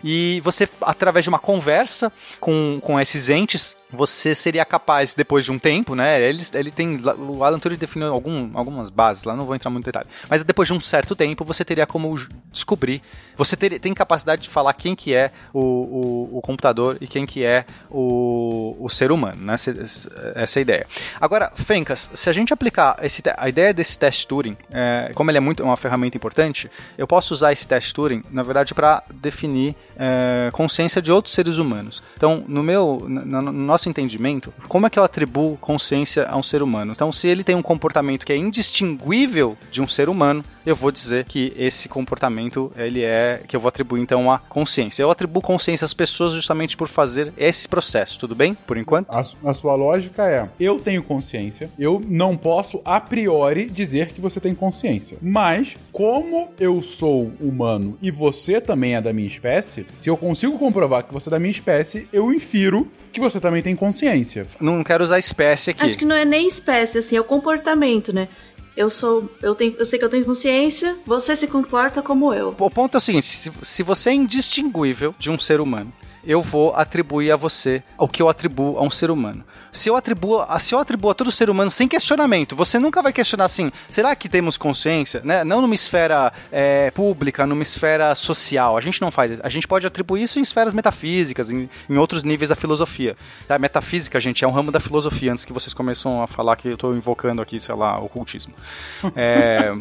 E você, através de uma conversa com, com esses entes, você seria capaz, depois de um tempo, né? Ele, ele tem. O Alan Turing definiu algum, algumas bases lá, não vou entrar muito em detalhe. Mas depois de um certo tempo, você teria como descobrir. Você ter, tem capacidade de falar quem que é o, o, o computador e quem que é o, o ser humano, né? Essa, essa é a ideia. Agora, Fencas, se a gente aplicar esse, a ideia desse teste Turing, é, como ele é muito uma ferramenta importante, eu posso usar esse teste Turing, na verdade, para definir é, consciência de outros seres humanos. Então, no meu, no, nosso entendimento, como é que eu atribuo consciência a um ser humano? Então, se ele tem um comportamento que é indistinguível de um ser humano, eu vou dizer que esse comportamento ele é que eu vou atribuir então a consciência. Eu atribuo consciência às pessoas justamente por fazer esse processo, tudo bem? Por enquanto? A, a sua lógica é: eu tenho consciência, eu não posso a priori dizer que você tem consciência. Mas, como eu sou humano e você também é da minha espécie, se eu consigo comprovar que você é da minha espécie, eu infiro que você também tem consciência. Não quero usar espécie aqui. Acho que não é nem espécie, assim, é o comportamento, né? Eu sou. Eu, tenho, eu sei que eu tenho consciência, você se comporta como eu. O ponto é o seguinte: se, se você é indistinguível de um ser humano, eu vou atribuir a você o que eu atribuo a um ser humano se eu atribuo, se eu atribuo a todo ser humano sem questionamento, você nunca vai questionar assim, será que temos consciência? Né? Não numa esfera é, pública, numa esfera social. A gente não faz. A gente pode atribuir isso em esferas metafísicas, em, em outros níveis da filosofia. A metafísica, gente, é um ramo da filosofia, antes que vocês começam a falar que eu estou invocando aqui, sei lá, ocultismo. É,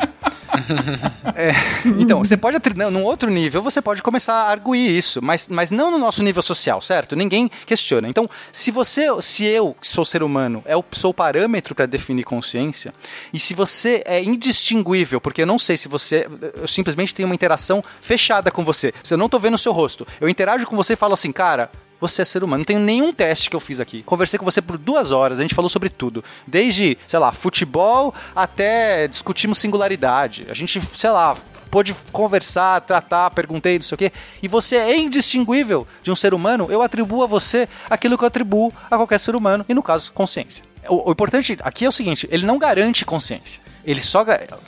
é, então, você pode, não, num outro nível, você pode começar a arguir isso, mas, mas não no nosso nível social, certo? Ninguém questiona. Então, se você, se eu, que sou ser humano, é o, sou o parâmetro para definir consciência, e se você é indistinguível, porque eu não sei se você. Eu simplesmente tenho uma interação fechada com você. Se eu não tô vendo o seu rosto, eu interajo com você e falo assim, cara, você é ser humano. Não tem nenhum teste que eu fiz aqui. Conversei com você por duas horas, a gente falou sobre tudo. Desde, sei lá, futebol até discutimos singularidade. A gente, sei lá, pôde conversar, tratar, perguntei, não sei o quê, e você é indistinguível de um ser humano, eu atribuo a você aquilo que eu atribuo a qualquer ser humano, e no caso, consciência. O, o importante aqui é o seguinte: ele não garante consciência. Ele só,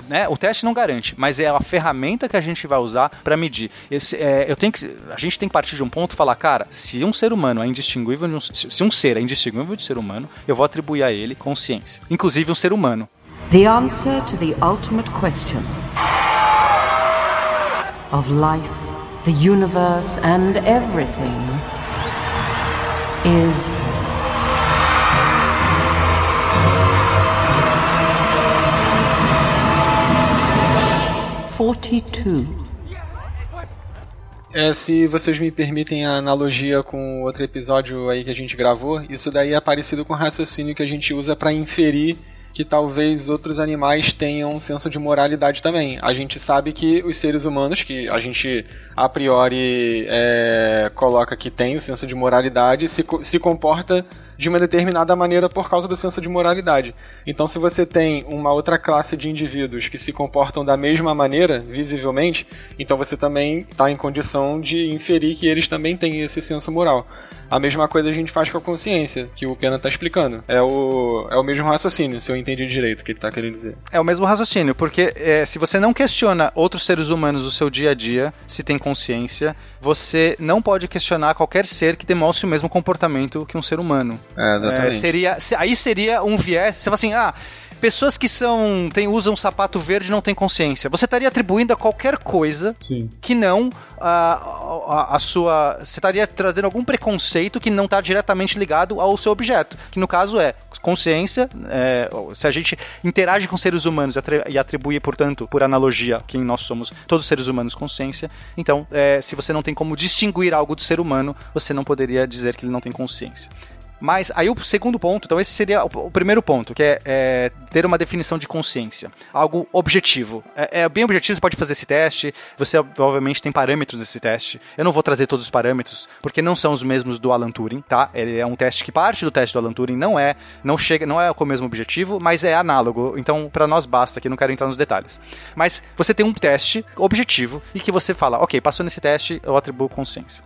né, o teste não garante, mas é a ferramenta que a gente vai usar para medir. Esse, é, eu tenho que, a gente tem que partir de um ponto e falar, cara, se um ser humano é indistinguível de um, se um ser é indistinguível de ser humano, eu vou atribuir a ele consciência, inclusive um ser humano. The answer to the ultimate question of life, the universe, and everything is. Forty-two. É, se vocês me permitem a analogia com outro episódio aí que a gente gravou, isso daí é parecido com o raciocínio que a gente usa para inferir que talvez outros animais tenham um senso de moralidade também. A gente sabe que os seres humanos, que a gente a priori é, coloca que tem o senso de moralidade, se, se comporta de uma determinada maneira por causa do senso de moralidade. Então, se você tem uma outra classe de indivíduos que se comportam da mesma maneira, visivelmente, então você também está em condição de inferir que eles também têm esse senso moral. A mesma coisa a gente faz com a consciência, que o Pena está explicando. É o, é o mesmo raciocínio, se eu entendi direito o que ele está querendo dizer. É o mesmo raciocínio, porque é, se você não questiona outros seres humanos o seu dia a dia, se tem consciência, você não pode questionar qualquer ser que demonstre o mesmo comportamento que um ser humano. É, exatamente. É, seria, aí seria um viés. Você fala assim, ah. Pessoas que são tem, usam sapato verde não têm consciência. Você estaria atribuindo a qualquer coisa Sim. que não a, a, a, sua. Você estaria trazendo algum preconceito que não está diretamente ligado ao seu objeto. Que no caso é consciência. É, se a gente interage com seres humanos e atribui, portanto, por analogia, quem nós somos, todos os seres humanos, consciência. Então, é, se você não tem como distinguir algo do ser humano, você não poderia dizer que ele não tem consciência. Mas aí o segundo ponto, então esse seria o, primeiro ponto, que é, é, ter uma definição de consciência. Algo objetivo. É, é, bem objetivo, você pode fazer esse teste, você obviamente tem parâmetros desse teste. Eu não vou trazer todos os parâmetros, porque não são os mesmos do Alan Turing, tá? Ele é um teste que parte do teste do Alan Turing, não é, não chega, não é com o mesmo objetivo, mas é análogo. Então, para nós basta, que não quero entrar nos detalhes. Mas você tem um teste objetivo e que você fala, ok, passou nesse teste, eu atribuo consciência.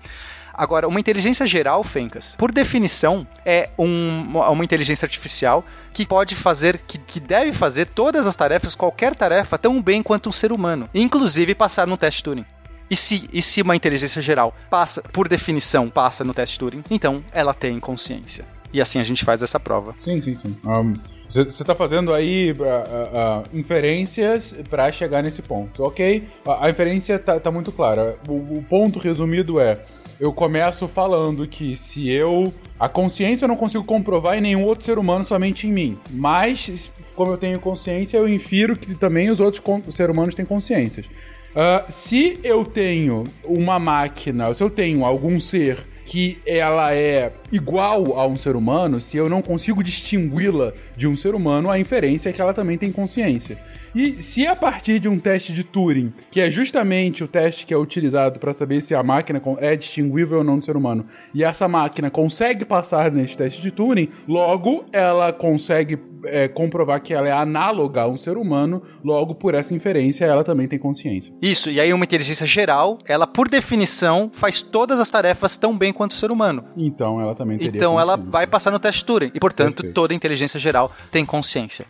Agora, uma inteligência geral, Fencas, por definição, é um, uma inteligência artificial que pode fazer, que, que deve fazer todas as tarefas, qualquer tarefa, tão bem quanto um ser humano, inclusive passar no teste Turing. E se, e se uma inteligência geral passa, por definição, passa no teste Turing, então ela tem consciência. E assim a gente faz essa prova. Sim, sim, sim. Um, você está fazendo aí uh, uh, uh, inferências para chegar nesse ponto, ok? A, a inferência tá, tá, muito clara. O, o ponto resumido é eu começo falando que se eu. A consciência eu não consigo comprovar em nenhum outro ser humano, somente em mim. Mas, como eu tenho consciência, eu infiro que também os outros seres humanos têm consciências. Uh, se eu tenho uma máquina, se eu tenho algum ser que ela é igual a um ser humano, se eu não consigo distingui-la de um ser humano, a inferência é que ela também tem consciência. E se a partir de um teste de Turing, que é justamente o teste que é utilizado para saber se a máquina é distinguível ou não do ser humano, e essa máquina consegue passar nesse teste de Turing, logo ela consegue é, comprovar que ela é análoga a um ser humano, logo por essa inferência ela também tem consciência. Isso, e aí uma inteligência geral, ela por definição faz todas as tarefas tão bem quanto o ser humano. Então ela também teria Então ela vai passar no teste Turing, e portanto Perfeito. toda inteligência geral tem consciência.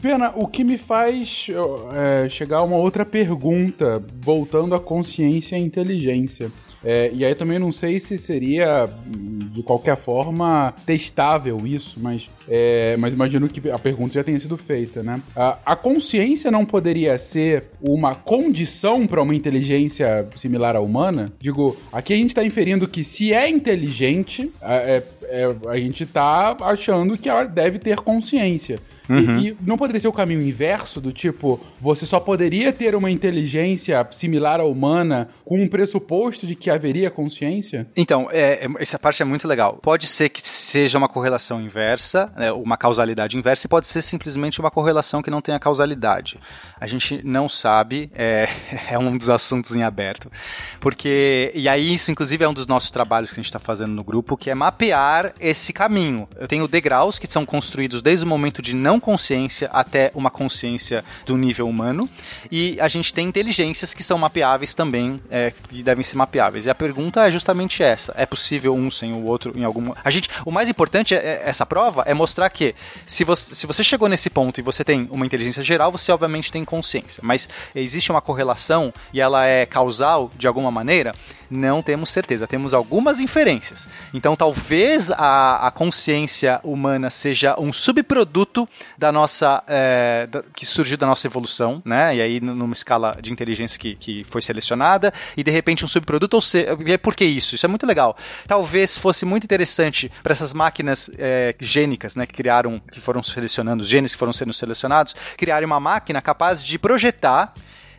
Pena, o que me faz é, chegar a uma outra pergunta, voltando à consciência e inteligência. É, e aí também não sei se seria de qualquer forma testável isso, mas, é, mas imagino que a pergunta já tenha sido feita, né? A, a consciência não poderia ser uma condição para uma inteligência similar à humana? Digo, aqui a gente está inferindo que se é inteligente, é, é, a gente está achando que ela deve ter consciência. Uhum. E, e, não poderia ser o caminho inverso do tipo, você só poderia ter uma inteligência similar à humana com um pressuposto de que haveria consciência? Então, é, é, essa parte é muito legal. Pode ser que seja uma correlação inversa, né, uma causalidade inversa, e pode ser simplesmente uma correlação que não tenha causalidade. A gente não sabe, é, é um dos assuntos em aberto. Porque, e aí isso inclusive é um dos nossos trabalhos que a gente está fazendo no grupo, que é mapear esse caminho. Eu tenho degraus que são construídos desde o momento de não consciência até uma consciência do nível humano. E a gente tem inteligências que são mapeáveis também, é, que devem ser mapeáveis. E a pergunta é justamente essa: é possível um sem o outro em algum. A gente, o mais importante é, é, essa prova é mostrar que se você, se você chegou nesse ponto e você tem uma inteligência geral, você obviamente tem consciência. Mas existe uma correlação e ela é causal de alguma maneira não temos certeza, temos algumas inferências. Então, talvez a, a consciência humana seja um subproduto da nossa é, da, que surgiu da nossa evolução, né? E aí numa escala de inteligência que, que foi selecionada e de repente um subproduto. Ou seja, por que isso? Isso é muito legal. Talvez fosse muito interessante para essas máquinas é, gênicas, né? Que criaram, que foram selecionando os genes que foram sendo selecionados, criarem uma máquina capaz de projetar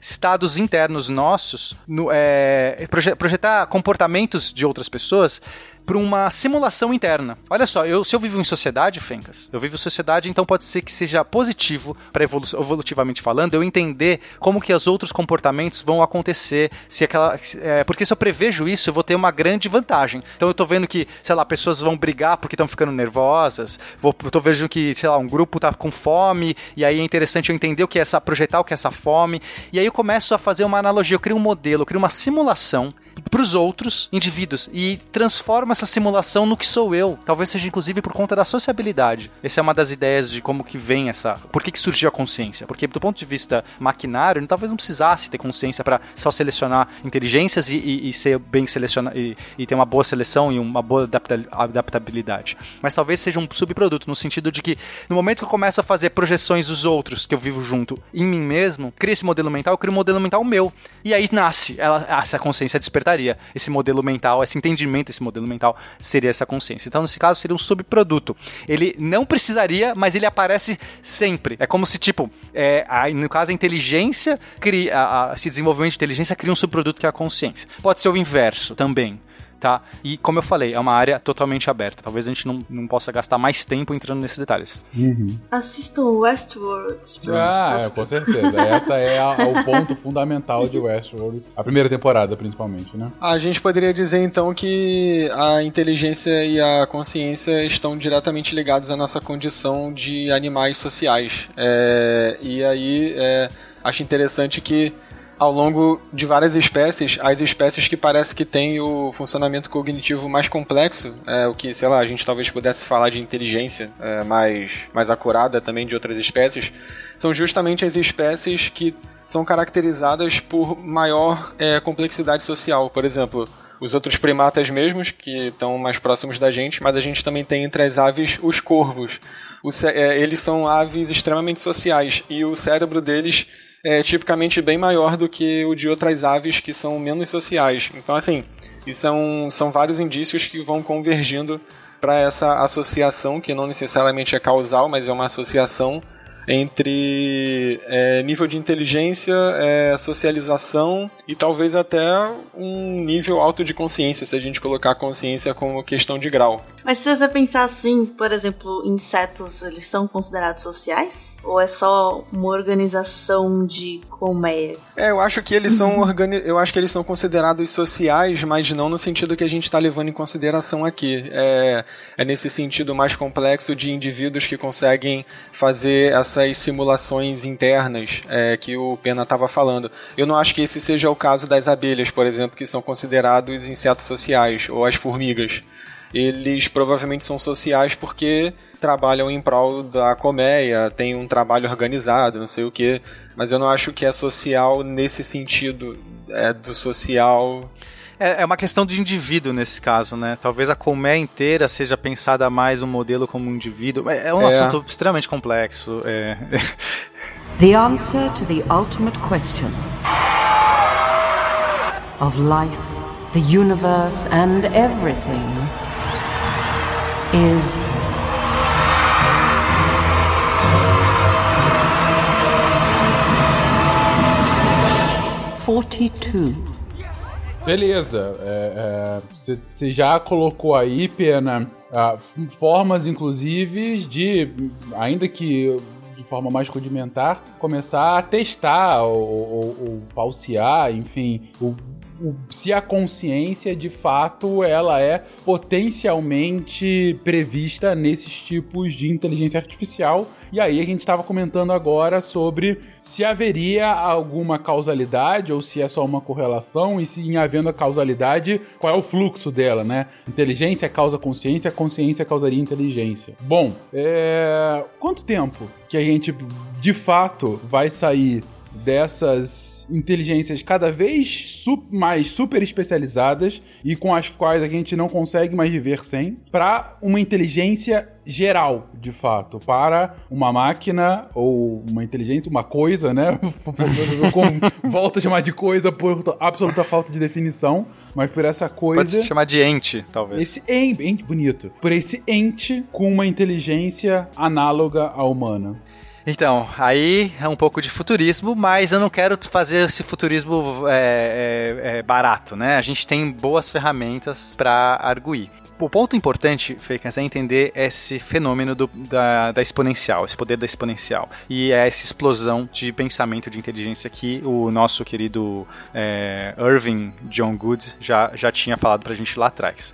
estados internos nossos, no, é, projetar comportamentos de outras pessoas para uma simulação interna. Olha só, eu, se eu vivo em sociedade, Fencas, eu vivo em sociedade, então pode ser que seja positivo, para evolu evolutivamente falando, eu entender como que os outros comportamentos vão acontecer, se aquela, é, porque se eu prevejo isso, eu vou ter uma grande vantagem. Então eu tô vendo que, sei lá, pessoas vão brigar porque estão ficando nervosas, vou, eu tô vendo que, sei lá, um grupo tá com fome, e aí é interessante eu entender o que é essa, projetar o que é essa fome, e aí eu começo a fazer uma analogia, eu crio um modelo, eu crio uma simulação para os outros indivíduos e transforma essa simulação no que sou eu. Talvez seja inclusive por conta da sociabilidade. Essa é uma das ideias de como que vem essa. Por que, que surgiu a consciência? Porque do ponto de vista maquinário, talvez não precisasse ter consciência para só selecionar inteligências e, e, e ser bem selecionado e, e, ter uma boa seleção e uma boa adaptabilidade. Mas talvez seja um subproduto no sentido de que no momento que eu começo a fazer projeções dos outros que eu vivo junto em mim mesmo, cria esse modelo mental, eu crio um modelo mental meu. E aí nasce ela, essa consciência despertar despertaria esse modelo mental, esse entendimento, esse modelo mental seria essa consciência. Então, nesse caso, seria um subproduto. Ele não precisaria, mas ele aparece sempre. É como se, tipo, é, a, no caso, a inteligência cria, a, a, esse desenvolvimento de inteligência cria um subproduto que é a consciência. Pode ser o inverso também tá? E como eu falei, é uma área totalmente aberta. Talvez a gente não, não possa gastar mais tempo entrando nesses detalhes. Uhum. Assistam Westworld. Ah, é, com certeza. Essa é a, o ponto fundamental de Westworld. A primeira temporada, principalmente, né? A gente poderia dizer, então, que a inteligência e a consciência estão diretamente ligados à nossa condição de animais sociais. É, e aí, é, acho interessante que ao longo de várias espécies, as espécies que parece que têm o funcionamento cognitivo mais complexo, é, o que, sei lá, a gente talvez pudesse falar de inteligência é, mais, mais acurada também de outras espécies, são justamente as espécies que são caracterizadas por maior é, complexidade social. Por exemplo, os outros primatas mesmos, que estão mais próximos da gente, mas a gente também tem entre as aves os corvos. O é, eles são aves extremamente sociais e o cérebro deles é tipicamente bem maior do que o de outras aves que são menos sociais. Então, assim, são, são vários indícios que vão convergindo para essa associação, que não necessariamente é causal, mas é uma associação entre é, nível de inteligência, é, socialização e talvez até um nível alto de consciência, se a gente colocar a consciência como questão de grau. Mas se você pensar assim, por exemplo, insetos, eles são considerados sociais? Ou é só uma organização de colmeia? É, eu acho que eles são organi eu acho que eles são considerados sociais, mas não no sentido que a gente está levando em consideração aqui. É, é nesse sentido mais complexo de indivíduos que conseguem fazer essas simulações internas é, que o Pena estava falando. Eu não acho que esse seja o caso das abelhas, por exemplo, que são considerados insetos sociais, ou as formigas. Eles provavelmente são sociais porque trabalham em prol da colmeia, tem um trabalho organizado, não sei o que, mas eu não acho que é social nesse sentido é, do social. É, é uma questão de indivíduo nesse caso, né? Talvez a colmeia inteira seja pensada mais um modelo como um indivíduo. É, é um É. assunto extremamente complexo. é. The answer to the ultimate question of life, the universe, and everything is forty-two. Beleza. Você já colocou aí, Pena, formas, inclusive, de, ainda que de forma mais rudimentar, começar a testar ou, ou- ou falsear, enfim, o- se a consciência de fato ela é potencialmente prevista nesses tipos de inteligência artificial. E aí a gente estava comentando agora sobre se haveria alguma causalidade ou se é só uma correlação e se em havendo a causalidade, qual é o fluxo dela, né? Inteligência causa consciência, consciência causaria inteligência. Bom, é... quanto tempo que a gente de fato vai sair dessas inteligências cada vez mais super especializadas e com as quais a gente não consegue mais viver sem, para uma inteligência geral, de fato, para uma máquina ou uma inteligência, uma coisa, né? Com, volta a chamar de coisa por absoluta falta de definição, mas por essa coisa. Pode se chamar de ente, talvez. Esse ente, ente bonito. Por esse ente com uma inteligência análoga à humana. Então, aí é um pouco de futurismo, mas eu não quero fazer esse futurismo é, é, é, barato, né? A gente tem boas ferramentas para arguir. O ponto importante, Feicas, é entender esse fenômeno do- da, da exponencial, esse poder da exponencial. E é essa explosão de pensamento de inteligência que o nosso querido é, Irving John Good já, já tinha falado pra gente lá atrás.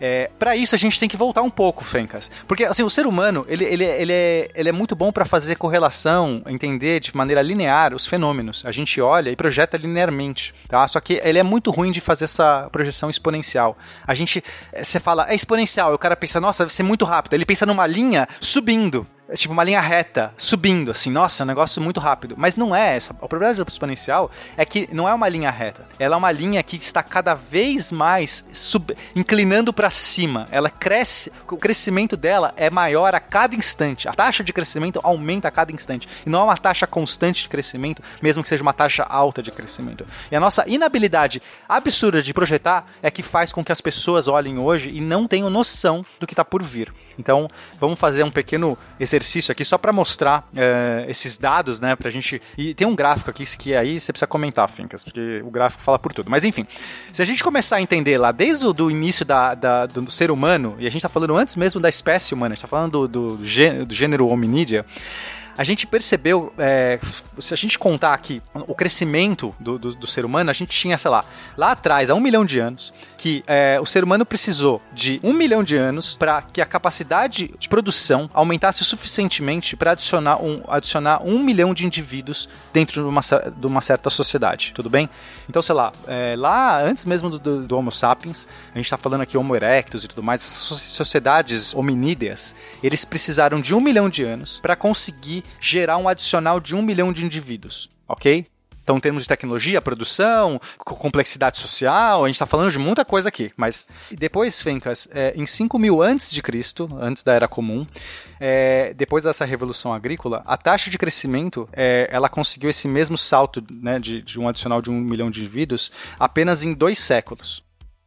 É, para isso a gente tem que voltar um pouco, Fencas. Porque assim, o ser humano ele, ele, ele, é, ele é muito bom para fazer correlação, entender de maneira linear os fenômenos. A gente olha e projeta linearmente, tá? Só que ele é muito ruim de fazer essa projeção exponencial. A gente, eh, você fala, é exponencial, e o cara pensa, nossa, deve ser muito rápido. Ele pensa numa linha subindo. É tipo uma linha reta, subindo, assim, nossa, é um negócio muito rápido. Mas não é essa. Problema do exponencial é que não é uma linha reta. Ela é uma linha que está cada vez mais sub- inclinando para cima. Ela cresce, o crescimento dela é maior a cada instante. A taxa de crescimento aumenta a cada instante. E não é uma taxa constante de crescimento, mesmo que seja uma taxa alta de crescimento. E a nossa inabilidade absurda de projetar é que faz com que as pessoas olhem hoje e não tenham noção do que está por vir. Então, vamos fazer um pequeno exercício aqui só para mostrar eh, esses dados, né, pra gente... E tem um gráfico aqui que aí você precisa comentar, Fincas, porque o gráfico fala por tudo. Mas enfim, se a gente começar a entender lá desde o início da, da- do ser humano, e a gente tá falando antes mesmo da espécie humana, a gente tá falando do, do, gê- do gênero hominídea, a gente percebeu, é, se a gente contar aqui o crescimento do, do, do ser humano, a gente tinha, sei lá, lá atrás, há um milhão de anos, que é, o ser humano precisou de um milhão de anos para que a capacidade de produção aumentasse suficientemente para adicionar um, adicionar um milhão de indivíduos dentro de uma, de uma certa sociedade, tudo bem? Então, sei lá, é, lá antes mesmo do, do- Homo sapiens, a gente está falando aqui Homo erectus e tudo mais, sociedades hominídeas, eles precisaram de um milhão de anos para conseguir gerar um adicional de um milhão de indivíduos, ok? Então, em termos de tecnologia, produção, complexidade social, a gente está falando de muita coisa aqui. Mas depois, Fencas, é, em 5 mil antes de Cristo, antes da Era Comum, é, depois dessa revolução agrícola, a taxa de crescimento, é, ela conseguiu esse mesmo salto né, de, de um adicional de um milhão de indivíduos apenas em dois séculos.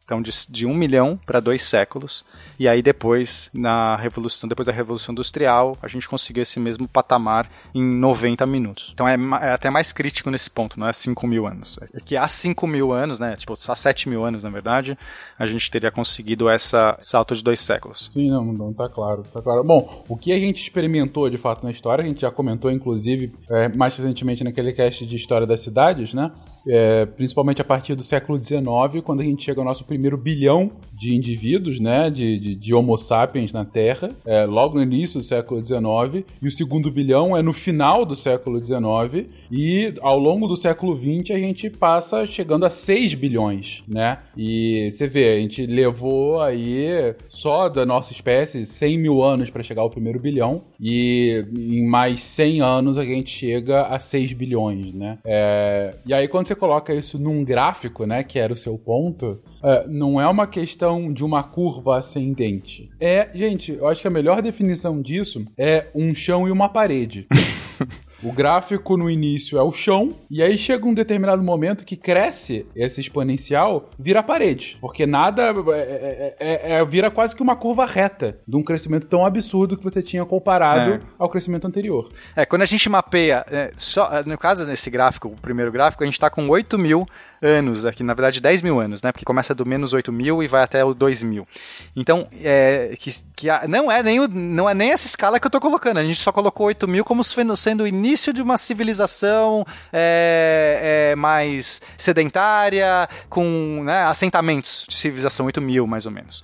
Então, de, de um milhão para dois séculos. E aí, depois, na revolução, depois da Revolução Industrial, a gente conseguiu esse mesmo patamar em 90 minutos. Então, é, é até mais crítico nesse ponto, não é 5 mil anos. É que há 5 mil anos, né? Tipo, há 7 mil anos, na verdade, a gente teria conseguido essa salto de dois séculos. Sim, não, não tá claro, tá claro. Bom, o que a gente experimentou de fato na história, a gente já comentou, inclusive, é, mais recentemente naquele cast de História das Cidades, né? É, principalmente a partir do século XIX, quando a gente chega ao nosso primeiro bilhão de indivíduos, né, de, de, de Homo sapiens na Terra, é, logo no início do século XIX, e o segundo bilhão é no final do século XIX, e ao longo do século XX a gente passa chegando a 6 bilhões, né? E você vê, a gente levou aí só da nossa espécie 100 mil anos para chegar ao primeiro bilhão, e em mais 100 anos a gente chega a 6 bilhões, né? É, e aí quando você coloca isso num gráfico, né, que era o seu ponto, é, não é uma questão de uma curva ascendente. É, gente, eu acho que a melhor definição disso é um chão e uma parede. O gráfico no início é o chão, e aí chega um determinado momento que cresce esse exponencial, vira parede. Porque nada é, é, é, vira quase que uma curva reta de um crescimento tão absurdo que você tinha comparado é. ao crescimento anterior. É, quando a gente mapeia, só, no caso nesse gráfico, o primeiro gráfico, a gente está com 8 mil anos aqui, na verdade 10 mil anos, né? Porque começa do menos 8 mil e vai até o 2 mil. Então, é, que, que não, é nem o, não é nem essa escala que eu estou colocando, a gente só colocou 8 mil como sendo o início de uma civilização é, é, mais sedentária, com né, assentamentos de civilização 8 mil, mais ou menos.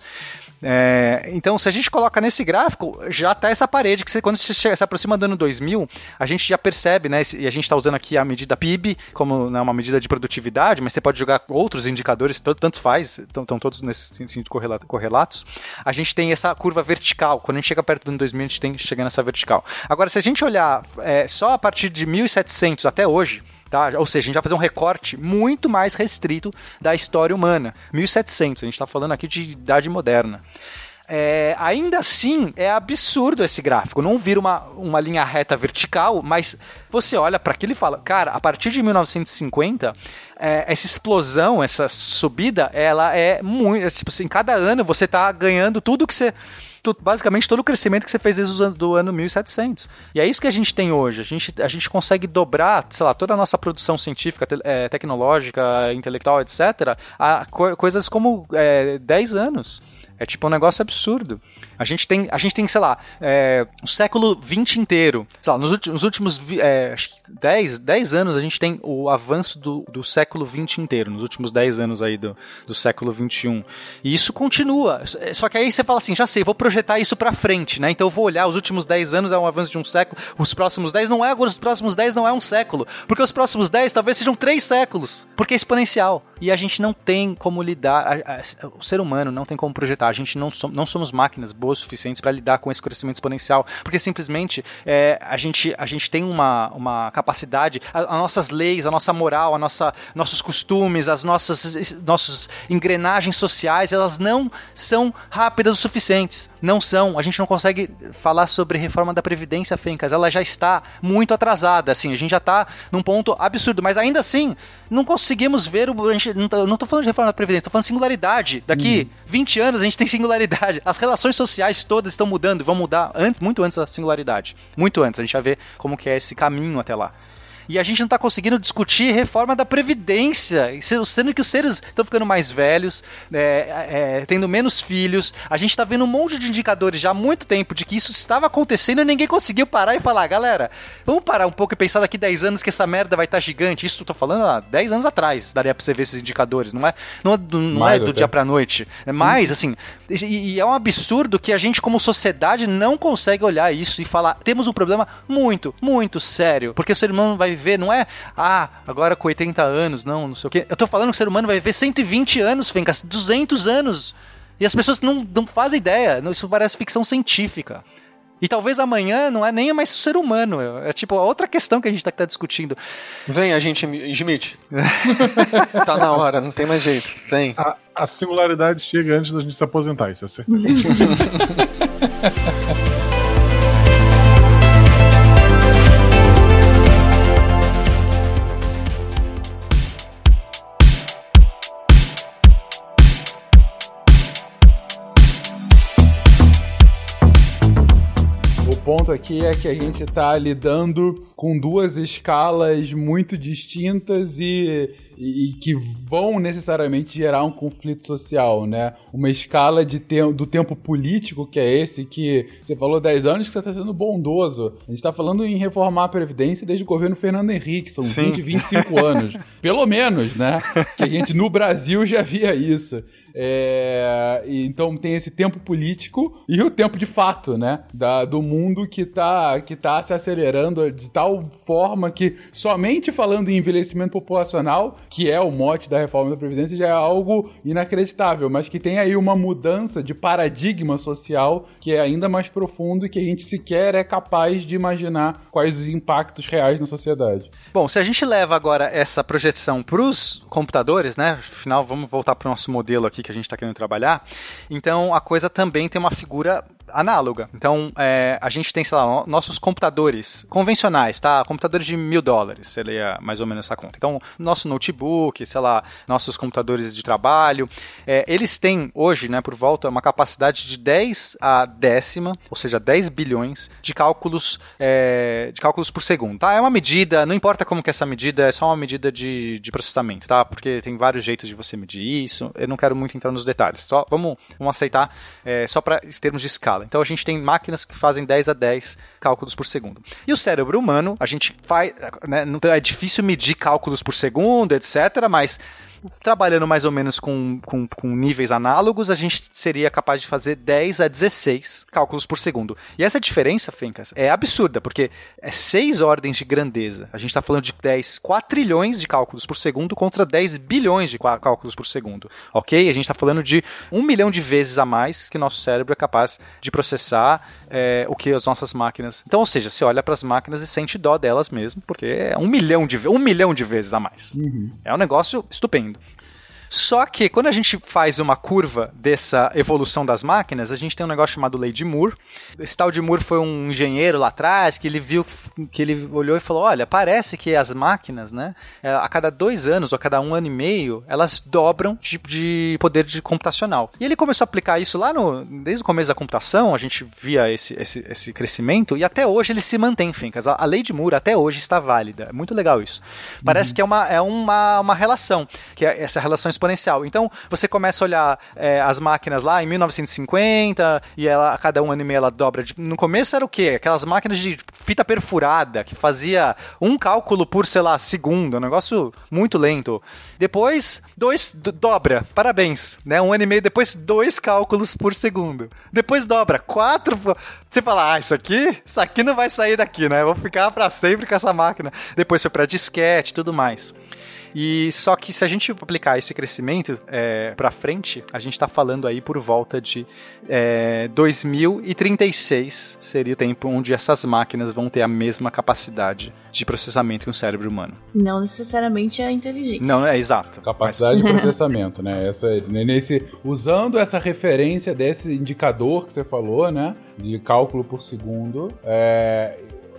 É, então, se a gente coloca nesse gráfico, já está essa parede, que você, quando você se aproxima do ano 2000, a gente já percebe, né? E a gente está usando aqui a medida PIB como né, uma medida de produtividade, mas você pode jogar outros indicadores, tanto, tanto faz, estão todos nesse sentido correlatos. A gente tem essa curva vertical. Quando a gente chega perto do ano 2000, a gente tem chegar nessa vertical. Agora, se a gente olhar é, só a partir de 1700 até hoje, Tá? Ou seja, a gente vai fazer um recorte muito mais restrito da história humana. 1700, a gente está falando aqui de idade moderna. É, ainda assim, é absurdo esse gráfico. Não vira uma, uma linha reta vertical, mas você olha para aquilo e fala: cara, a partir de 1950, é, essa explosão, essa subida, ela é muito. Tipo assim, cada ano você está ganhando tudo que você basicamente todo o crescimento que você fez desde o ano, do ano 1700. E é isso que a gente tem hoje. A gente, a gente consegue dobrar, sei lá, toda a nossa produção científica, te, é, tecnológica, intelectual, etc., a co coisas como é, 10 anos. É tipo um negócio absurdo. A gente tem, a gente tem sei lá, é, o século XX inteiro. Sei lá, nos últimos, nos últimos é, 10, 10 anos a gente tem o avanço do, do século XX inteiro, nos últimos 10 anos aí do, do século XXI. E isso continua. Só que aí você fala assim, já sei, vou projetar isso pra frente, né? Então eu vou olhar, os últimos 10 anos é um avanço de um século, os próximos 10 não é agora, os próximos 10 não é um século. Porque os próximos 10 talvez sejam 3 séculos. Porque é exponencial. E a gente não tem como lidar, a, a, o ser humano não tem como projetar. A gente não, so, não somos máquinas boas suficientes para lidar com esse crescimento exponencial. Porque simplesmente é, a, gente, a gente tem uma, uma capacidade, as nossas leis, a nossa moral, a nossa, nossos costumes, as nossas nossas engrenagens sociais, elas não são rápidas o suficientes. Não são. A gente não consegue falar sobre reforma da Previdência, Fencas. Ela já está muito atrasada. Assim, a gente já está num ponto absurdo. Mas ainda assim, não conseguimos ver o. A gente, não, tô falando de reforma da Previdência, tô falando de singularidade. Daqui hum. 20 anos a gente tem singularidade. As relações sociais todas estão mudando e vão mudar antes, muito antes da singularidade. Muito antes. A gente vai ver como que é esse caminho até lá e a gente não está conseguindo discutir reforma da Previdência, sendo que os seres estão ficando mais velhos, é, é, tendo menos filhos. A gente está vendo um monte de indicadores já há muito tempo de que isso estava acontecendo e ninguém conseguiu parar e falar, galera, vamos parar um pouco e pensar daqui 10 anos que essa merda vai estar tá gigante. Isso eu tô falando há 10 anos atrás, daria para você ver esses indicadores, não é, não é do, não é do dia para noite. É mais, assim, e, e é um absurdo que a gente como sociedade não consegue olhar isso e falar, temos um problema muito, muito sério, porque o ser humano vai viver, não é, ah, agora com 80 anos, não, não sei o quê. Eu tô falando que o ser humano vai viver 120 anos, Fencas, 200 anos. E as pessoas não, não fazem ideia. Isso parece ficção científica. E talvez amanhã não é nem mais ser humano. É tipo outra questão que a gente tá, tá discutindo. Vem, agente Smith. tá na hora, não tem mais jeito. Vem. A, a singularidade chega antes da gente se aposentar, isso é certeza. ponto aqui é que a gente está lidando com duas escalas muito distintas e, e, e que vão necessariamente gerar um conflito social, né? Uma escala de te do tempo político, que é esse, que você falou 10 anos que você está sendo bondoso. A gente está falando em reformar a Previdência desde o governo Fernando Henrique, são Sim. 20, 25 anos. Pelo menos, né? Que a gente no Brasil já via isso. É, então tem esse tempo político e o tempo de fato, né? Da, do mundo que tá, que tá se acelerando de tal forma que somente falando em envelhecimento populacional, que é o mote da reforma da Previdência, já é algo inacreditável, mas que tem aí uma mudança de paradigma social que é ainda mais profundo e que a gente sequer é capaz de imaginar quais os impactos reais na sociedade. Bom, se a gente leva agora essa projeção para os computadores, né? Afinal, vamos voltar para o nosso modelo aqui que a gente está querendo trabalhar. Então, a coisa também tem uma figura análoga. Então, é, a gente tem, sei lá, no- nossos computadores convencionais, tá? Computadores de mil dólares, leia mais ou menos essa conta. Então, nosso notebook, sei lá, nossos computadores de trabalho, é, eles têm hoje, né, por volta, uma capacidade de 10 a décima, ou seja, 10 bilhões de cálculos, é, de cálculos por segundo, tá? É uma medida, não importa como que é essa medida, é só uma medida de, de processamento, tá? Porque tem vários jeitos de você medir isso, eu não quero muito entrar nos detalhes, só vamos, vamos aceitar é, só para termos de escala. Então a gente tem máquinas que fazem 10 a 10 cálculos por segundo. E o cérebro humano, a gente faz, né, é difícil medir cálculos por segundo, etc, mas trabalhando mais ou menos com, com, com níveis análogos, a gente seria capaz de fazer 10 a 16 cálculos por segundo. E essa diferença, Fencas, é absurda, porque é 6 ordens de grandeza. A gente está falando de 10 quatrilhões de cálculos por segundo contra 10 bilhões de cálculos por segundo. Ok? A gente está falando de um milhão de vezes a mais que nosso cérebro é capaz de processar é, o que as nossas máquinas. Então, ou seja, você olha para as máquinas e sente dó delas mesmo, porque é um milhão de, um milhão de vezes a mais. É um negócio estupendo. Só que quando a gente faz uma curva dessa evolução das máquinas, a gente tem um negócio chamado lei de Moore. Esse tal de Moore foi um engenheiro lá atrás que ele viu, que ele olhou e falou: olha, parece que as máquinas, né, é, a cada dois anos ou a cada um ano e meio, elas dobram de, de poder de computacional. E ele começou a aplicar isso lá no, desde o começo da computação, a gente via esse, esse, esse crescimento e até hoje ele se mantém, Fincas. A, a lei de Moore até hoje está válida. É muito legal isso. Parece que é uma, é uma, uma relação, que é essa relação exponencial. Então, você começa a olhar é, as máquinas lá em 1950 e ela, a cada um ano e meio ela dobra. De, no começo era o quê? Aquelas máquinas de fita perfurada que fazia um cálculo por, sei lá, segundo. Um negócio muito lento. Depois, dois, do- dobra. Parabéns. Né? Um ano e meio depois, dois cálculos por segundo. Depois dobra. Quatro. Você fala, ah, isso aqui, isso aqui não vai sair daqui, né? Eu vou ficar para sempre com essa máquina. Depois foi para disquete e tudo mais. E só que se a gente aplicar esse crescimento é, para frente, a gente está falando aí por volta de é, 2036 seria o tempo onde essas máquinas vão ter a mesma capacidade de processamento que um cérebro humano. Não necessariamente a inteligência. Não, é exato. Capacidade de processamento, né? Essa, nesse, usando essa referência desse indicador que você falou, né? De cálculo por segundo, é,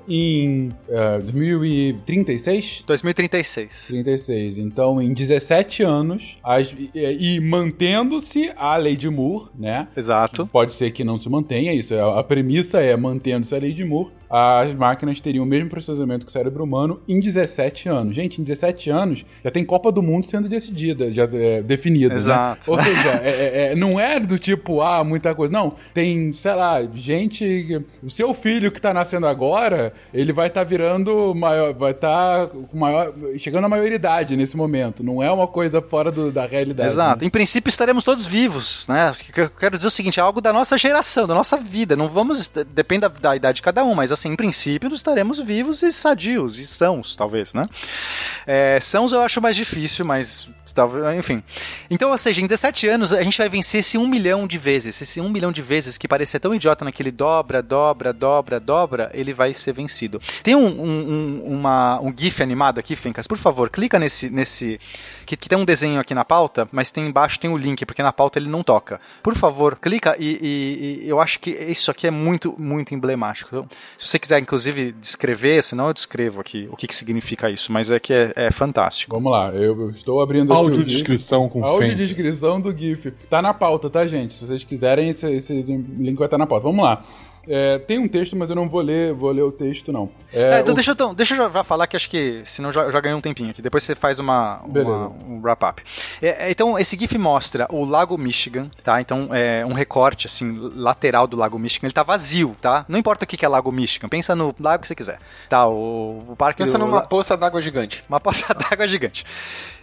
em é, 2036? 2036. 36. Então, em 17 anos, as- e, e mantendo-se a lei de Moore, né? Exato. Pode ser que não se mantenha isso. A a premissa é mantendo-se a lei de Moore, as máquinas teriam o mesmo processamento que o cérebro humano em 17 anos. Gente, em 17 anos já tem Copa do Mundo sendo decidida, já é, definida. né? Exato. Ou seja, é- é- é- não é do tipo, ah, muita coisa. Não, tem, sei lá, gente. O seu filho que tá nascendo agora, ele vai estar virando maior. Vai estar maior. chegando à maioridade nesse momento. Não é uma coisa fora do- da realidade. Exato. né? Em princípio estaremos todos vivos, né? Eu quero dizer o seguinte, é algo da nossa geração, da nossa vida. Não vamos, depende da, da idade de cada um, mas assim, em princípio, estaremos vivos e sadios, e sãos, talvez, né? É, sãos eu acho mais difícil, mas enfim. Então, ou seja, em 17 anos a gente vai vencer esse um milhão de vezes. Esse um milhão de vezes que parecia tão idiota naquele dobra, dobra, dobra, dobra, ele vai ser vencido. Tem um, um, um, uma, um GIF animado aqui, Fencas, por favor, clica nesse. nesse que, que, tem um desenho aqui na pauta, mas tem embaixo tem o link, porque na pauta ele não toca. Por favor, clica e, e, e eu acho que isso aqui é muito, muito emblemático. Então, se você quiser, inclusive, descrever, senão eu descrevo aqui o que, que significa isso, mas é que é, é fantástico. Vamos lá, eu, estou abrindo Audiodescrição com Audiodescrição do GIF. Tá na pauta, tá, gente? Se vocês quiserem, esse, esse link vai estar na pauta. Vamos lá. É, tem um texto, mas eu não vou ler, vou ler o texto, não. É, então, o... deixa, eu, deixa eu já falar que acho que, senão já, já ganhei um tempinho aqui. Depois você faz uma, uma um wrap-up. É, é, então, esse GIF mostra o Lago Michigan, tá? Então, é um recorte, assim, lateral do Lago Michigan. Ele tá vazio, tá? Não importa o que é Lago Michigan, pensa no lago que você quiser. Tá, o, o parque... Pensa do, numa poça d'água gigante. Uma poça d'água gigante.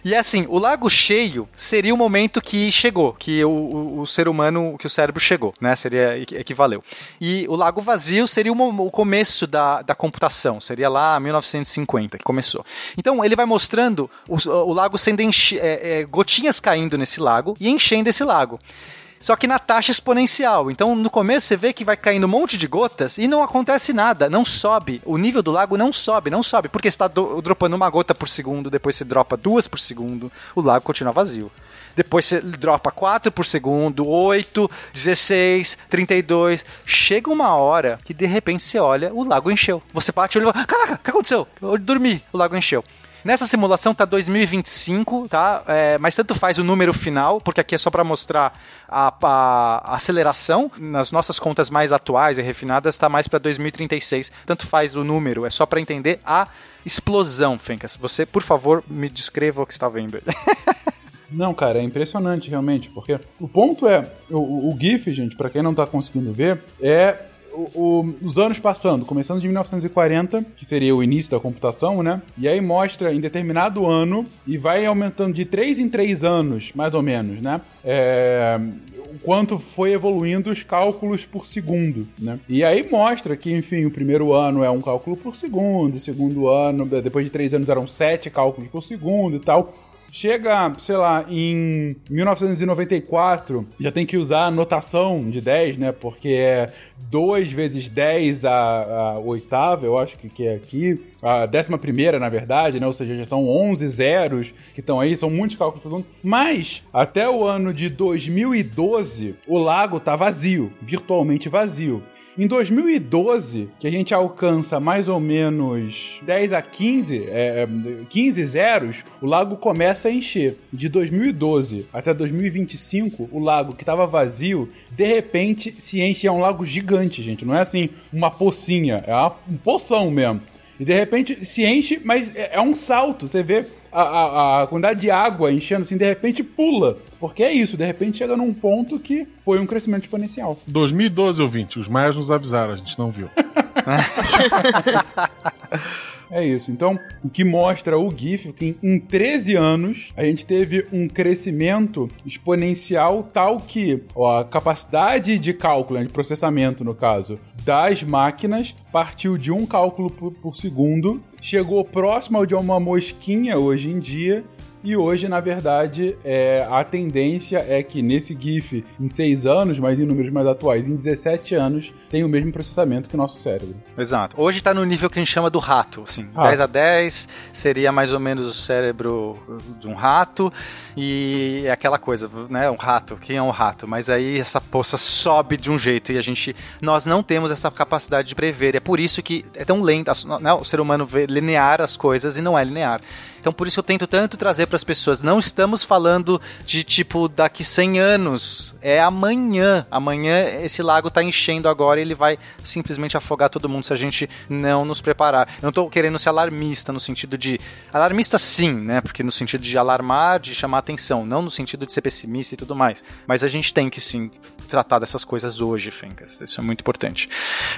E assim, o lago cheio seria o momento que chegou, que o, o, o, ser humano, que o cérebro chegou, né? Seria equivaleu. E o lago vazio seria o, o começo da, da computação, seria lá 1950 que começou. Então ele vai mostrando o, o lago sendo enche, é, é, gotinhas caindo nesse lago e enchendo esse lago só que na taxa exponencial. Então, no começo você vê que vai caindo um monte de gotas e não acontece nada, não sobe. O nível do lago não sobe, não sobe, porque está dropando uma gota por segundo, depois você dropa duas por segundo, o lago continua vazio. Depois você dropa 4 por segundo, 8, 16, 32. Chega uma hora que de repente você olha, o lago encheu. Você bate o olho e fala: Caraca, o que aconteceu? Eu dormi, o lago encheu. Nessa simulação tá 2025, tá? É, mas tanto faz o número final, porque aqui é só para mostrar a, a, aceleração. Nas nossas contas mais atuais e refinadas, está mais para 2036. Tanto faz o número, é só para entender a explosão, Fencas. Você, por favor, me descreva o que está vendo. Não, cara, é impressionante realmente, porque o ponto é, o, o GIF, gente, para quem não tá conseguindo ver, é o, os anos passando, começando de 1940, que seria o início da computação, né? E aí mostra em determinado ano e vai aumentando de 3 em 3 anos, mais ou menos, né? É, o quanto foi evoluindo os cálculos por segundo, né? E aí mostra que, enfim, o primeiro ano é um cálculo por segundo, o segundo ano, depois de três anos eram sete cálculos por segundo e tal. Chega, sei lá, em 1994, já tem que usar a notação de 10, né? Porque é 2 vezes 10 a, a oitava, eu acho que, que é aqui. A décima primeira, na verdade, né? Ou seja, já são 11 zeros que estão aí, são muitos cálculos por segundo. Mas, até o ano de 2012, o lago tá vazio, virtualmente vazio. Em 2012, que a gente alcança mais ou menos 10 a 15, é, 15 zeros, o lago começa a encher. De 2012 até 2025, o lago que estava vazio, de repente se enche. É um lago gigante, gente. Não é assim uma pocinha, é uma, um poção mesmo. E de repente se enche, mas é, é um salto. Você vê a, a, a, quantidade de água enchendo assim, de repente pula. Porque é isso, de repente chega num ponto que foi um crescimento exponencial. 2012, ouvinte, os maias nos avisaram, a gente não viu. É isso. Então, o que mostra o GIF que em 13 anos a gente teve um crescimento exponencial tal que ó, a capacidade de cálculo, né, de processamento no caso, das máquinas partiu de um cálculo por, por segundo, chegou próximo ao de uma mosquinha hoje em dia e hoje, na verdade, é, a tendência é que nesse GIF, em 6 anos, mas em números mais atuais, em 17 anos, tem o mesmo processamento que o nosso cérebro. Exato. Hoje está no nível que a gente chama do rato. Assim, rato. 10 a 10 seria mais ou menos o cérebro de um rato. E é aquela coisa, né? Um rato. Quem é um rato? Mas aí essa poça sobe de um jeito e a gente. Nós não temos essa capacidade de prever. É por isso que é tão lento. Né, o ser humano vê linear as coisas e não é linear. Então por isso eu tento tanto trazer para as pessoas. Não estamos falando de tipo daqui 100 anos, é amanhã. Amanhã esse lago está enchendo agora e ele vai simplesmente afogar todo mundo se a gente não nos preparar. Eu não estou querendo ser alarmista no sentido de alarmista sim, né? Porque no sentido de alarmar, de chamar atenção, não no sentido de ser pessimista e tudo mais. Mas a gente tem que sim tratar dessas coisas hoje, Fencas. Isso é muito importante.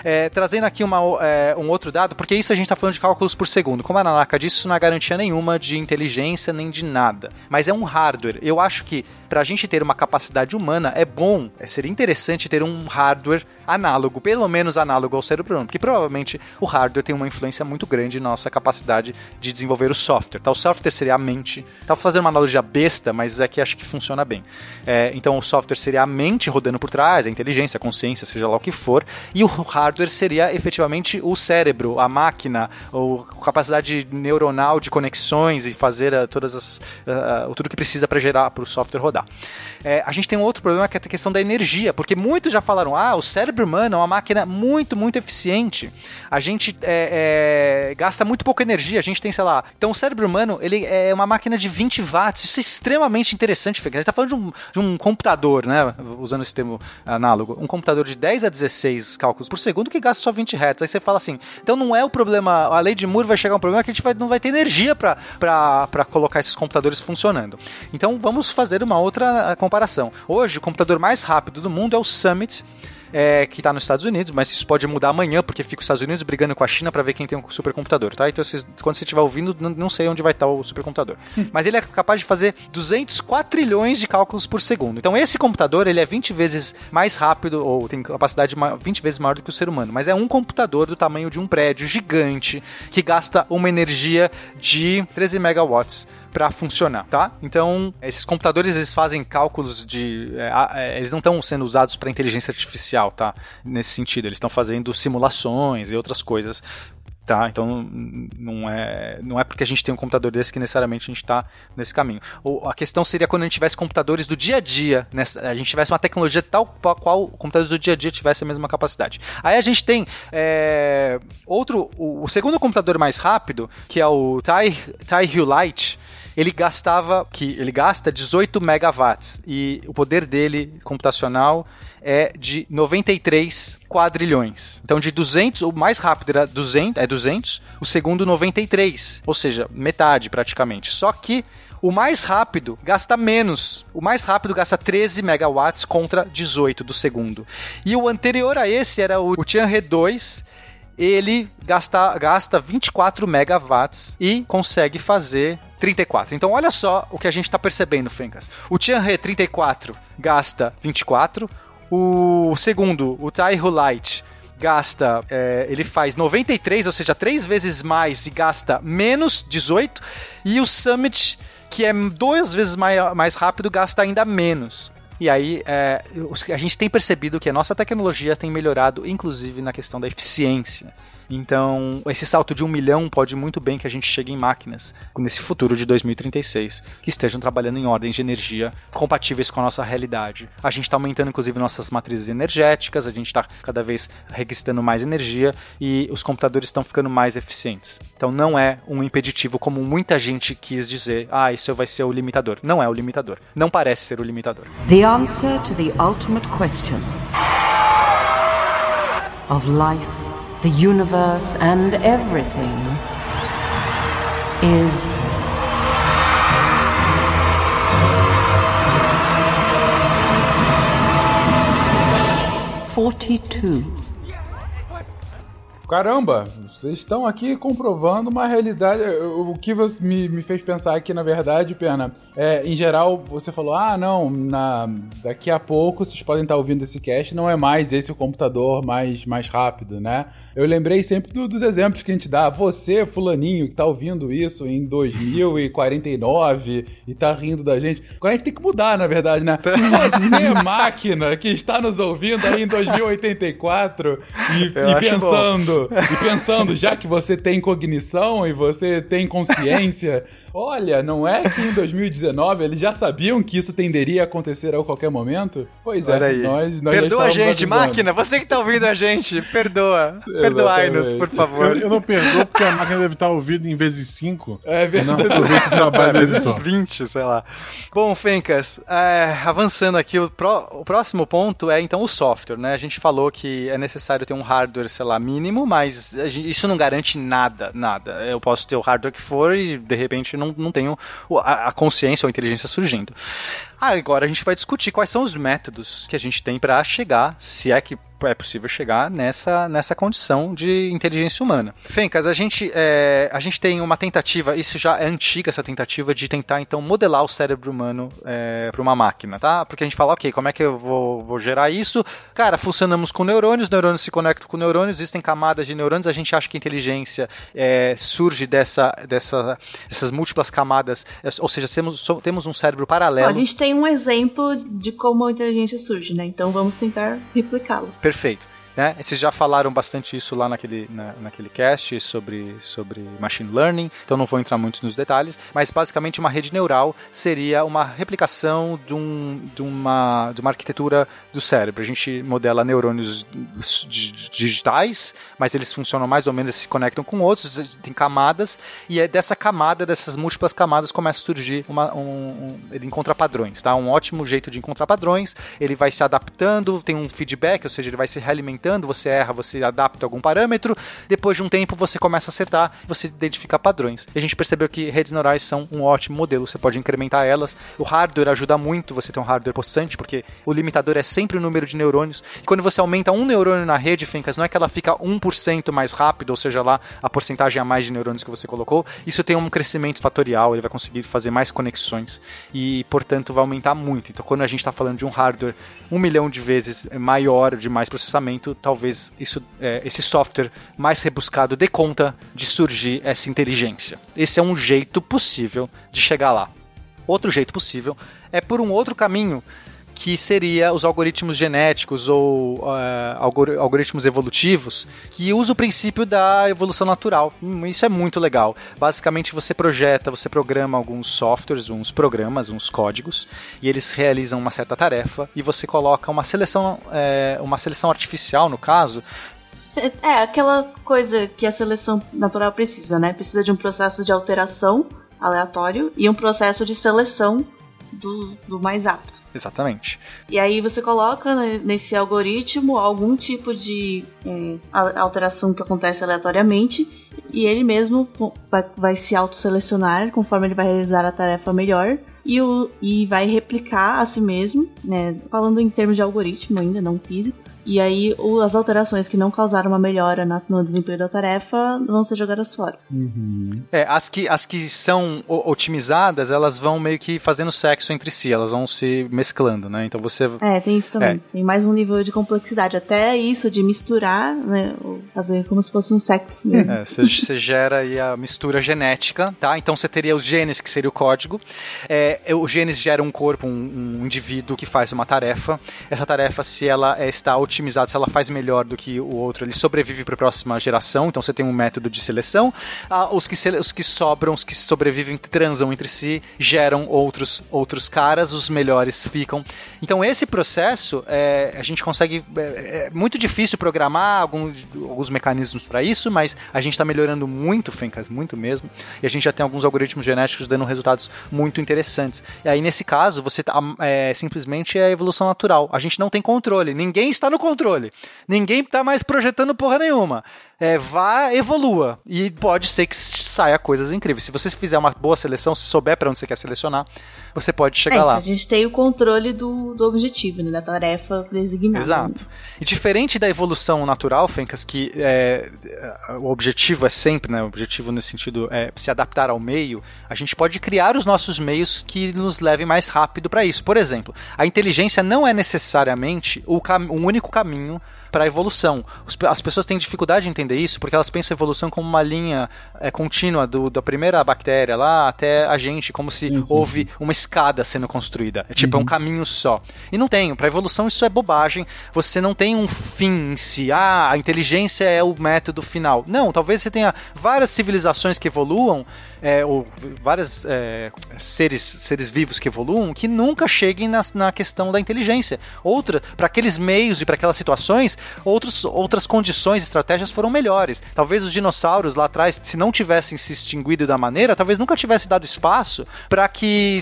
É, trazendo aqui uma, é, um outro dado, porque isso a gente está falando de cálculos por segundo. Como a Nanaka disse, isso não é garantia nenhuma de inteligência nem de nada, mas é um hardware. Eu acho que para a gente ter uma capacidade humana é bom, é, seria interessante ter um hardware análogo, pelo menos análogo ao cérebro humano, porque provavelmente o hardware tem uma influência muito grande na nossa capacidade de desenvolver o software. Tá? O software seria a mente. Tava fazendo uma analogia besta, mas aqui acho que funciona bem. É, então o software seria a mente rodando por trás, a inteligência, a consciência, seja lá o que for, e o hardware seria efetivamente o cérebro, a máquina, a capacidade neuronal de conexões e fazer uh, todas as uh, tudo que precisa para gerar para o software rodar. É, a gente tem um outro problema que é a questão da energia, porque muitos já falaram, ah, o cérebro humano é uma máquina muito, muito eficiente. A gente é, é, gasta muito pouca energia, a gente tem, sei lá. Então o cérebro humano, ele é uma máquina de 20 watts. Isso é extremamente interessante, Fê. A gente está falando de um, de um computador, né? Usando esse termo análogo. Um computador de 10 a 16 cálculos por segundo que gasta só 20 Hz. Aí você fala assim, então não é o problema, a lei de Moore vai chegar um problema que a gente vai, não vai ter energia para colocar esses computadores funcionando. Então vamos fazer uma outra comparação. Hoje, o computador mais rápido do mundo é o Summit é, que está nos Estados Unidos, mas isso pode mudar amanhã, porque fica os Estados Unidos brigando com a China para ver quem tem um supercomputador, tá? Então, vocês, quando você estiver ouvindo, não, não, sei onde vai estar tá o supercomputador. mas ele é capaz de fazer 204 trilhões de cálculos por segundo. Então, esse computador, ele é 20 vezes mais rápido, ou tem capacidade 20 vezes maior do que o ser humano, mas é um computador do tamanho de um prédio gigante, que gasta uma energia de 13 megawatts para funcionar, tá? Então, esses computadores eles fazem cálculos de. É, é, eles não estão sendo usados para inteligência artificial, tá? Nesse sentido, eles estão fazendo simulações e outras coisas tá? Então não é, não é porque a gente tem um computador desse que necessariamente a gente está nesse caminho. Ou a questão seria quando a gente tivesse computadores do dia a dia, nessa, a gente tivesse uma tecnologia tal qual computadores do dia a dia tivesse a mesma capacidade. Aí a gente tem é, outro, o, o, segundo computador mais rápido, que é o Tai, tai Lite, ele gastava, que ele gasta 18 megawatts e o poder dele computacional é de 93 quadrilhões. Então de 200, o mais rápido era 200, é 200, o segundo 93, ou seja, metade praticamente. Só que o mais rápido gasta menos. O mais rápido gasta 13 megawatts contra 18 do segundo. E o anterior a esse era o Tianhe 2, ele gasta, gasta 24 megawatts e consegue fazer 34. Então olha só o que a gente está percebendo, Fencas. O Tianhe 34 gasta 24, o segundo, o Taihu Light, gasta, é, ele faz 93, ou seja, três vezes mais e gasta menos 18, e o Summit, que é duas vezes mais, mais rápido, gasta ainda menos. E aí, é, a gente tem percebido que a nossa tecnologia tem melhorado, inclusive na questão da eficiência. Então, esse salto de um milhão pode muito bem que a gente chegue em máquinas nesse futuro de 2036 que estejam trabalhando em ordens de energia compatíveis com a nossa realidade. A gente está aumentando, inclusive, nossas matrizes energéticas, a gente está cada vez registrando mais energia e os computadores estão ficando mais eficientes. Então, não é um impeditivo como muita gente quis dizer, ah, isso vai ser o limitador. Não é o limitador. Não parece ser o limitador. The answer to the ultimate question of life the universe, and everything is. Forty-two. Caramba, vocês estão aqui comprovando uma realidade. O que me, me fez pensar aqui, na verdade, Pena, é, em geral, você falou: ah, não, na, daqui a pouco vocês podem estar ouvindo esse cast, não é mais esse o computador mais, mais rápido, né? Eu lembrei sempre do, dos exemplos que a gente dá. Você, fulaninho, que tá ouvindo isso em 2049 e tá rindo da gente. Agora a gente tem que mudar, na verdade, né? Você, máquina, que está nos ouvindo aí em 2084 e, e pensando, e pensando, já que você tem cognição e você tem consciência Olha, não é que em 2019 eles já sabiam que isso tenderia a acontecer a qualquer momento? Pois é, nós, nós Perdoa a gente, avisando. máquina, você que tá ouvindo a gente, perdoa. Perdoai-nos, por favor. Eu, eu, não perdoo porque a máquina deve estar ouvindo em vezes 5. É verdade. Não o trabalho é, vezes 20, sei lá. Bom, Fencas, é, avançando aqui, o, pro, o próximo ponto é então o software, né? A gente falou que é necessário ter um hardware, sei lá, mínimo, mas gente, isso não garante nada, nada. Eu posso ter o hardware que for e de repente não não, não tenho a, a consciência ou a inteligência surgindo. Agora a gente vai discutir quais são os métodos que a gente tem para chegar, se é que é possível chegar nessa, nessa condição de inteligência humana. Fencas, a gente, é, a gente tem uma tentativa, isso já é antiga, essa tentativa de tentar então modelar o cérebro humano é, para uma máquina, tá? Porque a gente fala, ok, como é que eu vou, vou gerar isso? Cara, funcionamos com neurônios, neurônios se conectam com neurônios, existem camadas de neurônios, a gente acha que a inteligência é, surge dessa, dessa, dessas múltiplas camadas, ou seja, temos, temos um cérebro paralelo. A gente tem um exemplo de como a inteligência surge, né? Então vamos tentar replicá-lo. Perfeito. Né? Vocês já falaram bastante isso lá naquele, na, naquele cast sobre, sobre machine learning, então não vou entrar muito nos detalhes, mas basicamente uma rede neural seria uma replicação de, um, de, uma, de uma arquitetura do cérebro. A gente modela neurônios digitais, mas eles funcionam mais ou menos, se conectam com outros, tem camadas, e é dessa camada, dessas múltiplas camadas, começa a surgir uma, um, um, ele encontra padrões, tá? Um ótimo jeito de encontrar padrões, ele vai se adaptando, tem um feedback, ou seja, ele vai se realimentando você erra, você adapta algum parâmetro, depois de um tempo você começa a acertar, você identifica padrões. E a gente percebeu que redes neurais são um ótimo modelo, você pode incrementar elas. O hardware ajuda muito você ter um hardware possante, porque o limitador é sempre o número de neurônios. E quando você aumenta um neurônio na rede, Fencas, não é que ela fica 1% mais rápido, ou seja lá, a porcentagem a mais de neurônios que você colocou, isso tem um crescimento fatorial, ele vai conseguir fazer mais conexões e, portanto, vai aumentar muito. Então, quando a gente está falando de um hardware um milhão de vezes maior, de mais processamento, talvez isso, é, esse software mais rebuscado dê conta de surgir essa inteligência. Esse é um jeito possível de chegar lá. Outro jeito possível é por um outro caminho que seria os algoritmos genéticos ou uh, algoritmos evolutivos, que usa o princípio da evolução natural. Hum, isso é muito legal. Basicamente, você projeta, você programa alguns softwares, uns programas, uns códigos, e eles realizam uma certa tarefa, e você coloca uma seleção, é, uma seleção artificial, no caso, é, aquela coisa que a seleção natural precisa, né? Precisa de um processo de alteração aleatório e um processo de seleção do, do mais apto. Exatamente. E aí você coloca né, nesse algoritmo algum tipo de é, alteração que acontece aleatoriamente e ele mesmo vai, vai se autoselecionar conforme ele vai realizar a tarefa melhor e, o, e vai replicar a si mesmo, né, falando em termos de algoritmo ainda, não físico, e aí o, as alterações que não causaram uma melhora na, no desempenho da tarefa vão ser jogadas fora. Uhum. É, as que, as que são otimizadas, elas vão meio que fazendo sexo entre si, elas vão se mesclando, né? Então você. É, tem isso também. É. Tem mais um nível de complexidade. Até isso de misturar, né? Fazer como se fosse um sexo mesmo. É, você, você gera aí a mistura genética, tá? Então você teria os genes, que seria o código. É, o genes gera um corpo, um, um indivíduo que faz uma tarefa. Essa tarefa, se ela é, está otimizada, otimizado, se ela faz melhor do que o outro, ele sobrevive para a próxima geração. Então você tem um método de seleção. Ah, os, que os que sobram, os que sobrevivem, transam entre si, geram outros, outros caras, os melhores ficam. Então esse processo, é, a gente consegue. É, é muito difícil programar alguns, alguns mecanismos para isso, mas a gente está melhorando muito, Fencas, muito mesmo. E a gente já tem alguns algoritmos genéticos dando resultados muito interessantes. E aí, nesse caso, você tá, é, simplesmente é evolução natural. A gente não tem controle. Ninguém está no controle. Ninguém tá mais projetando porra nenhuma. É, vá, evolua. E pode ser que saia coisas incríveis. Se você fizer uma boa seleção, se souber para onde você quer selecionar, você pode chegar é, lá. A gente tem o controle do, do objetivo, né, da tarefa designada. Exato. E diferente da evolução natural, Fencas, que é, o objetivo é sempre, né, o objetivo nesse sentido é se adaptar ao meio, a gente pode criar os nossos meios que nos levem mais rápido para isso. Por exemplo, a inteligência não é necessariamente o, o único caminho para a evolução. As pessoas têm dificuldade de entender isso porque elas pensam a evolução como uma linha é, contínua do, da primeira bactéria lá até a gente, como se sim, houve uma escada sendo construída. É tipo, uhum. é um uhum. caminho só. E não tem. Para evolução isso é bobagem. Você não tem um fim em si. Ah, a inteligência é o método final. Não, talvez você tenha várias civilizações que evoluam, é, ou vários é, seres, seres vivos que evoluam, que nunca cheguem na, na questão da inteligência. Outra, para aqueles meios e para aquelas situações, outros, outras condições, estratégias foram melhores. Talvez os dinossauros lá atrás, se não tivessem se extinguido da maneira, talvez nunca tivesse dado espaço para que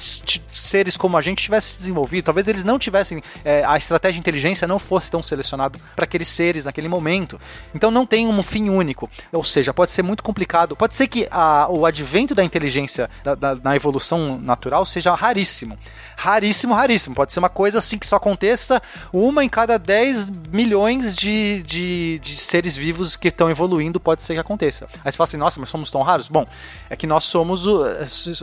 seres como a gente tivessem desenvolvido. Talvez eles não tivessem é, a estratégia de inteligência não fosse tão selecionado para aqueles seres naquele momento. Então não tem um fim único. Ou seja, pode ser muito complicado. Pode ser que a, o advento da inteligência da, da, na evolução natural seja raríssimo. Raríssimo, raríssimo. Pode ser uma coisa assim que só aconteça uma em cada 10 milhões de, de, de seres vivos que estão evoluindo, pode ser que aconteça. Aí você fala assim, nossa, mas somos tão raros? Bom, é que nós somos o.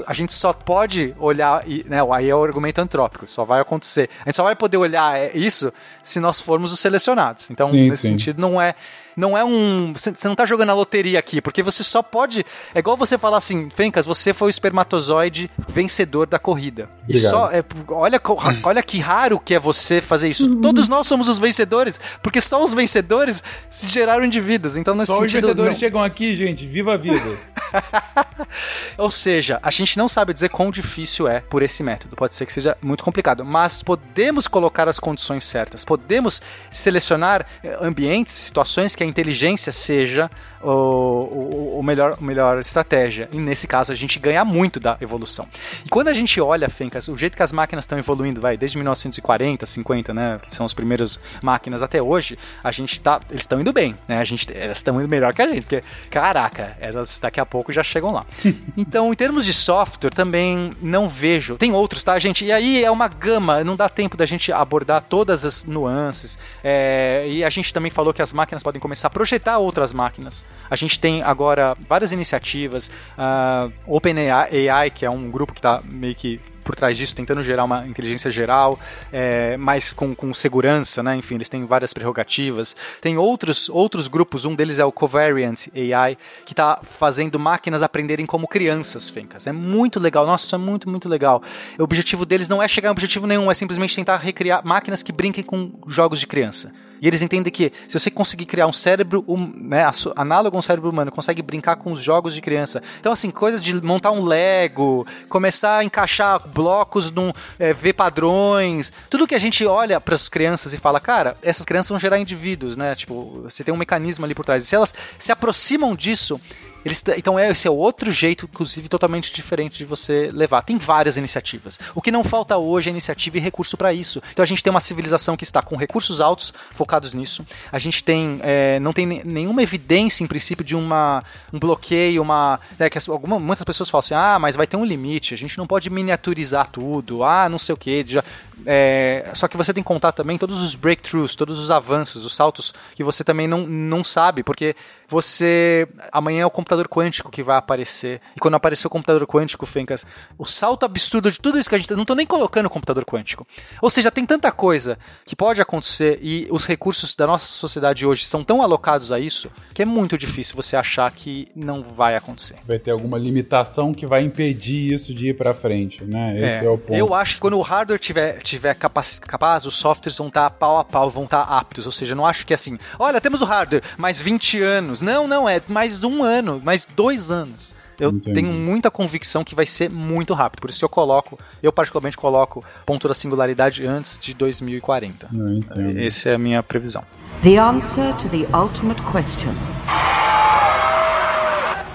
A gente só pode olhar. e, Né, aí é o argumento antrópico, só vai acontecer. A gente só vai poder olhar isso se nós formos os selecionados. Então, Sim, nesse sim. sentido, não é. Não é um. Você não tá jogando a loteria aqui, porque você só pode. É igual você falar assim, Fencas, você foi o espermatozoide vencedor da corrida. E só. é, olha, co- olha que raro que é você fazer isso. Todos nós somos os vencedores, porque só os vencedores se geraram indivíduos. Então, nesse Só os sentido. vencedores não. chegam aqui, gente. Viva a vida. Ou seja, a gente não sabe dizer quão difícil é por esse método. Pode ser que seja muito complicado, mas podemos colocar as condições certas. Podemos selecionar eh, ambientes, situações que a inteligência seja o, o, o melhor, melhor estratégia. E nesse caso a gente ganha muito da evolução. E quando a gente olha, Fencas, o jeito que as máquinas estão evoluindo, vai, desde 1940, 50, né, que são as primeiras máquinas até hoje, a gente tá, eles estão indo bem, né? A gente, elas estão indo melhor que a gente, porque caraca, elas daqui a pouco já chegam lá. então, em termos de software, também não vejo. Tem outros, tá, gente? E aí é uma gama, não dá tempo da gente abordar todas as nuances. É, e a gente também falou que as máquinas podem começar a projetar outras máquinas. A gente tem agora várias iniciativas, a OpenAI, AI, que é um grupo que está meio que por trás disso, tentando gerar uma inteligência geral, é, mas com, com segurança, né? Enfim, eles têm várias prerrogativas. Tem outros, outros grupos, um deles é o Covariant AI, que está fazendo máquinas aprenderem como crianças, Fencas. É muito legal, nossa, isso é muito, muito legal. O objetivo deles não é chegar a objetivo nenhum, é simplesmente tentar recriar máquinas que brinquem com jogos de criança. E eles entendem que se você conseguir criar um cérebro hum, né, análogo a um cérebro humano, consegue brincar com os jogos de criança. Então, assim, coisas de montar um Lego, começar a encaixar blocos, num, é, ver padrões, tudo que a gente olha para as crianças e fala, cara, essas crianças vão gerar indivíduos, né? Tipo, você tem um mecanismo ali por trás. E se elas se aproximam disso, eles, então é, esse é outro jeito, inclusive totalmente diferente de você levar. Tem várias iniciativas. O que não falta hoje é iniciativa e recurso para isso. Então a gente tem uma civilização que está com recursos altos focados nisso. A gente tem é, não tem ne- nenhuma evidência em princípio de uma um bloqueio, uma né, que alguma, muitas pessoas falam assim, ah, mas vai ter um limite. A gente não pode miniaturizar tudo. Ah, não sei o que. Já, é, só que você tem que contar também todos os breakthroughs, todos os avanços, os saltos que você também não, não sabe, porque você. Amanhã é o computador quântico que vai aparecer. E quando aparecer o computador quântico, Fencas, o salto absurdo de tudo isso que a gente. Não tô nem colocando o computador quântico. Ou seja, tem tanta coisa que pode acontecer e os recursos da nossa sociedade hoje são tão alocados a isso que é muito difícil você achar que não vai acontecer. Vai ter alguma limitação que vai impedir isso de ir pra frente, né? Esse é, o ponto. Eu acho que quando o hardware tiver, tiver capaz, capaz, os softwares vão estar pau a pau, vão estar aptos. Ou seja, não acho que é assim, olha, temos o hardware, mais 20 anos. Não, não, é mais um ano, mais dois anos. Eu Entendi. tenho muita convicção que vai ser muito rápido. Por isso que eu coloco, eu particularmente coloco ponto da singularidade antes de 2040. Eu entendo. Essa é a minha previsão. The answer to the ultimate question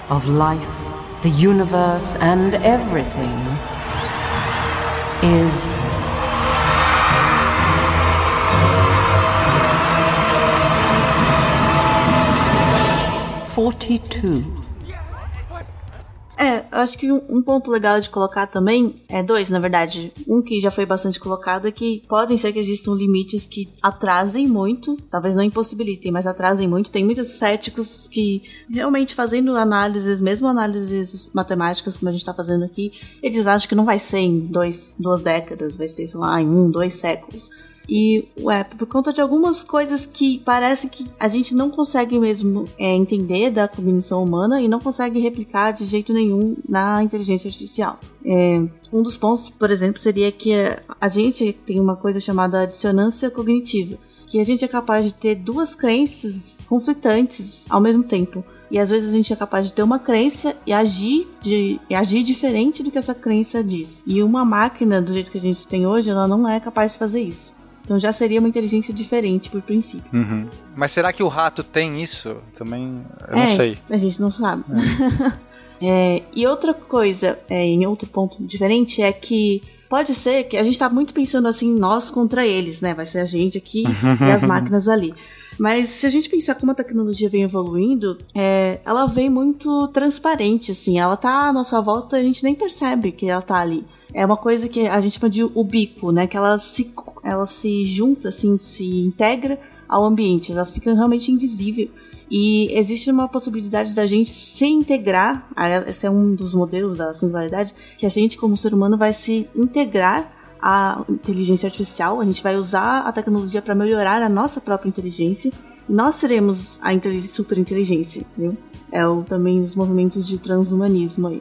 of life, the universe, and everything is. Forty-two. É, eu acho que um, um ponto legal de colocar também é dois, na verdade. Um que já foi bastante colocado é que podem ser que existam limites que atrasem muito, talvez não impossibilitem, mas atrasem muito. Tem muitos céticos que realmente fazendo análises, mesmo análises matemáticas como a gente está fazendo aqui, eles acham que não vai ser em dois, duas décadas, vai ser, sei lá, em um, dois séculos. E, ué, por conta de algumas coisas que parece que a gente não consegue mesmo é, entender da cognição humana e não consegue replicar de jeito nenhum na inteligência artificial. É, um dos pontos, por exemplo, seria que a, gente tem uma coisa chamada dissonância cognitiva, que a gente é capaz de ter duas crenças conflitantes ao mesmo tempo. E às vezes a gente é capaz de ter uma crença e agir, de, e agir diferente do que essa crença diz. E uma máquina, do jeito que a gente tem hoje, ela não é capaz de fazer isso. Então já seria uma inteligência diferente por princípio. Mas será que o rato tem isso? Também, eu não É, sei. A gente não sabe. É, e outra coisa, é, em outro ponto diferente, é que pode ser que a gente tá muito pensando assim, nós contra eles, né? Vai ser a gente aqui e as máquinas ali. Mas se a gente pensar como a tecnologia vem evoluindo, é, ela vem muito transparente, assim. Ela tá à nossa volta, a gente nem percebe que ela tá ali. É uma coisa que a gente chama de ubico, né? Que ela se, ela se junta, assim, se integra ao ambiente, ela fica realmente invisível. E existe uma possibilidade da gente se integrar, esse é um dos modelos da singularidade, que a gente, como ser humano, vai se integrar à inteligência artificial, a gente vai usar a tecnologia para melhorar a nossa própria inteligência. Nós seremos a superinteligência, entendeu? É o, também os movimentos de transhumanismo aí.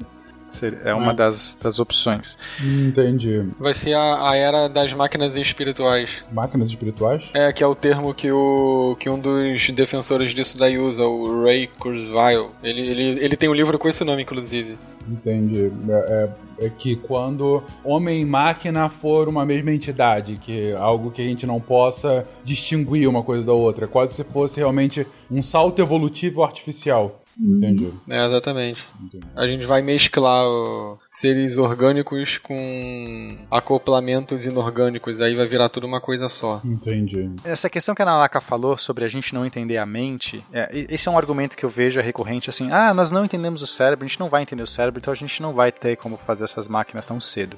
É uma das, das opções. Entendi. Vai ser a, a era das máquinas espirituais. Máquinas espirituais? É, que é o termo que, o, que um dos defensores disso daí usa, o Ray Kurzweil. Ele, ele, ele tem um livro com esse nome, inclusive. Entendi. É, é, é que quando homem e máquina for uma mesma entidade, que é algo que a gente não possa distinguir uma coisa da outra, quase se fosse realmente um salto evolutivo artificial. Entendi. É, exatamente. Entendi. A gente vai mesclar ó, seres orgânicos com acoplamentos inorgânicos, aí vai virar tudo uma coisa só. Entendi. Essa questão que a Nanaka falou sobre a gente não entender a mente, é, esse é um argumento que eu vejo é recorrente assim: ah, nós não entendemos o cérebro, a gente não vai entender o cérebro, então a gente não vai ter como fazer essas máquinas tão cedo.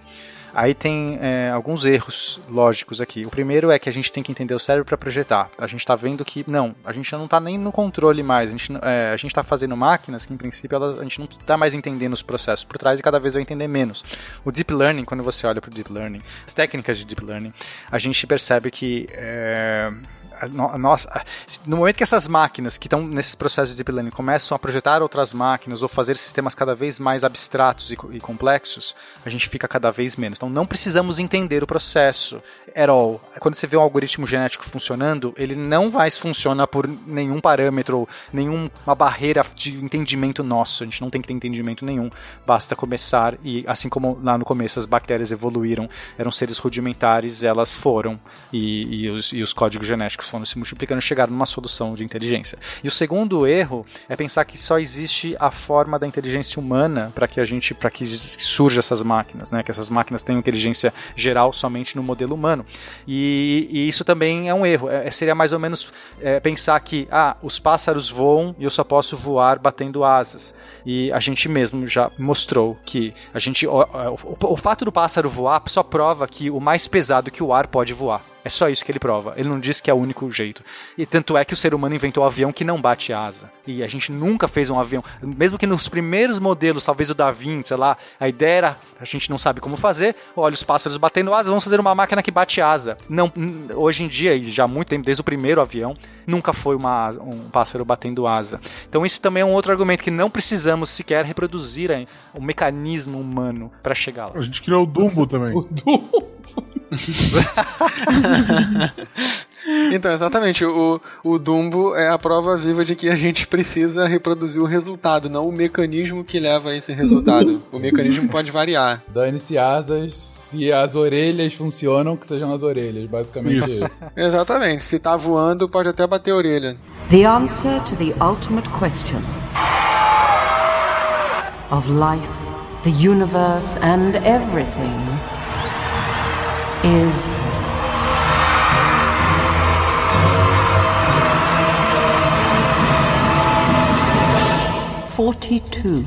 Aí tem é, alguns erros lógicos aqui. O primeiro é que a gente tem que entender o cérebro para projetar. A gente está vendo que, não, a gente não está nem no controle mais. A gente é, está fazendo máquinas que, em princípio, ela, a gente não está mais entendendo os processos por trás e cada vez vai entender menos. O Deep Learning, quando você olha para o Deep Learning, as técnicas de Deep Learning, a gente percebe que. É, nossa, no momento que essas máquinas que estão nesses processos de deep learning começam a projetar outras máquinas ou fazer sistemas cada vez mais abstratos e, e, complexos, a gente fica cada vez menos. Então não precisamos entender o processo at all. Quando você vê um algoritmo genético funcionando, ele não mais funciona por nenhum parâmetro, nenhuma barreira de entendimento nosso. A gente não tem que ter entendimento nenhum. Basta começar e assim como lá no começo as bactérias evoluíram, eram seres rudimentares, elas foram e, e, os, e os códigos genéticos foram se multiplicando, chegaram numa solução de inteligência. E o segundo erro é pensar que só existe a forma da inteligência humana para que a gente, para que surja essas máquinas, né? Que essas máquinas tenham inteligência geral somente no modelo humano. E, e isso também é um erro. É, seria mais ou menos é, pensar que ah, os pássaros voam e eu só posso voar batendo asas. E a gente mesmo já mostrou que a gente o, o, o fato do pássaro voar só prova que o mais pesado que o ar pode voar. É só isso que ele prova. Ele não diz que é o único jeito. E tanto é que o ser humano inventou um avião que não bate asa. E a gente nunca fez um avião. Mesmo que nos primeiros modelos, talvez o Da Vinci, sei lá, a ideia era, a gente não sabe como fazer, olha os pássaros batendo asa, vamos fazer uma máquina que bate asa. Não, hoje em dia, e já há muito tempo, desde o primeiro avião, nunca foi uma, um pássaro batendo asa. Então isso também é um outro argumento que não precisamos sequer reproduzir o mecanismo humano para chegar lá. A gente criou o Dumbo também. O Dumbo. então, exatamente. O, o Dumbo é a prova viva de que a gente precisa reproduzir o resultado, não o mecanismo que leva a esse resultado. o mecanismo pode variar. Dane-se asas, se as orelhas funcionam, que sejam as orelhas. Basicamente isso. isso. exatamente. Se tá voando, pode até bater a orelha. The answer to the ultimate question of life, the universe and everything is forty-two.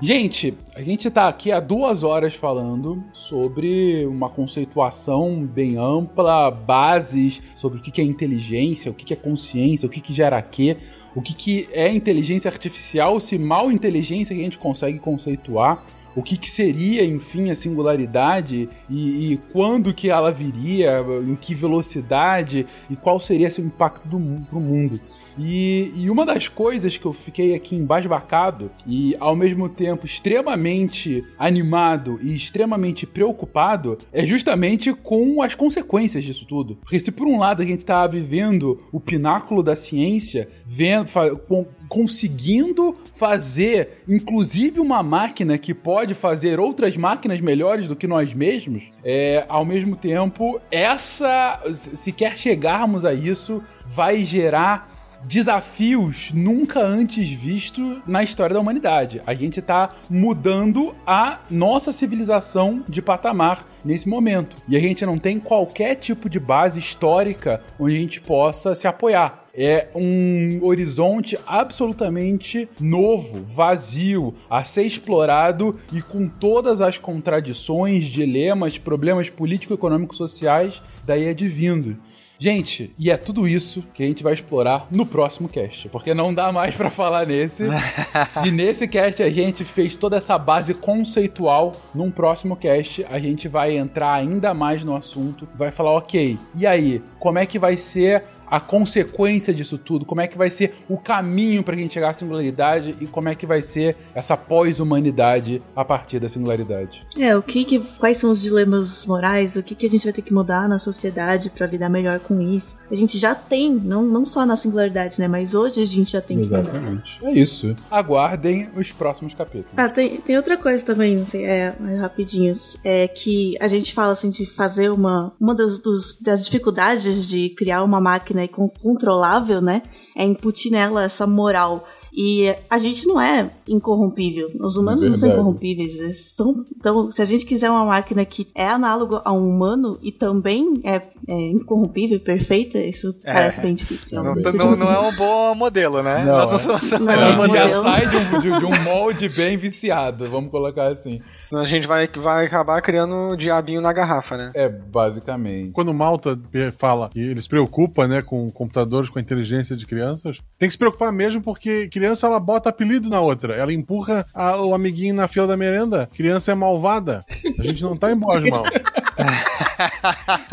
Gente, a gente está aqui há duas horas falando sobre uma conceituação bem ampla, bases sobre o que é inteligência, o que é consciência, o que gera quê, o que é inteligência artificial, se mal inteligência que a gente consegue conceituar o que, que, seria, enfim, a singularidade e, e, quando que ela viria, em que velocidade e qual seria seu impacto para o mundo. E, e, uma das coisas que eu fiquei aqui embasbacado e ao mesmo tempo extremamente animado e extremamente preocupado é justamente com as consequências disso tudo. Porque se por um lado a gente está vivendo o pináculo da ciência, vendo, com, conseguindo fazer, inclusive, uma máquina que pode fazer outras máquinas melhores do que nós mesmos, é, ao mesmo tempo, essa, se quer chegarmos a isso, vai gerar desafios nunca antes vistos na história da humanidade. A gente está mudando a nossa civilização de patamar nesse momento. E a gente não tem qualquer tipo de base histórica onde a gente possa se apoiar. É um horizonte absolutamente novo, vazio, a ser explorado e com todas as contradições, dilemas, problemas político-econômicos sociais daí advindo. Gente, e é tudo isso que a gente vai explorar no próximo cast, porque não dá mais pra falar nesse. Se nesse cast a gente fez toda essa base conceitual, num próximo cast a gente vai entrar ainda mais no assunto, vai falar, ok, e aí, como é que vai ser a consequência disso tudo, como é que vai ser o caminho para a gente chegar à singularidade e como é que vai ser essa pós-humanidade a partir da singularidade. É, o que, que quais são os dilemas morais, o que, que a gente vai ter que mudar na sociedade para lidar melhor com isso. A gente já tem, não, não só na singularidade, né, mas hoje a gente já tem Exatamente. Que... É isso. Aguardem os próximos capítulos. Ah, tem, tem outra coisa também, não sei, é, rapidinhos, é que a gente fala assim de fazer uma uma das, dos, das dificuldades de criar uma máquina né, controlável, né? É incutir nela essa moral e a gente não é incorrompível. Os humanos não são incorrompíveis. Eles são, então, se a gente quiser uma máquina que é análogo a um humano e também é, é incorrompível, perfeita, isso é, parece bem difícil. Não, não, não, é um bom modelo, né? Não, Nós não somos não, é um já sai de um, de, de um molde bem viciado, vamos colocar assim. Senão a gente vai, vai acabar criando um diabinho na garrafa, né? É, basicamente. Quando o Malta fala que ele se preocupa né, com computadores, com a inteligência de crianças, tem que se preocupar mesmo porque criança ela bota apelido na outra. Ela empurra a, o amiguinho na fila da merenda. Criança é malvada. A gente não tá em boas mãos.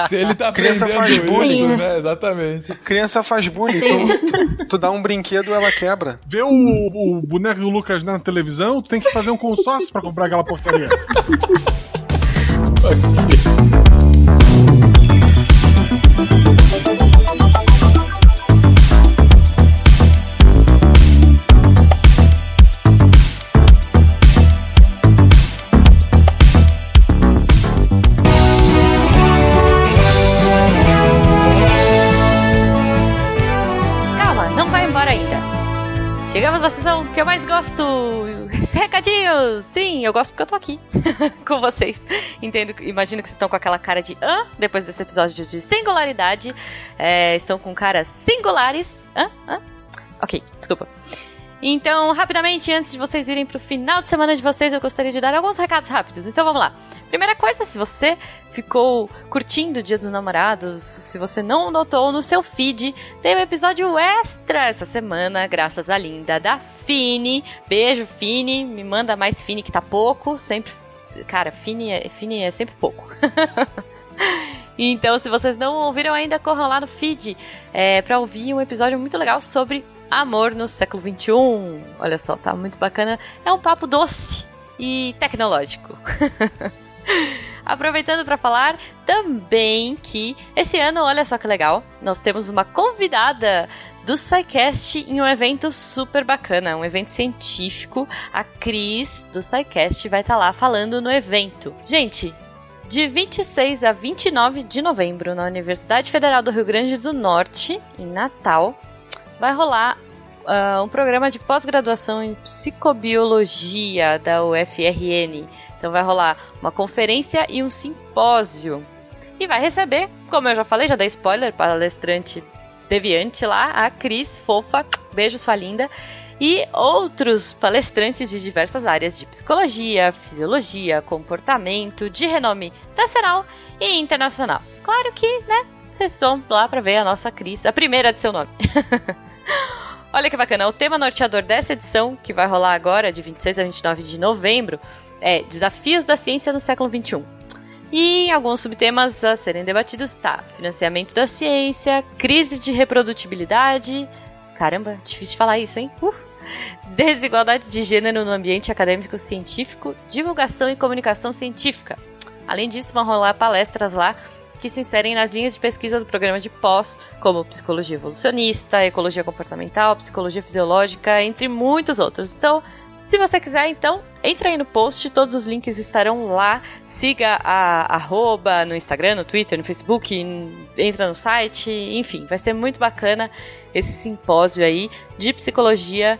Se ele tá Criança faz bullying, isso, né? Exatamente. Criança faz bullying. Tu, tu, tu, dá um brinquedo, ela quebra. Vê o, o boneco do Lucas na televisão, tu tem que fazer um consórcio para comprar aquela porcaria. mais gosto. Recadinhos! Sim, eu gosto porque eu tô aqui com vocês. Entendo, imagino que vocês estão com aquela cara de hã? Depois desse episódio de singularidade. É, estão com caras singulares. Hã? Hã? Ok, desculpa. Então, rapidamente, antes de vocês irem pro final de semana de vocês, eu gostaria de dar alguns recados rápidos. Então vamos lá. Primeira coisa, se você ficou curtindo o Dia dos Namorados, se você não notou no seu feed, tem um episódio extra essa semana, graças à linda da Fini. Beijo, Fini. Me manda mais Fini que tá pouco. Sempre. Cara, Fini é, Fini é sempre pouco. então, se vocês não ouviram ainda, corram lá no feed é, pra ouvir um episódio muito legal sobre amor no século XXI. Olha só, tá muito bacana. É um papo doce e tecnológico. Aproveitando para falar também que esse ano, olha só que legal, nós temos uma convidada do SciCast em um evento super bacana, um evento científico. A Cris do SciCast vai estar tá lá falando no evento. Gente, de 26 a 29 de novembro, na Universidade Federal do Rio Grande do Norte, em Natal, vai rolar uh, um programa de pós-graduação em psicobiologia da UFRN então vai rolar uma conferência e um simpósio. E vai receber, como eu já falei, já dei spoiler, palestrante deviante lá, a Cris Fofa. Beijo, sua linda. E outros palestrantes de diversas áreas de psicologia, fisiologia, comportamento, de renome nacional e internacional. Claro que, né, vocês vão lá para ver a nossa Cris, a primeira de seu nome. Olha que bacana, o tema norteador dessa edição, que vai rolar agora, de 26 a 29 de novembro, é Desafios da Ciência no Século XXI. E alguns subtemas a serem debatidos tá: financiamento da ciência, crise de reprodutibilidade. Caramba, difícil de falar isso, hein? Uh! Desigualdade de gênero no ambiente acadêmico científico, divulgação e comunicação científica. Além disso, vão rolar palestras lá que se inserem nas linhas de pesquisa do programa de pós, como psicologia evolucionista, ecologia comportamental, psicologia fisiológica, entre muitos outros. Então, se você quiser, então, entra aí no post, todos os links estarão lá. Siga a arroba no Instagram, no Twitter, no Facebook, entra no site, enfim, vai ser muito bacana esse simpósio aí de psicologia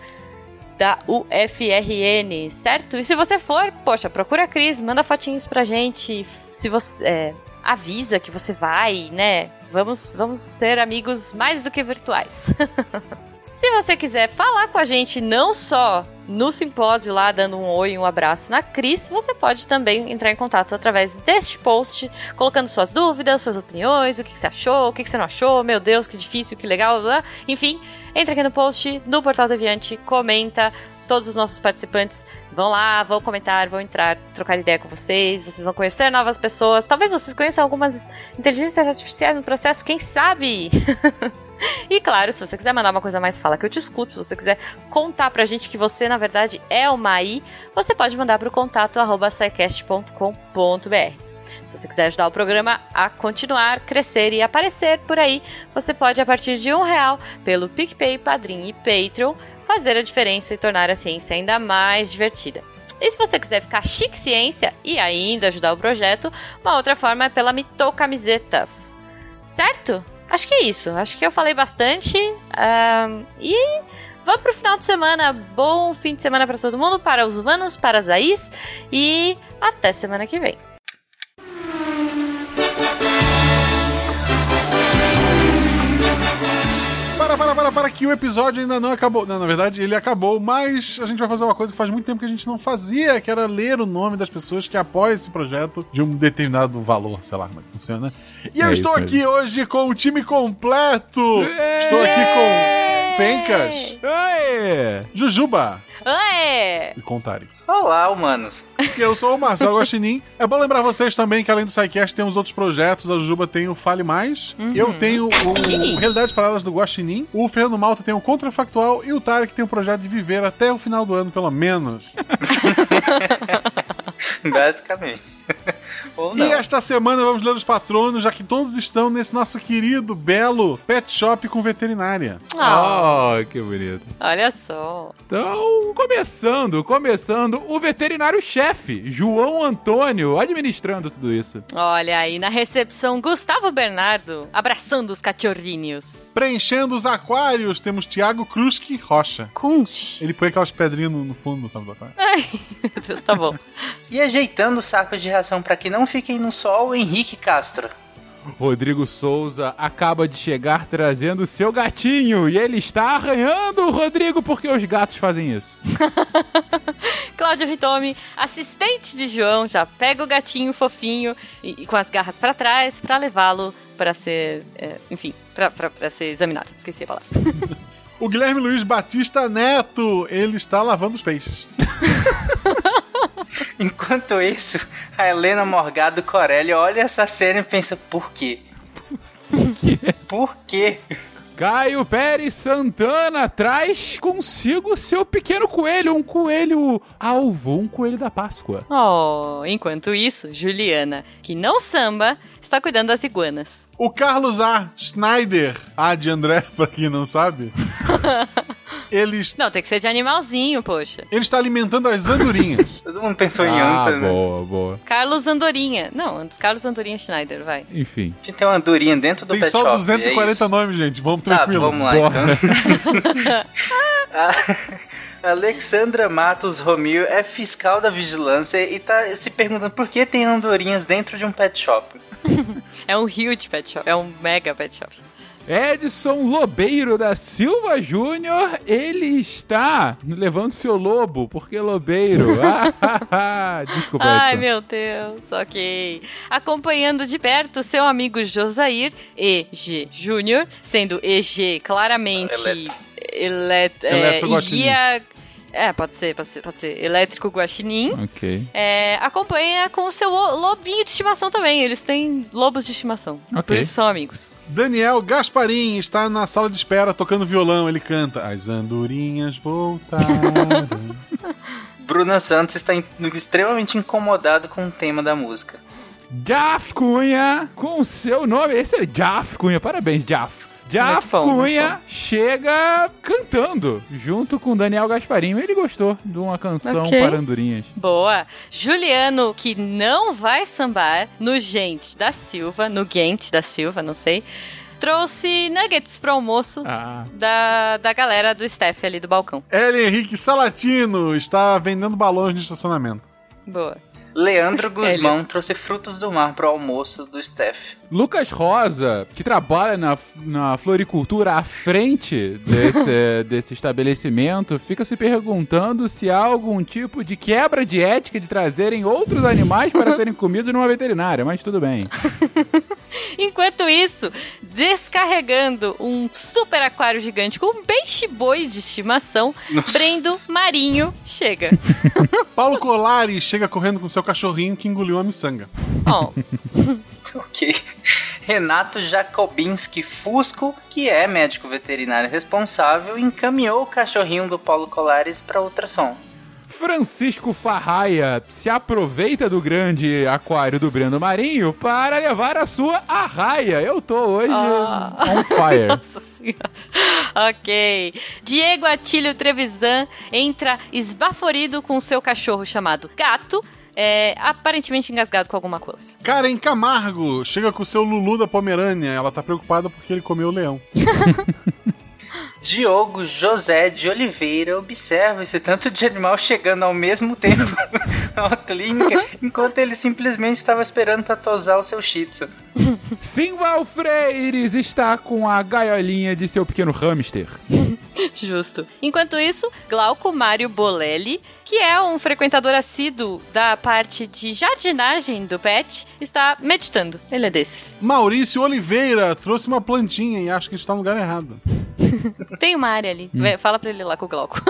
da UFRN, certo? E se você for, poxa, procura a Cris, manda fotinhos pra gente. Se você é, avisa que você vai, né? Vamos, vamos ser amigos mais do que virtuais. Se você quiser falar com a gente não só no simpósio lá, dando um oi e um abraço na Cris, você pode também entrar em contato através deste post, colocando suas dúvidas, suas opiniões, o que, você achou, o que, que você não achou, meu Deus, que difícil, que legal, blá. enfim, entra aqui no post do Portal Deviante, comenta, todos os nossos participantes vão lá, vão comentar, vão entrar, trocar ideia com vocês, vocês vão conhecer novas pessoas, talvez vocês conheçam algumas inteligências artificiais no processo, quem sabe? E claro, se você quiser mandar uma coisa mais, fala que eu te escuto. Se você quiser contar pra gente que você, na verdade, é uma AI, você pode mandar pro contato arroba. Se você quiser ajudar o programa a continuar, crescer e aparecer por aí, você pode, a partir de um real, pelo PicPay, Padrim e Patreon, fazer a diferença e tornar a ciência ainda mais divertida. E se você quiser ficar chique ciência e ainda ajudar o projeto, uma outra forma é pela Mitô Camisetas. Certo? Acho que é isso. Acho que eu falei bastante. Um, e vamos pro final de semana. Bom fim de semana para todo mundo, para os humanos, para as AIs. E até semana que vem. Para, para, para, para, que o episódio ainda não acabou. Não, na verdade, ele acabou, mas a gente vai fazer uma coisa que faz muito tempo que a gente não fazia, que era ler o nome das pessoas que apoiam esse projeto de um determinado valor, sei lá como é que funciona. E eu É estou isso aqui hoje com o time completo. Estou aqui com Fencas, Oi! Jujuba Aê! e Contari. Olá, humanos. Eu sou o Marcelo Guaxinim. É bom lembrar vocês também que além do SciCast temos outros projetos. A Jujuba tem o Fale Mais. Eu tenho o Sim. Realidades Paralelas do Guaxinim. O Fernando Malta tem o Contrafactual. E o Tarek tem o projeto de viver até o final do ano, pelo menos. Basicamente. E esta semana vamos ler os patronos, já que todos estão nesse nosso querido, belo pet shop com veterinária. Ah, Oh, que bonito. olha só. Então, começando, começando, o veterinário-chefe, João Antônio, administrando tudo isso. Olha aí, na recepção, Gustavo Bernardo, abraçando os cachorrinhos. Preenchendo os aquários, temos Thiago Kruski Rocha. Kunch. Ele põe aquelas pedrinhas no, no fundo sabe, do aquário. Ai, meu Deus, tá bom. E ajeitando os sacos de ração para que não fiquem no sol, Henrique Castro. Rodrigo Souza acaba de chegar trazendo o seu gatinho e ele está arranhando o Rodrigo porque os gatos fazem isso. Cláudio Ritomi, assistente de João, já pega o gatinho fofinho e, e com as garras pra trás pra levá-lo pra ser, é, enfim, pra ser examinado. Esqueci a palavra. O Guilherme Luiz Batista Neto, ele está lavando os peixes. Enquanto isso, a Helena Morgado Corelli olha essa cena e pensa: por quê? Por quê? Caio Pérez Santana traz consigo seu pequeno coelho, um coelho alvo, um coelho da Páscoa. Oh, enquanto isso, Juliana, que não samba, está cuidando das iguanas. O Carlos A. Schneider, A de André, pra quem não sabe, ele, es- Não, tem que ser de animalzinho, poxa. ele está alimentando as andorinhas. Todo mundo pensou em Ah, anta, né? boa, boa. Carlos Andorinha. Não, Carlos Andorinha Schneider, vai. Enfim. A gente tem uma andorinha dentro do Tem pet só shop. 240 é nomes, gente. Vamos Tá, tranquilo. vamos lá Bora. então. A Alexandra Matos Romil é fiscal da vigilância e tá se perguntando por que tem andorinhas dentro de um pet shop. É um huge pet shop. É um mega pet shop. Edson Lobeiro da Silva Júnior, ele está levando seu lobo, porque Lobeiro. Ah, Desculpa, Ai, Edson. meu Deus, ok. Acompanhando de perto seu amigo Josair EG Júnior, sendo EG claramente elet é, guia. É, pode ser, pode ser, pode ser. Elétrico Guaxinim. Ok. É, acompanha com o seu lo- lobinho de estimação também. Eles têm lobos de estimação. Ok. Por isso são amigos. Daniel Gasparim está na sala de espera tocando violão. Ele canta: As andorinhas voltaram. Bruna Santos está extremamente incomodado com o tema da música. Jaff Cunha, com seu nome. Esse é Jaff Cunha, parabéns, Jaff. Jaff Muito bom, muito Cunha chega cantando junto com Daniel Gasparinho. Ele gostou de uma canção Ok. para andorinhas. Boa. Juliano, que não vai sambar no Gente da Silva, no Gente da Silva, não sei, trouxe nuggets pro almoço Ah. da, da galera do staff ali do balcão. Ellen Henrique Salatino está vendendo balões no estacionamento. Boa. Leandro Guzmão trouxe frutos do mar pro almoço do Steph. Lucas Rosa, que trabalha na, na floricultura à frente desse, desse estabelecimento, fica se perguntando se há algum tipo de quebra de ética de trazerem outros animais para serem comidos numa veterinária, mas tudo bem. Enquanto isso, descarregando um super aquário gigante com um peixe boi de estimação, Brendo Marinho chega. Paulo Colari chega correndo com seu cachorrinho que engoliu a miçanga. Ó, Ok. Renato Jacobinski Fusco, que é médico veterinário responsável, encaminhou o cachorrinho do Paulo Colares para ultrassom. Francisco Farraia se aproveita do grande aquário do Brendo Marinho para levar a sua arraia. Eu tô hoje Ah. on fire. Nossa senhora. ok. Diego Atílio Trevisan entra esbaforido com seu cachorro chamado Gato, é, aparentemente engasgado com alguma coisa. Karen Camargo chega com seu Lulu da Pomerânia. Ela tá preocupada porque ele comeu o leão. Diogo José de Oliveira observa esse tanto de animal chegando ao mesmo tempo na clínica, enquanto ele simplesmente estava esperando para tosar o seu shih tzu. Simval Freires está com a gaiolinha de seu pequeno hamster. Justo. Enquanto isso, Glauco Mário Bolelli, que é um frequentador assíduo da parte de jardinagem do pet, está meditando. Ele é desses. Maurício Oliveira trouxe uma plantinha e acho que está no lugar errado. Tem uma área ali. Vai, Fala pra ele lá com o Glauco.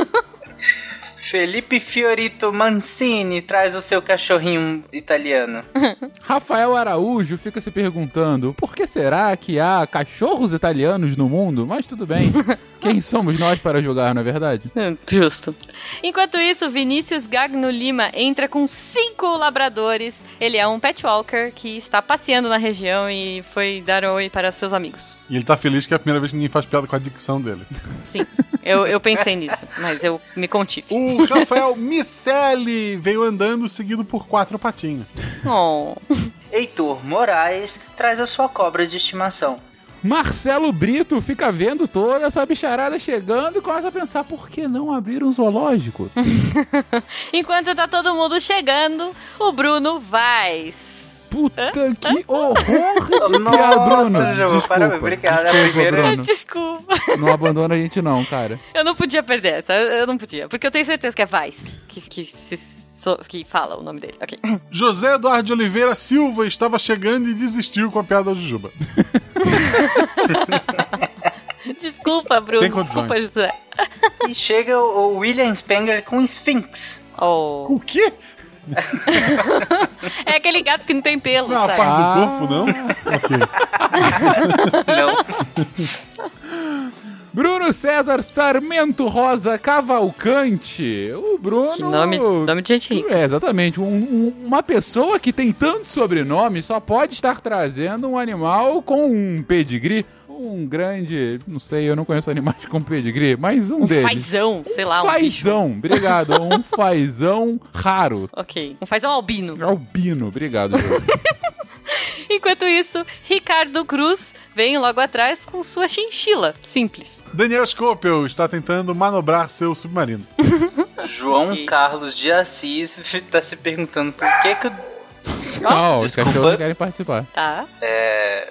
Felipe Fiorito Mancini traz o seu cachorrinho italiano. Rafael Araújo fica se perguntando por que será que há cachorros italianos no mundo? Mas tudo bem. Quem somos nós para julgar, não é verdade? Hum, Justo. Enquanto isso, Vinícius Gagno Lima entra com cinco labradores. Ele é um pet walker que está passeando na região e foi dar oi para seus amigos. E ele tá feliz que é a primeira vez que ninguém faz piada com a dicção dele. Sim, eu, eu pensei nisso, mas eu me contive. O Rafael Micelli veio andando seguido por quatro patinhos. Oh. Heitor Moraes traz a sua cobra de estimação. Marcelo Brito fica vendo toda essa bicharada chegando e começa a pensar por que não abrir um zoológico? Enquanto tá todo mundo chegando, o Bruno vai. Puta que horror de piada, Bruno. Nossa, Ju, Desculpa, parabéns, obrigado. É a desculpa, primeira- Bruno. Desculpa. Não abandona a gente não, cara. Eu não podia perder essa, eu não podia. Porque eu tenho certeza que é Vais que, que, se- que fala o nome dele. Ok. José Eduardo de Oliveira Silva estava chegando e desistiu com a piada da Jujuba. Desculpa, Bruno. Sem condições. Desculpa, José. E chega o o William Spengler com Sphinx. Oh. O quê? É aquele gato que não tem pelo, Isso não é uma parte Ah. do corpo, não? Ok. Não. Bruno César Sarmento Rosa Cavalcante. O Bruno. Que nome, nome de gente rica. É, exatamente. Um- um- uma pessoa que tem tanto sobrenome só pode estar trazendo um animal com um pedigree. Um grande. Não sei, eu não conheço animais com pedigree, mas um, Um deles. fazão, sei lá, um bicho. Fazão, obrigado. Um fazão raro. Ok. Um fazão albino. Albino, obrigado. Enquanto isso, Ricardo Cruz vem logo atrás com sua chinchila. Simples. Daniel Scopel está tentando manobrar seu submarino. João Ok. Carlos de Assis tá se perguntando por que que o... Não, os Desculpa. cachorros querem participar. Tá?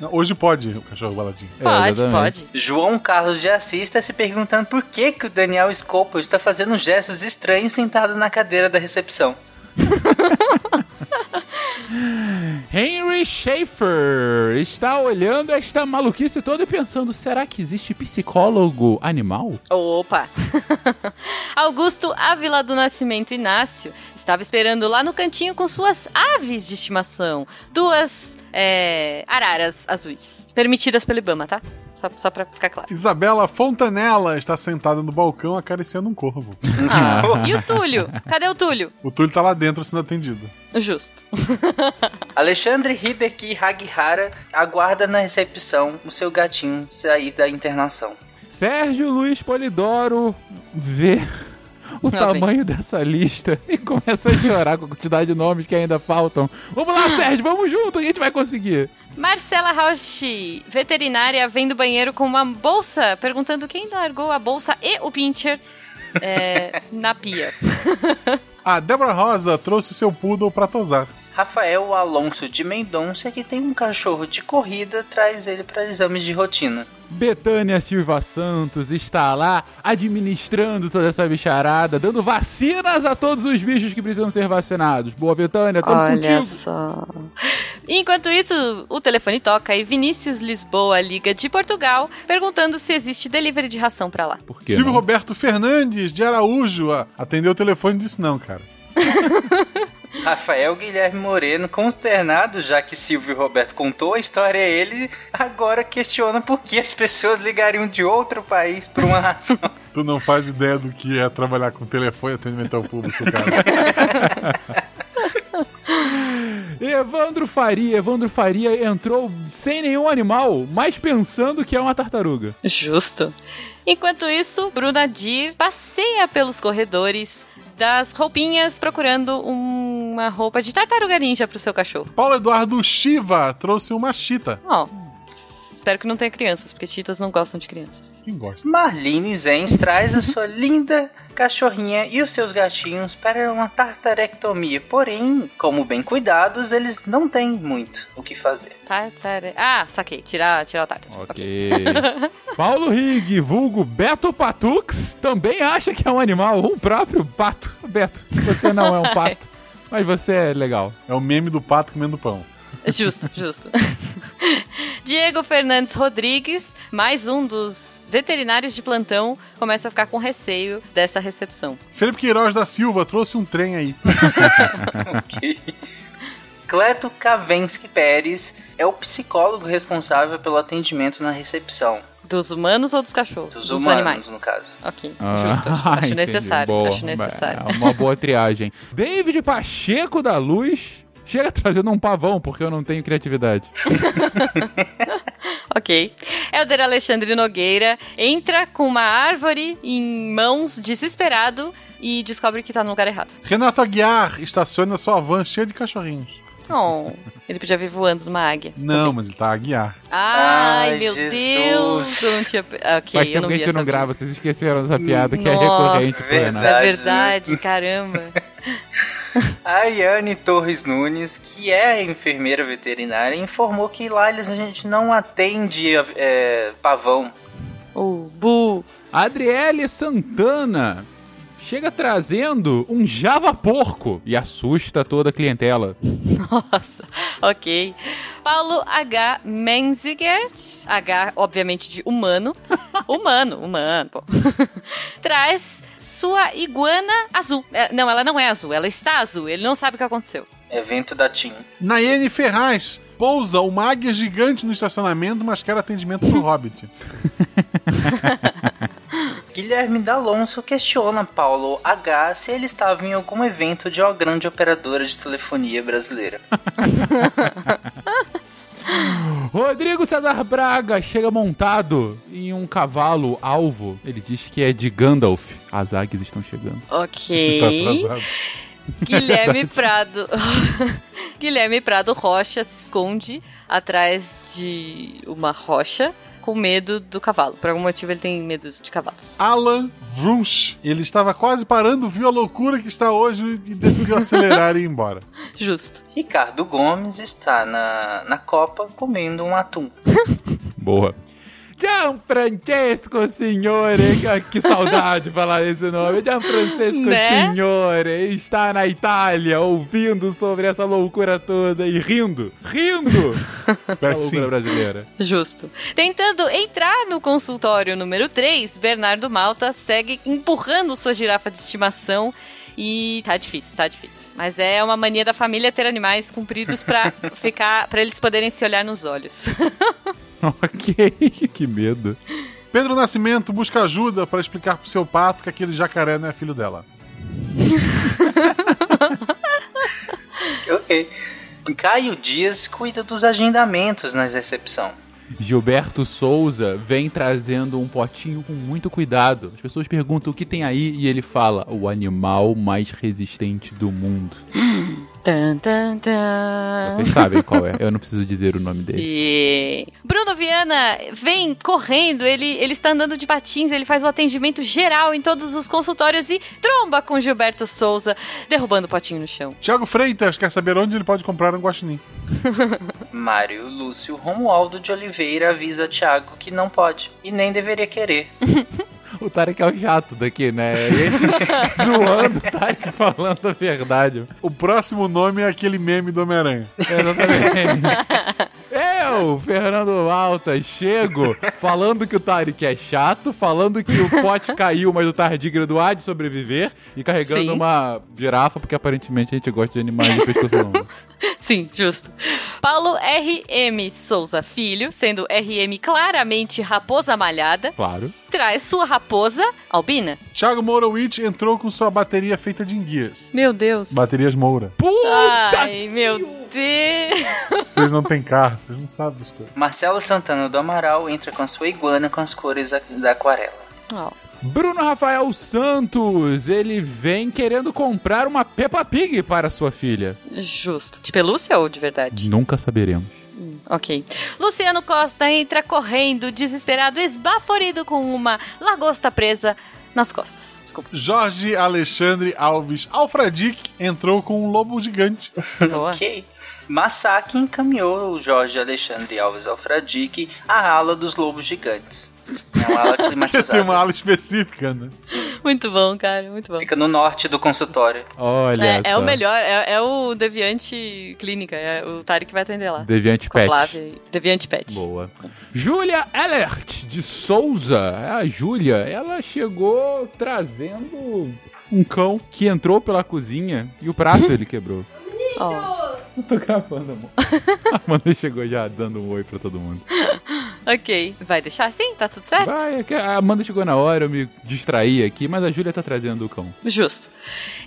Não, Hoje pode o cachorro baladinho. É, Pode, exatamente. pode. João Carlos de Assis está se perguntando por que que o Daniel Scopo está fazendo gestos estranhos sentado na cadeira da recepção. Henry Schaefer está olhando esta maluquice toda e pensando: será que existe psicólogo animal? Opa! Augusto Ávila do Nascimento Inácio estava esperando lá no cantinho com suas aves de estimação. Duas é, araras azuis. Permitidas pelo Ibama, tá? Só, só pra ficar claro. Isabela Fontanella está sentada no balcão acariciando um corvo. Ah, e o Túlio? Cadê o Túlio? O Túlio tá lá dentro sendo atendido. Justo. Alexandre Hideki Hagihara aguarda na recepção o seu gatinho sair da internação. Sérgio Luiz Polidoro vê o Lá tamanho dessa lista e começa a chorar com a quantidade de nomes que ainda faltam. Vamos lá, Sérgio, vamos junto, a gente vai conseguir. Marcela Rausch, veterinária, vem do banheiro com uma bolsa, perguntando quem largou a bolsa e o pincher é, na pia. A Débora Rosa trouxe seu poodle pra tosar. Rafael Alonso de Mendonça, que tem um cachorro de corrida, traz ele para exames de rotina. Betânia Silva Santos está lá administrando toda essa bicharada, dando vacinas a todos os bichos que precisam ser vacinados. Boa, Betânia, tamo Olha contigo. só. Enquanto isso, o telefone toca e Vinícius Lisboa liga de Portugal, perguntando se existe delivery de ração pra lá. Por quê? Silvio não? Roberto Fernandes, de Araújo, ah, atendeu o telefone e disse não, cara. Rafael Guilherme Moreno, consternado, já que Silvio Roberto contou a história a ele, agora questiona por que as pessoas ligariam de outro país por uma ração. Tu não faz ideia do que é trabalhar com telefone e atendimento ao público, cara. Evandro Faria, Evandro Faria entrou sem nenhum animal, mas pensando que é uma tartaruga. Justo. Enquanto isso, Bruna Dir passeia pelos corredores das roupinhas procurando uma roupa de tartaruga ninja pro seu cachorro. Paulo Eduardo Shiva trouxe uma chita. Ó, espero que não tenha crianças, porque cheetahs não gostam de crianças. Quem gosta? Marlene Zenz traz a sua linda cachorrinha e os seus gatinhos para uma tartarectomia. Porém, como bem cuidados, eles não têm muito o que fazer. Tartare... Ah, saquei. Tirar, tirar o tártaro. Ok. Paulo Rig, vulgo Beto Patux, também acha que é um animal, o próprio pato. Beto, você não é um pato, mas você é legal. É o meme do pato comendo pão. Justo, justo. Diego Fernandes Rodrigues, mais um dos veterinários de plantão, começa a ficar com receio dessa recepção. Felipe Queiroz da Silva trouxe um trem aí. ok. Cleto Kavensky Pérez é o psicólogo responsável pelo atendimento na recepção. Dos humanos ou dos cachorros? Dos, humanos, animais. no caso. Ok, Ah, justo. Acho, acho necessário. Boa. Acho necessário. É uma boa triagem. David Pacheco da Luz chega trazendo um pavão, porque eu não tenho criatividade. Ok. Helder Alexandre Nogueira entra com uma árvore em mãos, desesperado, e descobre que tá no lugar errado. Renato Aguiar estaciona sua van cheia de cachorrinhos. Oh, ele podia vir voando numa águia. Não, mas ele tá a Aguiar. Ai, Ai, meu Jesus. Deus! Eu não tinha... Ok, Faz eu tempo não que a gente não grava, vocês esqueceram dessa piada que é Nossa, recorrente Renato. É Verdade. verdade, caramba. A Ariane Torres Nunes, que é a enfermeira veterinária, informou que lá eles, a gente não atende é, pavão. O Bu. Adriele Santana chega trazendo um Java porco e assusta toda a clientela. Nossa, ok. Paulo H. Menziger, H, obviamente, de humano. Humano, humano, pô. Traz sua iguana azul. É, não, ela não é azul, ela está azul. Ele não sabe o que aconteceu. Evento da TIM. Nayene Ferraz pousa uma águia gigante no estacionamento, mas quer atendimento pro Hobbit. Guilherme D'Alonso questiona Paulo H se ele estava em algum evento de uma grande operadora de telefonia brasileira. Rodrigo César Braga chega montado em um cavalo alvo. Ele diz que é de Gandalf. As águias estão chegando. Ok. Tá atrasado. Guilherme Prado. Guilherme Prado Rocha se esconde atrás de uma rocha com medo do cavalo. Por algum motivo ele tem medo de cavalos. Alan Vrunch. Ele estava quase parando, viu a loucura que está hoje e decidiu acelerar e ir embora. Justo. Ricardo Gomes está na, na Copa comendo um atum. Boa. Gianfrancesco Signore, Ah, que saudade falar esse nome. Gianfrancesco Né? Signore está na Itália ouvindo sobre essa loucura toda e rindo, rindo da loucura brasileira. Justo. Tentando entrar no consultório número 3, Bernardo Malta segue empurrando sua girafa de estimação. E tá difícil, tá difícil. Mas é uma mania da família ter animais compridos pra ficar, para eles poderem se olhar nos olhos. ok, que medo. Pedro Nascimento busca ajuda para explicar pro seu pato que aquele jacaré não é filho dela. Ok. Caio Dias cuida dos agendamentos na recepção. Gilberto Souza vem trazendo um potinho com muito cuidado. As pessoas perguntam o que tem aí e ele fala: o animal mais resistente do mundo. Tan, tan, tan. Vocês sabem qual é. Eu não preciso dizer o nome dele. Sim. Bruno Viana vem correndo, ele, ele está andando de patins, ele faz o atendimento geral em todos os consultórios e tromba com Gilberto Souza, derrubando o potinho no chão. Tiago Freitas quer saber onde ele pode comprar um guaxinim. Mário Lúcio Romualdo de Oliveira avisa Thiago que não pode e nem deveria querer. O Tarek é o chato daqui, né? Ele zoando o Tarek falando a verdade. O próximo nome é aquele meme do Homem-Aranha. Exatamente. Eu, Fernando Alta, chego falando que o Tarek é chato, falando que o pote caiu, mas o Tardigrado do há de sobreviver, e carregando Sim. uma girafa, porque aparentemente a gente gosta de animais de pescoço longo. Sim, justo. Paulo R.M. Souza Filho, sendo RM claramente raposa malhada, Claro. traz sua raposa, Albina. Thiago Mourowitz entrou com sua bateria feita de enguias. Meu Deus. Baterias Moura. Puta! Ai, meu Deus. Vocês não têm carro, vocês não sabem das coisas. Marcelo Santana do Amaral entra com a sua iguana com as cores da aquarela. Ó. Bruno Rafael Santos, ele vem querendo comprar uma Peppa Pig para sua filha. Justo. De pelúcia ou de verdade? Nunca saberemos. Ok. Luciano Costa entra correndo, desesperado, esbaforido com uma lagosta presa nas costas. Desculpa. Jorge Alexandre Alves Alfredic entrou com um lobo gigante. Boa. Ok. Massacre encaminhou o Jorge Alexandre Alves Alfradique à ala dos lobos gigantes. É uma ala Porque tem climatizada. uma ala específica, né? Muito bom, cara. Muito bom. Fica no norte do consultório. Olha É, é o melhor, é, é o Deviante Clínica, é o Tarek que vai atender lá. Deviante Com Pet. Flávia. Deviante Pet. Boa. Júlia Ellert, de Souza. A Júlia, ela chegou trazendo um cão que entrou pela cozinha e o prato ele quebrou. Ó. Eu tô gravando, amor. A Amanda chegou já dando um oi pra todo mundo. Ok. Vai deixar assim? Tá tudo certo? Vai, é que a Amanda chegou na hora, eu me distraí aqui, mas a Júlia tá trazendo o cão. Justo.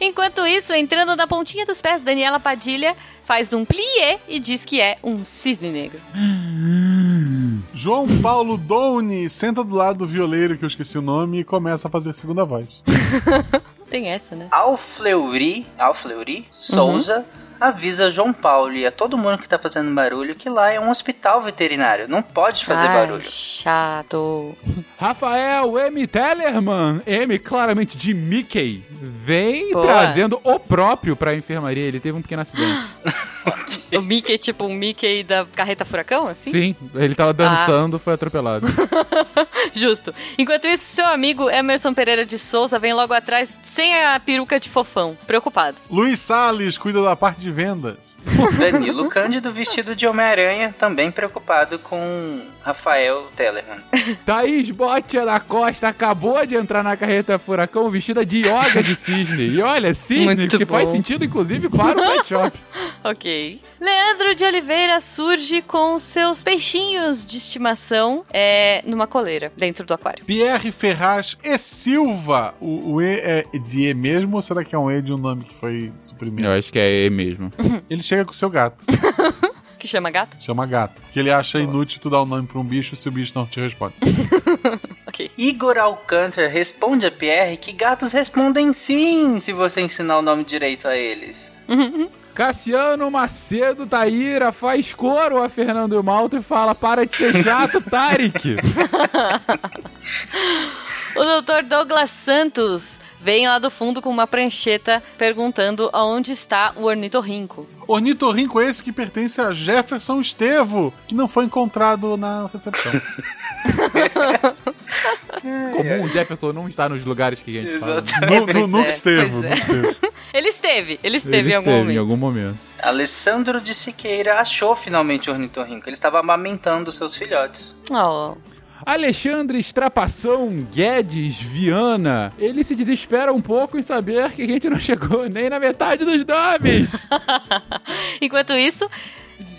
Enquanto isso, entrando na pontinha dos pés, Daniela Padilha faz um plié e diz que é um cisne negro. João Paulo Doune senta do lado do violeiro, que eu esqueci o nome, e começa a fazer segunda voz. Tem essa, né? Alfleury, Alfleury Souza avisa João Paulo e a todo mundo que tá fazendo barulho que lá é um hospital veterinário. Não pode fazer Ai, barulho. chato. Rafael M. Tellerman, M claramente de Mickey, vem Boa. trazendo o próprio pra enfermaria. Ele teve um pequeno acidente. O Mickey, tipo um Mickey da carreta furacão, assim? Sim, ele tava dançando, foi atropelado. Justo. Enquanto isso, seu amigo Emerson Pereira de Souza vem logo atrás sem a peruca de fofão, preocupado. Luiz Salles cuida da parte de vendas. Danilo Cândido vestido de Homem-Aranha, também preocupado com Rafael Tellerman. Thaís Botia da Costa acabou de entrar na carreta furacão vestida de yoga de cisne. E olha, cisne, Muito que faz bom. sentido inclusive para o pet shop. Ok. Leandro de Oliveira surge com seus peixinhos de estimação é, numa coleira, dentro do aquário. Pierre Ferraz e Silva. O, o E é de E mesmo ou será que é um E de um nome que foi suprimido? Eu acho que é ele mesmo. Ele chega com o seu gato. Que chama gato? Chama gato. Porque ele acha inútil tu dar o nome pra um bicho se o bicho não te responde. Ok. Igor Alcântara responde a Pierre que gatos respondem sim se você ensinar o nome direito a eles. Cassiano Macedo Taíra faz coro a Fernando Malta e fala: para de ser chato, Tarek. O doutor Douglas Santos vem lá do fundo com uma prancheta perguntando aonde está o ornitorrinco. Ornitorrinco esse que pertence a Jefferson Estevo, que não foi encontrado na recepção. Comum, o Jefferson não está nos lugares que a gente fala. Nu- nu- pois nunca é, esteve, é. esteve. Ele esteve, ele esteve Ele em algum esteve momento. em algum momento. Alessandro de Siqueira achou finalmente o ornitorrinco. Ele estava amamentando seus filhotes. Oh. Alexandre Estrapação Guedes Viana, ele se desespera um pouco em saber que a gente não chegou nem na metade dos nomes. Enquanto isso,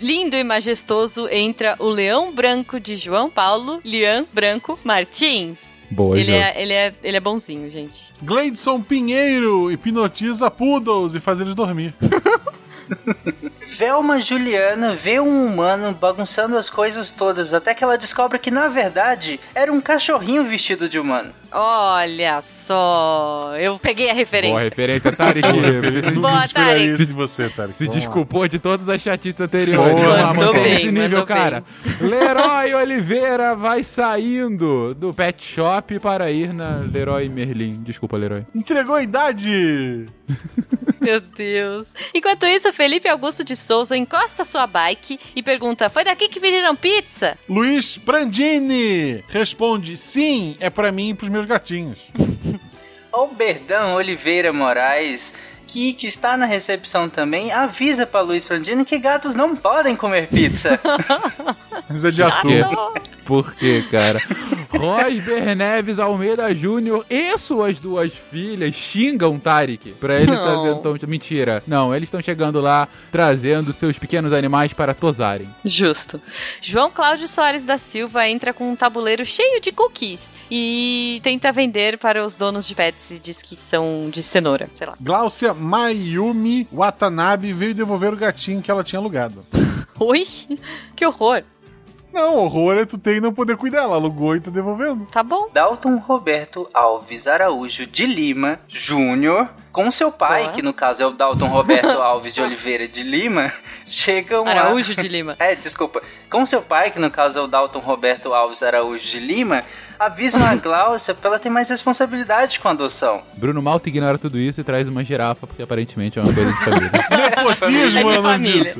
lindo e majestoso entra o leão branco de João Paulo, Lian Branco Martins. Boa, ele é, ele, é, ele é bonzinho, gente. Gleidson Pinheiro hipnotiza poodles e faz eles dormir. Velma Juliana vê um humano bagunçando as coisas todas, até que ela descobre que na verdade era um cachorrinho vestido de humano. Olha só, eu peguei a referência. Boa referência, Tarek. Você se, Boa, Tarek. isso de você, Tarek. se desculpou de todas as chatices anteriores. Boa. Mandou mantém bem, esse nível, mandou cara. Leroy Oliveira vai saindo do pet shop para ir na Leroy Merlin. Desculpa, Leroy. Entregou a idade! Meu Deus. Enquanto isso, Felipe Augusto de Souza encosta sua bike e pergunta: Foi daqui que pediram pizza? Luiz Brandini responde: sim, é pra mim e pros meus gatinhos. O Berdão Oliveira Moraes, que, que está na recepção também, avisa para Luiz Prandini que gatos não podem comer pizza. Mas é de ator. Por quê, cara? Rosber Neves Almeida Júnior e suas duas filhas xingam Tarek pra ele Não. trazer então mentira. Não, eles estão chegando lá trazendo seus pequenos animais para tosarem. Justo. João Cláudio Soares da Silva entra com um tabuleiro cheio de cookies e tenta vender para os donos de pets e diz que são de cenoura, sei lá. Glaucia Mayumi Watanabe veio devolver o gatinho que ela tinha alugado. Oi? Que horror. Não, horror é tu ter e não poder cuidar. Ela alugou e tá devolvendo. Tá bom. Dalton Roberto Alves Araújo de Lima Júnior, com seu pai, Boa. que no caso é o Dalton Roberto Alves de Oliveira de Lima, chegam a... Araújo de Lima. É, desculpa. Com seu pai, que no caso é o Dalton Roberto Alves Araújo de Lima, avisam a Glaucia pra ela ter mais responsabilidade com a adoção. Bruno Malta ignora tudo isso e traz uma girafa, porque aparentemente é uma coisa de família. Nepotismo, É de é nome família. disso.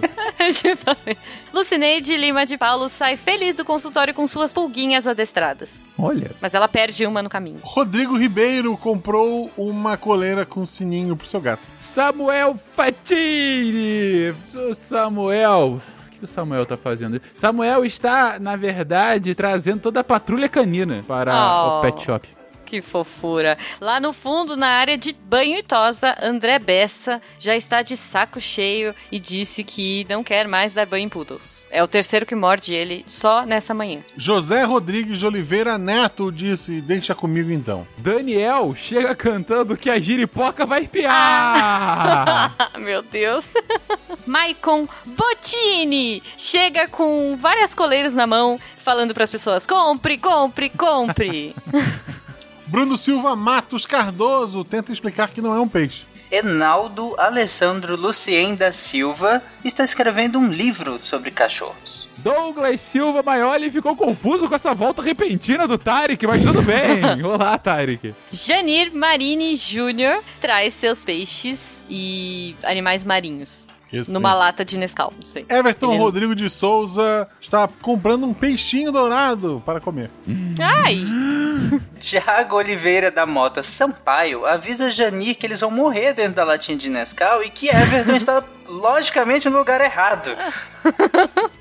Lucineide Lima de Paulo sai feliz do consultório com suas pulguinhas adestradas. Olha. Mas ela perde uma no caminho. Rodrigo Ribeiro comprou uma coleira com sininho pro seu gato. Samuel Fatini! Ô, Samuel. O que o Samuel tá fazendo? Samuel está, na verdade, trazendo toda a patrulha canina para Oh. o pet shop. Que fofura. Lá no fundo, na área de banho e tosa, André Bessa já está de saco cheio e disse que não quer mais dar banho em poodles. É o terceiro que morde ele só nessa manhã. José Rodrigues de Oliveira Neto disse: Deixa comigo então. Daniel chega cantando que a giripoca vai piar! Ah, meu Deus. Maicon Bottini chega com várias coleiras na mão, falando para as pessoas: compre, compre, compre. Bruno Silva Matos Cardoso tenta explicar que não é um peixe. Enaldo Alessandro Lucien da Silva está escrevendo um livro sobre cachorros. Douglas Silva Maioli ficou confuso com essa volta repentina do Tarek, mas tudo bem. Olá, Tarek. Janir Marini Jr. traz seus peixes e animais marinhos. Esse Numa sim. lata de Nescau, não sei. Everton Ele- Rodrigo de Souza está comprando um peixinho dourado para comer. Ai! Tiago Oliveira da Mota Sampaio avisa Janir que eles vão morrer dentro da latinha de Nescau e que Everton está logicamente no lugar errado.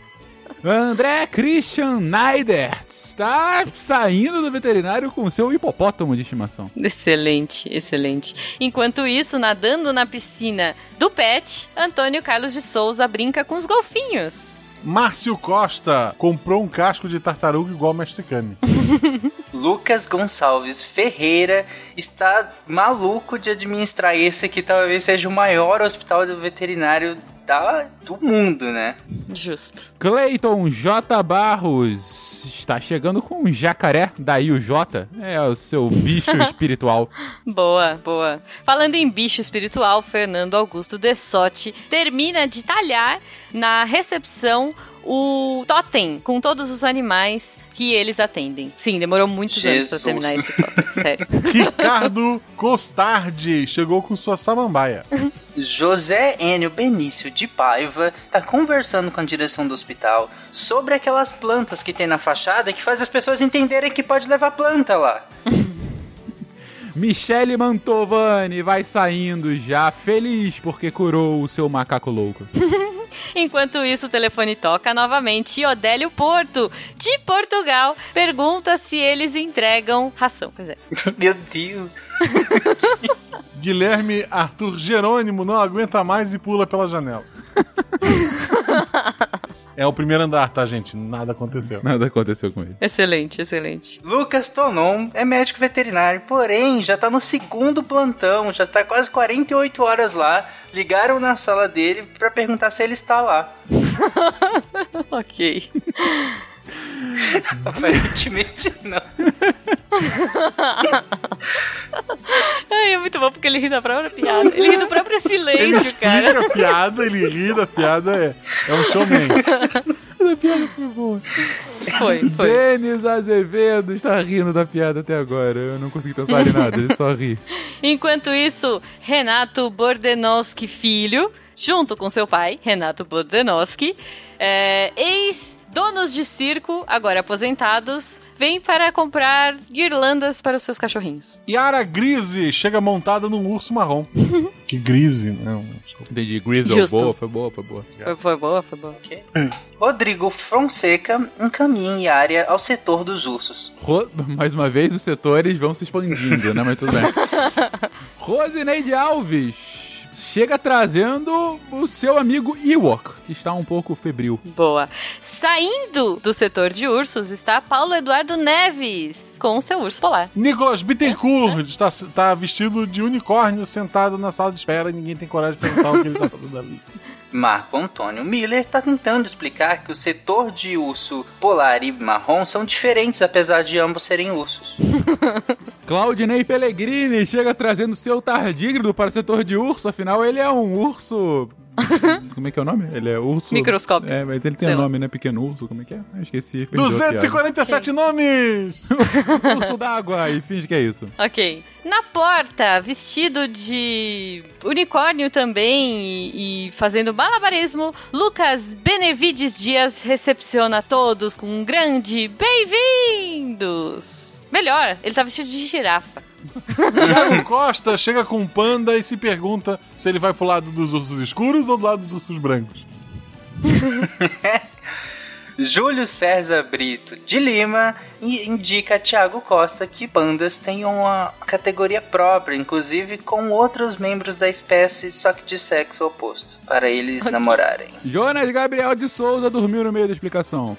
André Christian Neider está saindo do veterinário com seu hipopótamo de estimação. Excelente, excelente. Enquanto isso, nadando na piscina do pet, Antônio Carlos de Souza brinca com os golfinhos. Márcio Costa comprou um casco de tartaruga igual ao Mestre Kami. Lucas Gonçalves Ferreira está maluco de administrar esse que talvez seja o maior hospital do veterinário da, do mundo, né? Justo. Clayton J. Barros está chegando com um jacaré, daí o J. É o seu bicho espiritual. Boa, boa. Falando em bicho espiritual, Fernando Augusto Dessotti termina de talhar na recepção o totem com todos os animais que eles atendem. Sim, demorou muitos anos pra Jesus. terminar esse totem, sério. Ricardo Costardi chegou com sua samambaia. José Enio Benício de Paiva tá conversando com a direção do hospital sobre aquelas plantas que tem na fachada que faz as pessoas entenderem que pode levar planta lá. Michele Mantovani vai saindo já, feliz porque curou o seu macaco louco. Enquanto isso, o telefone toca novamente e Odélio Porto, de Portugal, pergunta se eles entregam ração. Pois é. Meu Deus. Guilherme Arthur Jerônimo não aguenta mais e pula pela janela. É o primeiro andar, tá, gente? Nada aconteceu. Nada aconteceu com ele. Excelente, excelente. Lucas Tonon é médico veterinário, porém já tá no segundo plantão, já está quase 48 horas lá. Ligaram na sala dele pra perguntar se ele está lá. ok. Aparentemente não. Ai, é muito bom porque ele ri da própria piada. Ele ri do próprio Ele silêncio, cara. explica a piada, ele ri da piada, é, é um showman. A piada foi boa. Foi, foi. Denis Azevedo está rindo da piada até agora. Eu não consegui pensar em nada, ele só ri. Enquanto isso, Renato Bordenowski Filho, junto com seu pai, Renato Bordenowski, é, ex-donos de circo, agora aposentados, vêm para comprar guirlandas para os seus cachorrinhos. Yara Grise chega montada num urso marrom. que grise, não. Desculpa. Entendi. Grizzle, Justo. boa, foi boa, foi boa. Foi, foi boa, foi boa. Rodrigo Fonseca encaminha área ao setor dos ursos. Ro- Mais uma vez, os setores vão se expandindo, né? Mas tudo bem. Rosineide Alves chega trazendo o seu amigo Ewok, que está um pouco febril. Boa. Saindo do setor de ursos está Paulo Eduardo Neves, com o seu urso polar. Nicolas Bittencourt está, está vestido de unicórnio sentado na sala de espera e ninguém tem coragem de perguntar o que ele está fazendo ali. Marco Antônio Miller está tentando explicar que o setor de urso polar e marrom são diferentes, apesar de ambos serem ursos. Claudinei Pellegrini chega trazendo seu tardígrado para o setor de urso, afinal ele é um urso... Como é que é o nome? Ele é urso... Microscópio. É, mas ele tem Sei lá. nome, né? Pequeno urso, como é que é? Eu esqueci. perdi a piada. 247 nomes! urso d'água, e finge que é isso. Ok. Na porta, vestido de unicórnio também e, e fazendo malabarismo, Lucas Benevides Dias recepciona todos com um grande bem-vindos. Melhor, ele tá vestido de girafa. Thiago Costa chega com um panda e se pergunta se ele vai pro lado dos ursos escuros ou do lado dos ursos brancos. Júlio César Brito de Lima indica a Thiago Costa que pandas têm uma categoria própria, inclusive com outros membros da espécie, só que de sexo oposto, para eles namorarem. Jonas Gabriel de Souza dormiu no meio da explicação.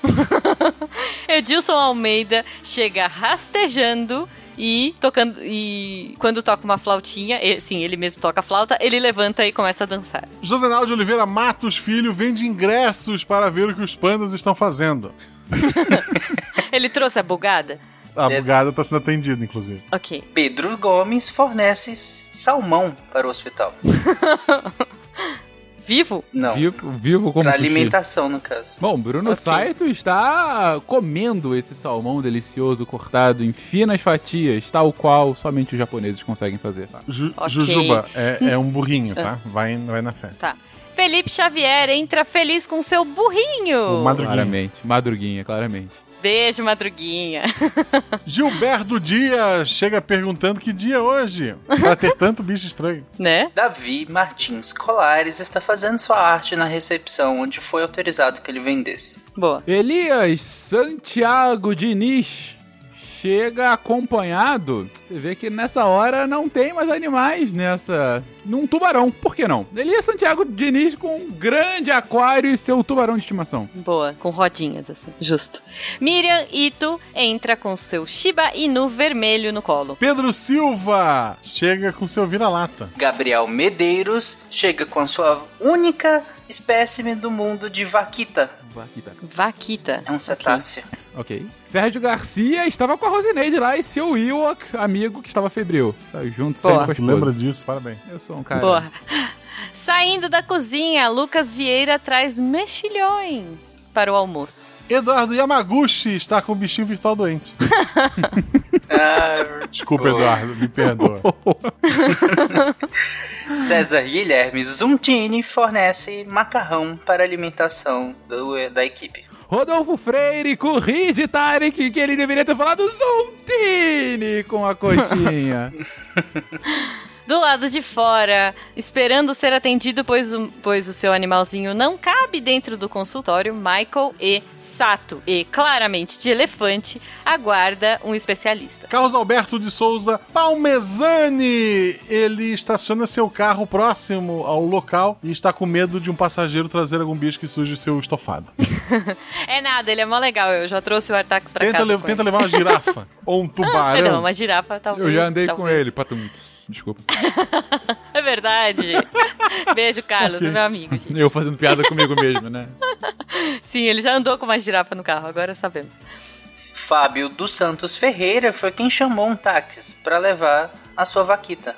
Edilson Almeida chega rastejando e tocando e quando toca uma flautinha, ele- sim, ele mesmo toca a flauta, ele levanta e começa a dançar. Josenal de Oliveira Matos Filho vende ingressos para ver o que os pandas estão fazendo. Ele trouxe a bugada? A bugada está sendo atendida, inclusive. OK. Pedro Gomes fornece salmão para o hospital. Vivo? Não, Vivo, vivo como para sushi. alimentação no caso. Bom, Bruno Ok. Saito está comendo esse salmão delicioso cortado em finas fatias, tal qual somente os japoneses conseguem fazer. tá? Ju- Ok. Jujuba é, é um burrinho, tá? Vai, vai na fé. Tá. Felipe Xavier entra feliz com seu burrinho. O Madruguinha. Claramente. Madruguinha, claramente. Beijo, madruguinha. Gilberto Dias chega perguntando que dia é hoje, para ter tanto bicho estranho. né? Davi Martins Colares está fazendo sua arte na recepção, onde foi autorizado que ele vendesse. Boa. Elias Santiago Diniz chega acompanhado. Você vê que nessa hora não tem mais animais nessa. num tubarão. Por que não? Elias Santiago Diniz com um grande aquário e seu tubarão de estimação. Boa, com rodinhas assim, justo. Miriam Ito entra com seu Shiba Inu vermelho no colo. Pedro Silva chega com seu vira-lata. Gabriel Medeiros chega com a sua única espécime do mundo de vaquita. Vaquita. Vaquita. É um cetáceo. Ok. Sérgio Garcia estava com a Rosineide lá e seu Ewok, amigo que estava febril. Sabe, junto Boa. sempre com a esposa. Lembra disso? Parabéns. Eu sou um cara. Boa. Saindo da cozinha, Lucas Vieira traz mexilhões para o almoço. Eduardo Yamaguchi está com o bichinho virtual doente. Ah, Desculpa, Boa. Eduardo, me perdoa. César Guilherme Zuntini fornece macarrão para alimentação do- da equipe. Rodolfo Freire corrige Tarek que ele deveria ter falado Zontini com a coxinha. Do lado de fora, esperando ser atendido, pois o, pois o seu animalzinho não cabe dentro do consultório, Michael e Sato, e claramente de elefante, aguarda um especialista. Carlos Alberto de Souza Palmezani. Ele estaciona seu carro próximo ao local e está com medo de um passageiro trazer algum bicho que suje seu estofado. é nada, ele é mó legal. Eu já trouxe o Artax pra tenta casa. Le com tenta ele. levar uma girafa ou um tubarão. Não, uma girafa talvez. Eu já andei com talvez. ele, patuntes. Desculpa. É verdade. Beijo, Carlos, é meu amigo. gente. Eu fazendo piada comigo mesmo, né? Sim, ele já andou com uma girafa no carro, agora sabemos. Fábio dos Santos Ferreira foi quem chamou um táxi pra levar a sua vaquita.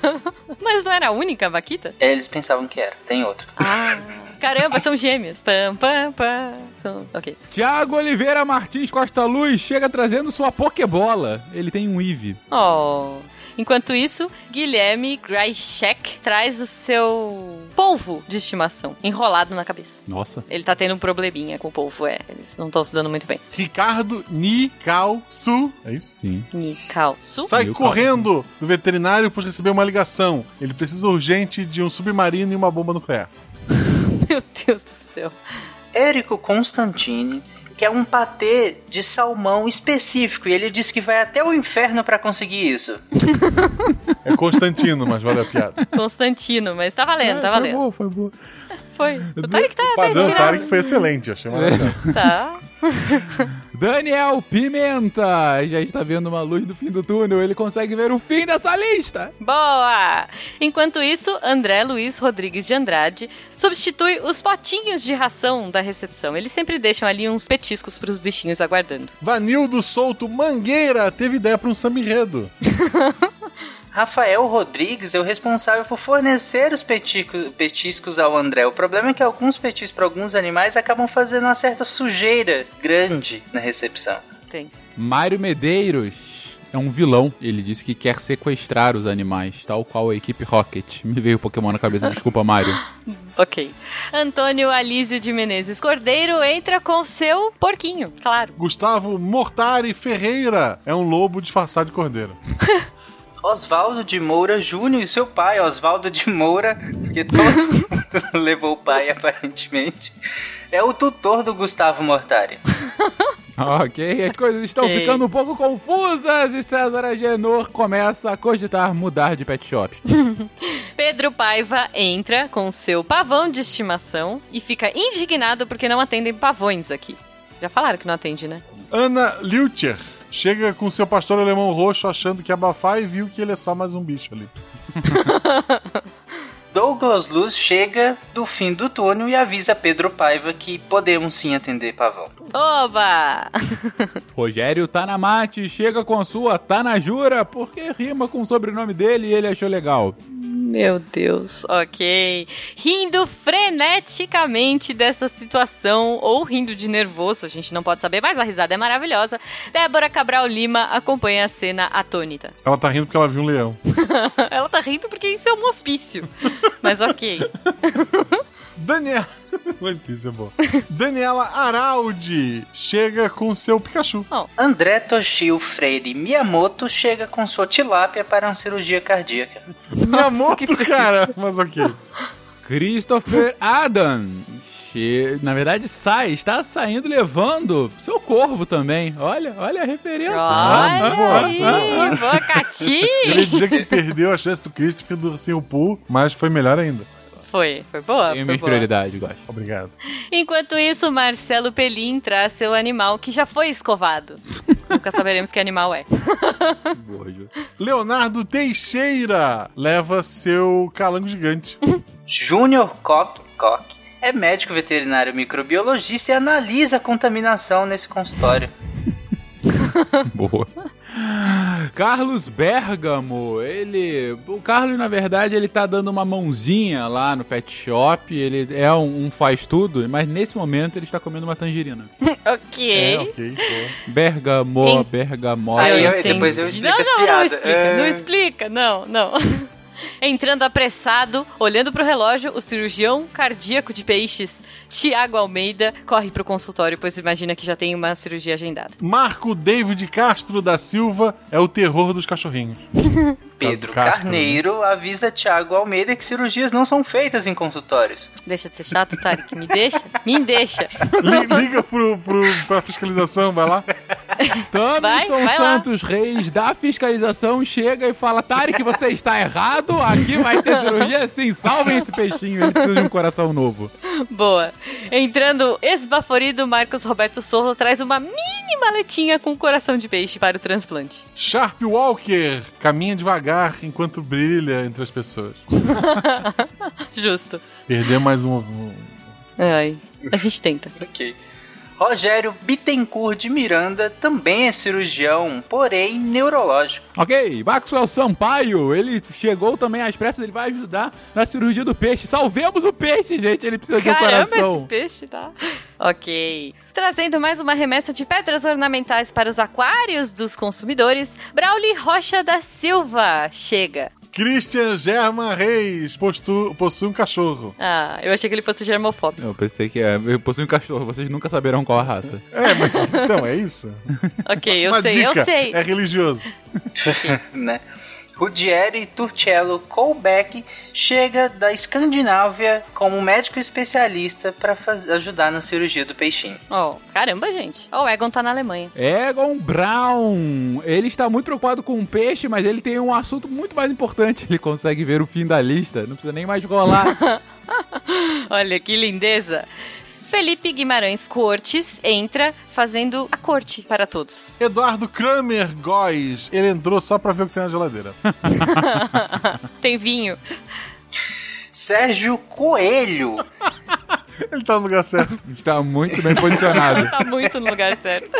Mas não era a única vaquita? Eles pensavam que era, tem outra. Ah, caramba, são gêmeos. Pam, pam, pam. São... Ok. Tiago Oliveira Martins Costa Luz chega trazendo sua Pokébola. Ele tem um Eevee. Oh. Enquanto isso, Guilherme Graichek traz o seu polvo de estimação enrolado na cabeça. Nossa. Ele tá tendo um probleminha com o polvo, é. Eles não estão se dando muito bem. Ricardo Nikalsu. É isso? Sim. Nikalsu? Sai Nikalsu. correndo do veterinário pois recebeu uma ligação. Ele precisa urgente de um submarino e uma bomba nuclear. Meu Deus do céu. Érico Constantini quer um patê de salmão específico e ele disse que vai até o inferno pra conseguir isso. É Constantino, mas vale a piada. Constantino, mas tá valendo, tá É, foi valendo. boa, foi boa. Foi. O Tarek tá, O tá padrão inspirado. Tarek foi excelente, achei maravilhoso. Tá. Daniel Pimenta já está vendo uma luz no fim do túnel. Ele consegue ver o fim dessa lista. Boa! Enquanto isso, André Luiz Rodrigues de Andrade substitui os potinhos de ração da recepção. Eles sempre deixam ali uns petiscos pros bichinhos aguardando. Vanildo Souto Mangueira teve ideia para um samba enredo. Rafael Rodrigues é o responsável por fornecer os petico- petiscos ao André. O problema é que alguns petiscos para alguns animais acabam fazendo uma certa sujeira grande na recepção. Tem. Mário Medeiros é um vilão. Ele disse que quer sequestrar os animais, tal qual a equipe Rocket. Me veio o Pokémon na cabeça, desculpa, Mário. Ok. Antônio Alísio de Menezes Cordeiro entra com seu porquinho, claro. Gustavo Mortari Ferreira é um lobo disfarçado de cordeiro. Oswaldo de Moura Júnior e seu pai, Oswaldo de Moura, que todo mundo levou o pai aparentemente, é o tutor do Gustavo Mortari. ok, as coisas estão Ok. ficando um pouco confusas e César Agenor começa a cogitar mudar de pet shop. Pedro Paiva entra com seu pavão de estimação e fica indignado porque não atendem pavões aqui. Já falaram que não atende, né? Ana Lutcher chega com seu pastor alemão roxo achando que abafar e viu que ele é só mais um bicho ali. Douglas Luz chega do fim do túnel e avisa Pedro Paiva que podemos sim atender pavão. Oba! Rogério Tanamate chega com sua Tanajura porque rima com o sobrenome dele e ele achou legal. Meu Deus, ok. Rindo freneticamente dessa situação, ou rindo de nervoso, a gente não pode saber, mas a risada é maravilhosa. Débora Cabral Lima acompanha a cena atônita. Ela tá rindo porque ela viu um leão. Ela tá rindo porque isso é um hospício. Mas ok. Daniela. Isso é bom. Daniela Araldi chega com seu Pikachu. André Toshio Freire Miyamoto chega com sua tilápia para uma cirurgia cardíaca. Miyamoto, cara. Mas ok. Christopher Adam. Na verdade, sai, está saindo levando seu corvo também. Olha, olha a referência. Olha Ah, aí, ah, ah. boa Cati. Ele dizia que perdeu a chance do Christopher do Ursinho Poo, mas foi melhor ainda. Foi, foi boa, minhas boa. prioridades, gosto. Obrigado. Enquanto isso, Marcelo Pelim traz seu animal que já foi escovado. Nunca saberemos que animal é. Leonardo Teixeira leva seu calango gigante. Júnior Koch, Koch é médico veterinário microbiologista e analisa a contaminação nesse consultório. Boa. Carlos Bergamo, ele. O Carlos, na verdade, ele tá dando uma mãozinha lá no pet shop. Ele é um, um faz tudo, mas nesse momento ele está comendo uma tangerina. ok. É, ok. boa. Bergamo. Aí eu- depois eu explico não, as não, não explica, É. não explica, não, não. Entrando apressado, olhando pro relógio, o cirurgião cardíaco de peixes, Tiago Almeida, corre pro consultório, pois imagina que já tem uma cirurgia agendada. Marco David Castro da Silva é o terror dos cachorrinhos. Pedro Castro, Carneiro avisa Tiago Almeida que cirurgias não são feitas em consultórios. Deixa de ser chato, Tarek. Me deixa? Me deixa. Li- Liga pro, pro, pra fiscalização, vai lá. Thomson vai lá. Santos Reis da fiscalização chega e fala: Tarek, você está errado, aqui vai ter cirurgia. Sim, salvem esse peixinho, ele precisa de um coração novo. Boa. Entrando esbaforido, Marcos Roberto Souza traz uma mini maletinha com coração de peixe para o transplante. Sharp Walker caminha devagar enquanto brilha entre as pessoas. Justo. Perder mais um. um- Ai, a gente tenta. Ok. Rogério Bittencourt de Miranda também é cirurgião, porém neurológico. Ok, Maxwell Sampaio, ele chegou também às pressas, ele vai ajudar na cirurgia do peixe. Salvemos o peixe, gente, ele precisa de um Caramba, coração. esse peixe tá. Ok. Trazendo mais uma remessa de pedras ornamentais para os aquários dos consumidores, Brauli Rocha da Silva chega. Christian German Reis postu- possui um cachorro. Ah, eu achei que ele fosse germofóbico. Eu pensei que é. Eu possuo um cachorro, vocês nunca saberão qual a raça. É, mas então é isso? Ok, eu Uma sei, dica, eu sei. É religioso. né? Rudieri Turcello Colbeck chega da Escandinávia como médico especialista para ajudar na cirurgia do peixinho. Oh, caramba, gente. Oh, o Egon tá na Alemanha. Egon Brown, ele está muito preocupado com o peixe, mas ele tem um assunto muito mais importante. Ele consegue ver o fim da lista, não precisa nem mais rolar. Olha que lindeza. Felipe Guimarães Cortes entra fazendo a corte para todos. Eduardo Kramer Góes, ele entrou só pra ver o que tem na geladeira. Tem vinho. Sérgio Coelho. Ele tá no lugar certo. Está muito bem posicionado. Tá muito no lugar certo.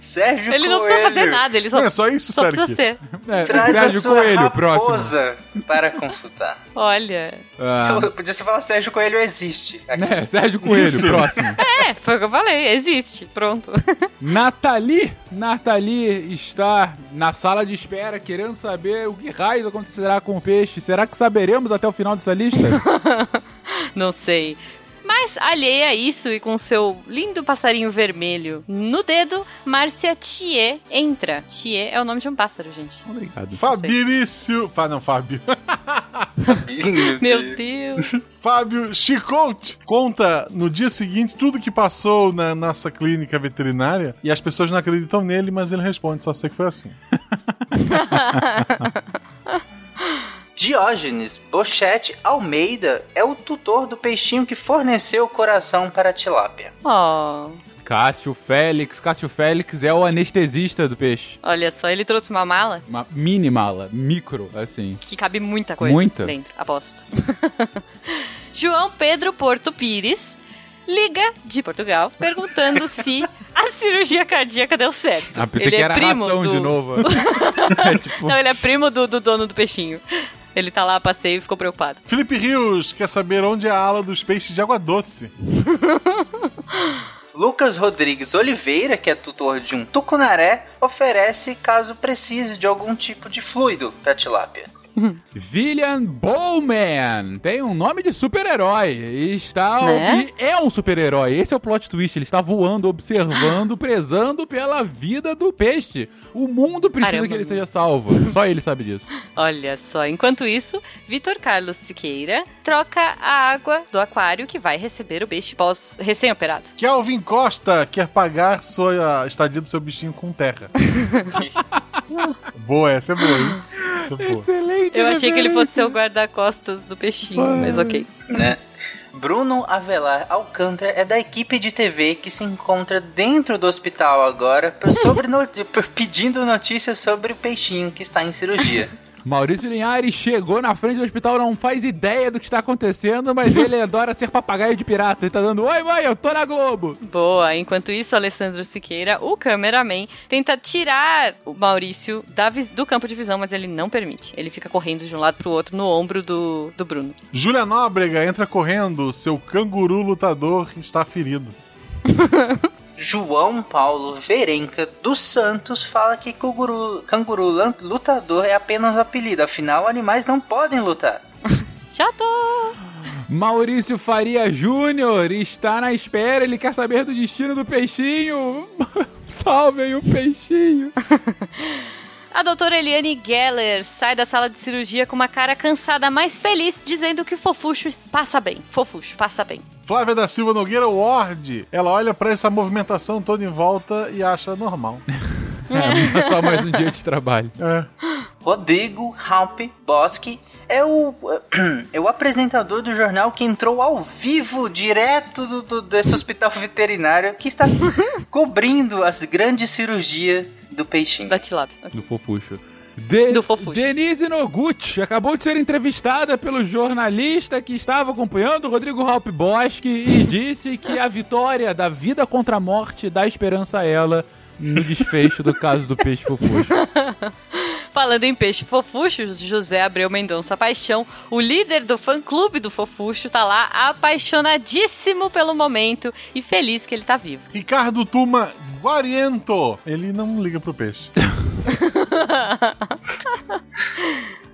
Sérgio Ele não Coelho. precisa fazer nada, ele só, Não, é só isso, só precisa ser. É, Traz Sérgio a sua Coelho, próximo. raposa para consultar. Olha. Ah, Podia você falar Sérgio Coelho existe. Aqui. né, Sérgio Coelho, Isso. próximo. É, foi o que eu falei, existe. Pronto. Nathalie, Nathalie está na sala de espera querendo saber o que raios acontecerá com o peixe. Será que saberemos até o final dessa lista? Não sei. Mas, alheia a isso e com seu lindo passarinho vermelho no dedo, Márcia Thier entra. Thier é o nome de um pássaro, gente. Obrigado. Fabrício. Fá, não, Fábio. Meu Deus. Fábio Chicote conta no dia seguinte tudo que passou na nossa clínica veterinária e as pessoas não acreditam nele, mas ele responde, só sei que foi assim. Diógenes Bochete Almeida é o tutor do peixinho que forneceu o coração para a tilápia. Oh, Cássio Félix. Cássio Félix é o anestesista do peixe. olha só, ele trouxe uma mala Uma mini mala, micro, assim. que cabe muita coisa Muita? dentro, aposto. João Pedro Porto Pires liga de Portugal perguntando se a cirurgia cardíaca deu certo. Ah, pensei ele que é era primo ração do... de novo. é tipo, Não, ele é primo do, do dono do peixinho. Ele tá lá a passeio e ficou preocupado. Felipe Rios quer saber onde é a ala dos peixes de água doce. Lucas Rodrigues Oliveira, que é tutor de um tucunaré, oferece caso precise de algum tipo de fluido para a William Bowman tem um nome de super-herói. E Está Né? e é um super-herói. Esse é o plot twist. Ele está voando, observando, prezando pela vida do peixe. O mundo precisa Caramba. que ele seja salvo. Só ele sabe disso. Olha só, enquanto isso, Vitor Carlos Siqueira troca a água do aquário que vai receber o peixe pós recém-operado. Kelvin Costa quer pagar sua estadia do seu bichinho com terra. boa, essa é boa, hein? Boa. Excelente. Eu achei que ele fosse ser o guarda-costas do peixinho, mas ok. né? Bruno Avelar Alcântara é da equipe de TV que se encontra dentro do hospital agora por- sobre no- por- pedindo notícias sobre o peixinho que está em cirurgia. Maurício Linhares chegou na frente do hospital, não faz ideia do que está acontecendo, mas ele adora ser papagaio de pirata. Ele tá dando, oi mãe, eu tô na Globo. Boa, enquanto isso, Alessandro Siqueira, o cameraman, tenta tirar o Maurício da vi- do campo de visão, mas ele não permite. Ele fica correndo de um lado pro outro no ombro do, do Bruno. Júlia Nóbrega entra correndo, seu canguru lutador está ferido. João Paulo Verenca dos Santos fala que canguru, canguru lutador é apenas um apelido, afinal animais não podem lutar. Chato! Maurício Faria Júnior está na espera, ele quer saber do destino do peixinho. Salvem o peixinho. A doutora Eliane Geller sai da sala de cirurgia com uma cara cansada, mas feliz, dizendo que o fofucho passa bem. Fofucho, passa bem. Flávia da Silva Nogueira Ward. Ela olha pra essa movimentação toda em volta e acha normal. É, só mais um dia de trabalho. É. Rodrigo Halp Boschi é o, é o apresentador do jornal que entrou ao vivo, direto do, do- desse hospital veterinário, que está cobrindo as grandes cirurgias do peixinho. Da Tilap. Do fofucho. De- Do fofucho. Denise Noguchi acabou de ser entrevistada pelo jornalista que estava acompanhando o Rodrigo Halp Bosque e disse que a vitória da vida contra a morte dá esperança a ela no desfecho do caso do peixe fofucho. Falando em peixe fofucho, José Abreu Mendonça Paixão, o líder do fã-clube do fofucho, tá lá apaixonadíssimo pelo momento e feliz que ele tá vivo. Ricardo Tuma Guariento. Ele não liga pro peixe.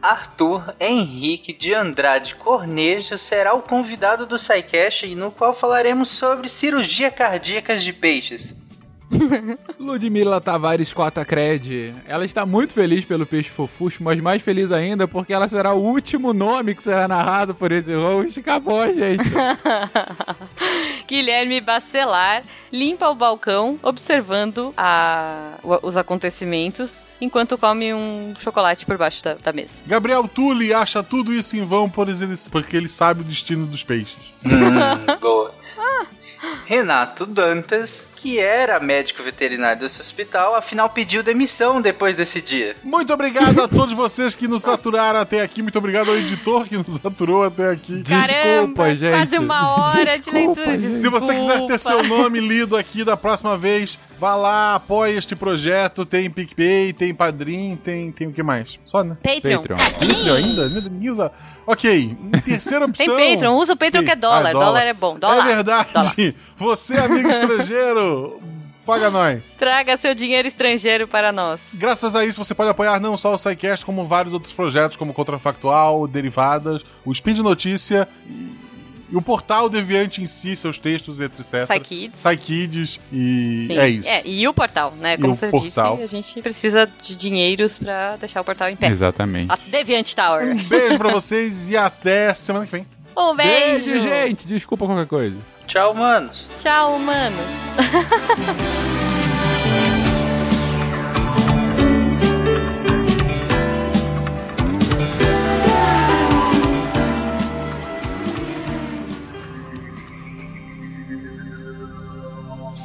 Arthur Henrique de Andrade Cornejo será o convidado do SciCast, no qual falaremos sobre cirurgia cardíacas de peixes. Ludmila Tavares Cota Cred. Ela está muito feliz pelo peixe fofucho, mas mais feliz ainda porque ela será o último nome que será narrado por esse host. Acabou, gente. Guilherme Bacelar limpa o balcão, observando a- os acontecimentos, enquanto come um chocolate por baixo da, da mesa. Gabriel Tulli acha tudo isso em vão por ele- porque ele sabe o destino dos peixes. Boa. Renato Dantas, que era médico veterinário desse hospital, afinal pediu demissão depois desse dia. Muito obrigado a todos vocês que nos aturaram até aqui. Muito obrigado ao editor que nos aturou até aqui. Caramba, gente. quase uma hora de Desculpa, leitura. gente. Se você quiser ter seu Desculpa. nome lido aqui da próxima vez, vá lá, apoie este projeto. Tem PicPay, tem Padrim, tem, tem o que mais? Só, né? Patreon. Patreon. Patreon ainda? Meu Deus, ninguém usa. Ok, terceira Tem opção. Patreon, usa o Patreon que é dólar. Ah, dólar. é bom. Dólar. É verdade. Dólar. Você, amigo estrangeiro, paga nós. Traga seu dinheiro estrangeiro para nós. Graças a isso, você pode apoiar não só o SciCast, como vários outros projetos, como Contrafactual, Derivadas, o Spin de Notícia e, e o portal Deviante em si, seus textos, etc. Psykids. Psykids e Sim. é isso. e o portal, né? Como você portal. disse, a gente precisa de dinheiros pra deixar o portal em pé. Exatamente. A Deviant Tower. Um beijo pra vocês e até semana que vem. Um beijo. Beijo, gente. Desculpa qualquer coisa. Tchau, manos. Tchau, humanos.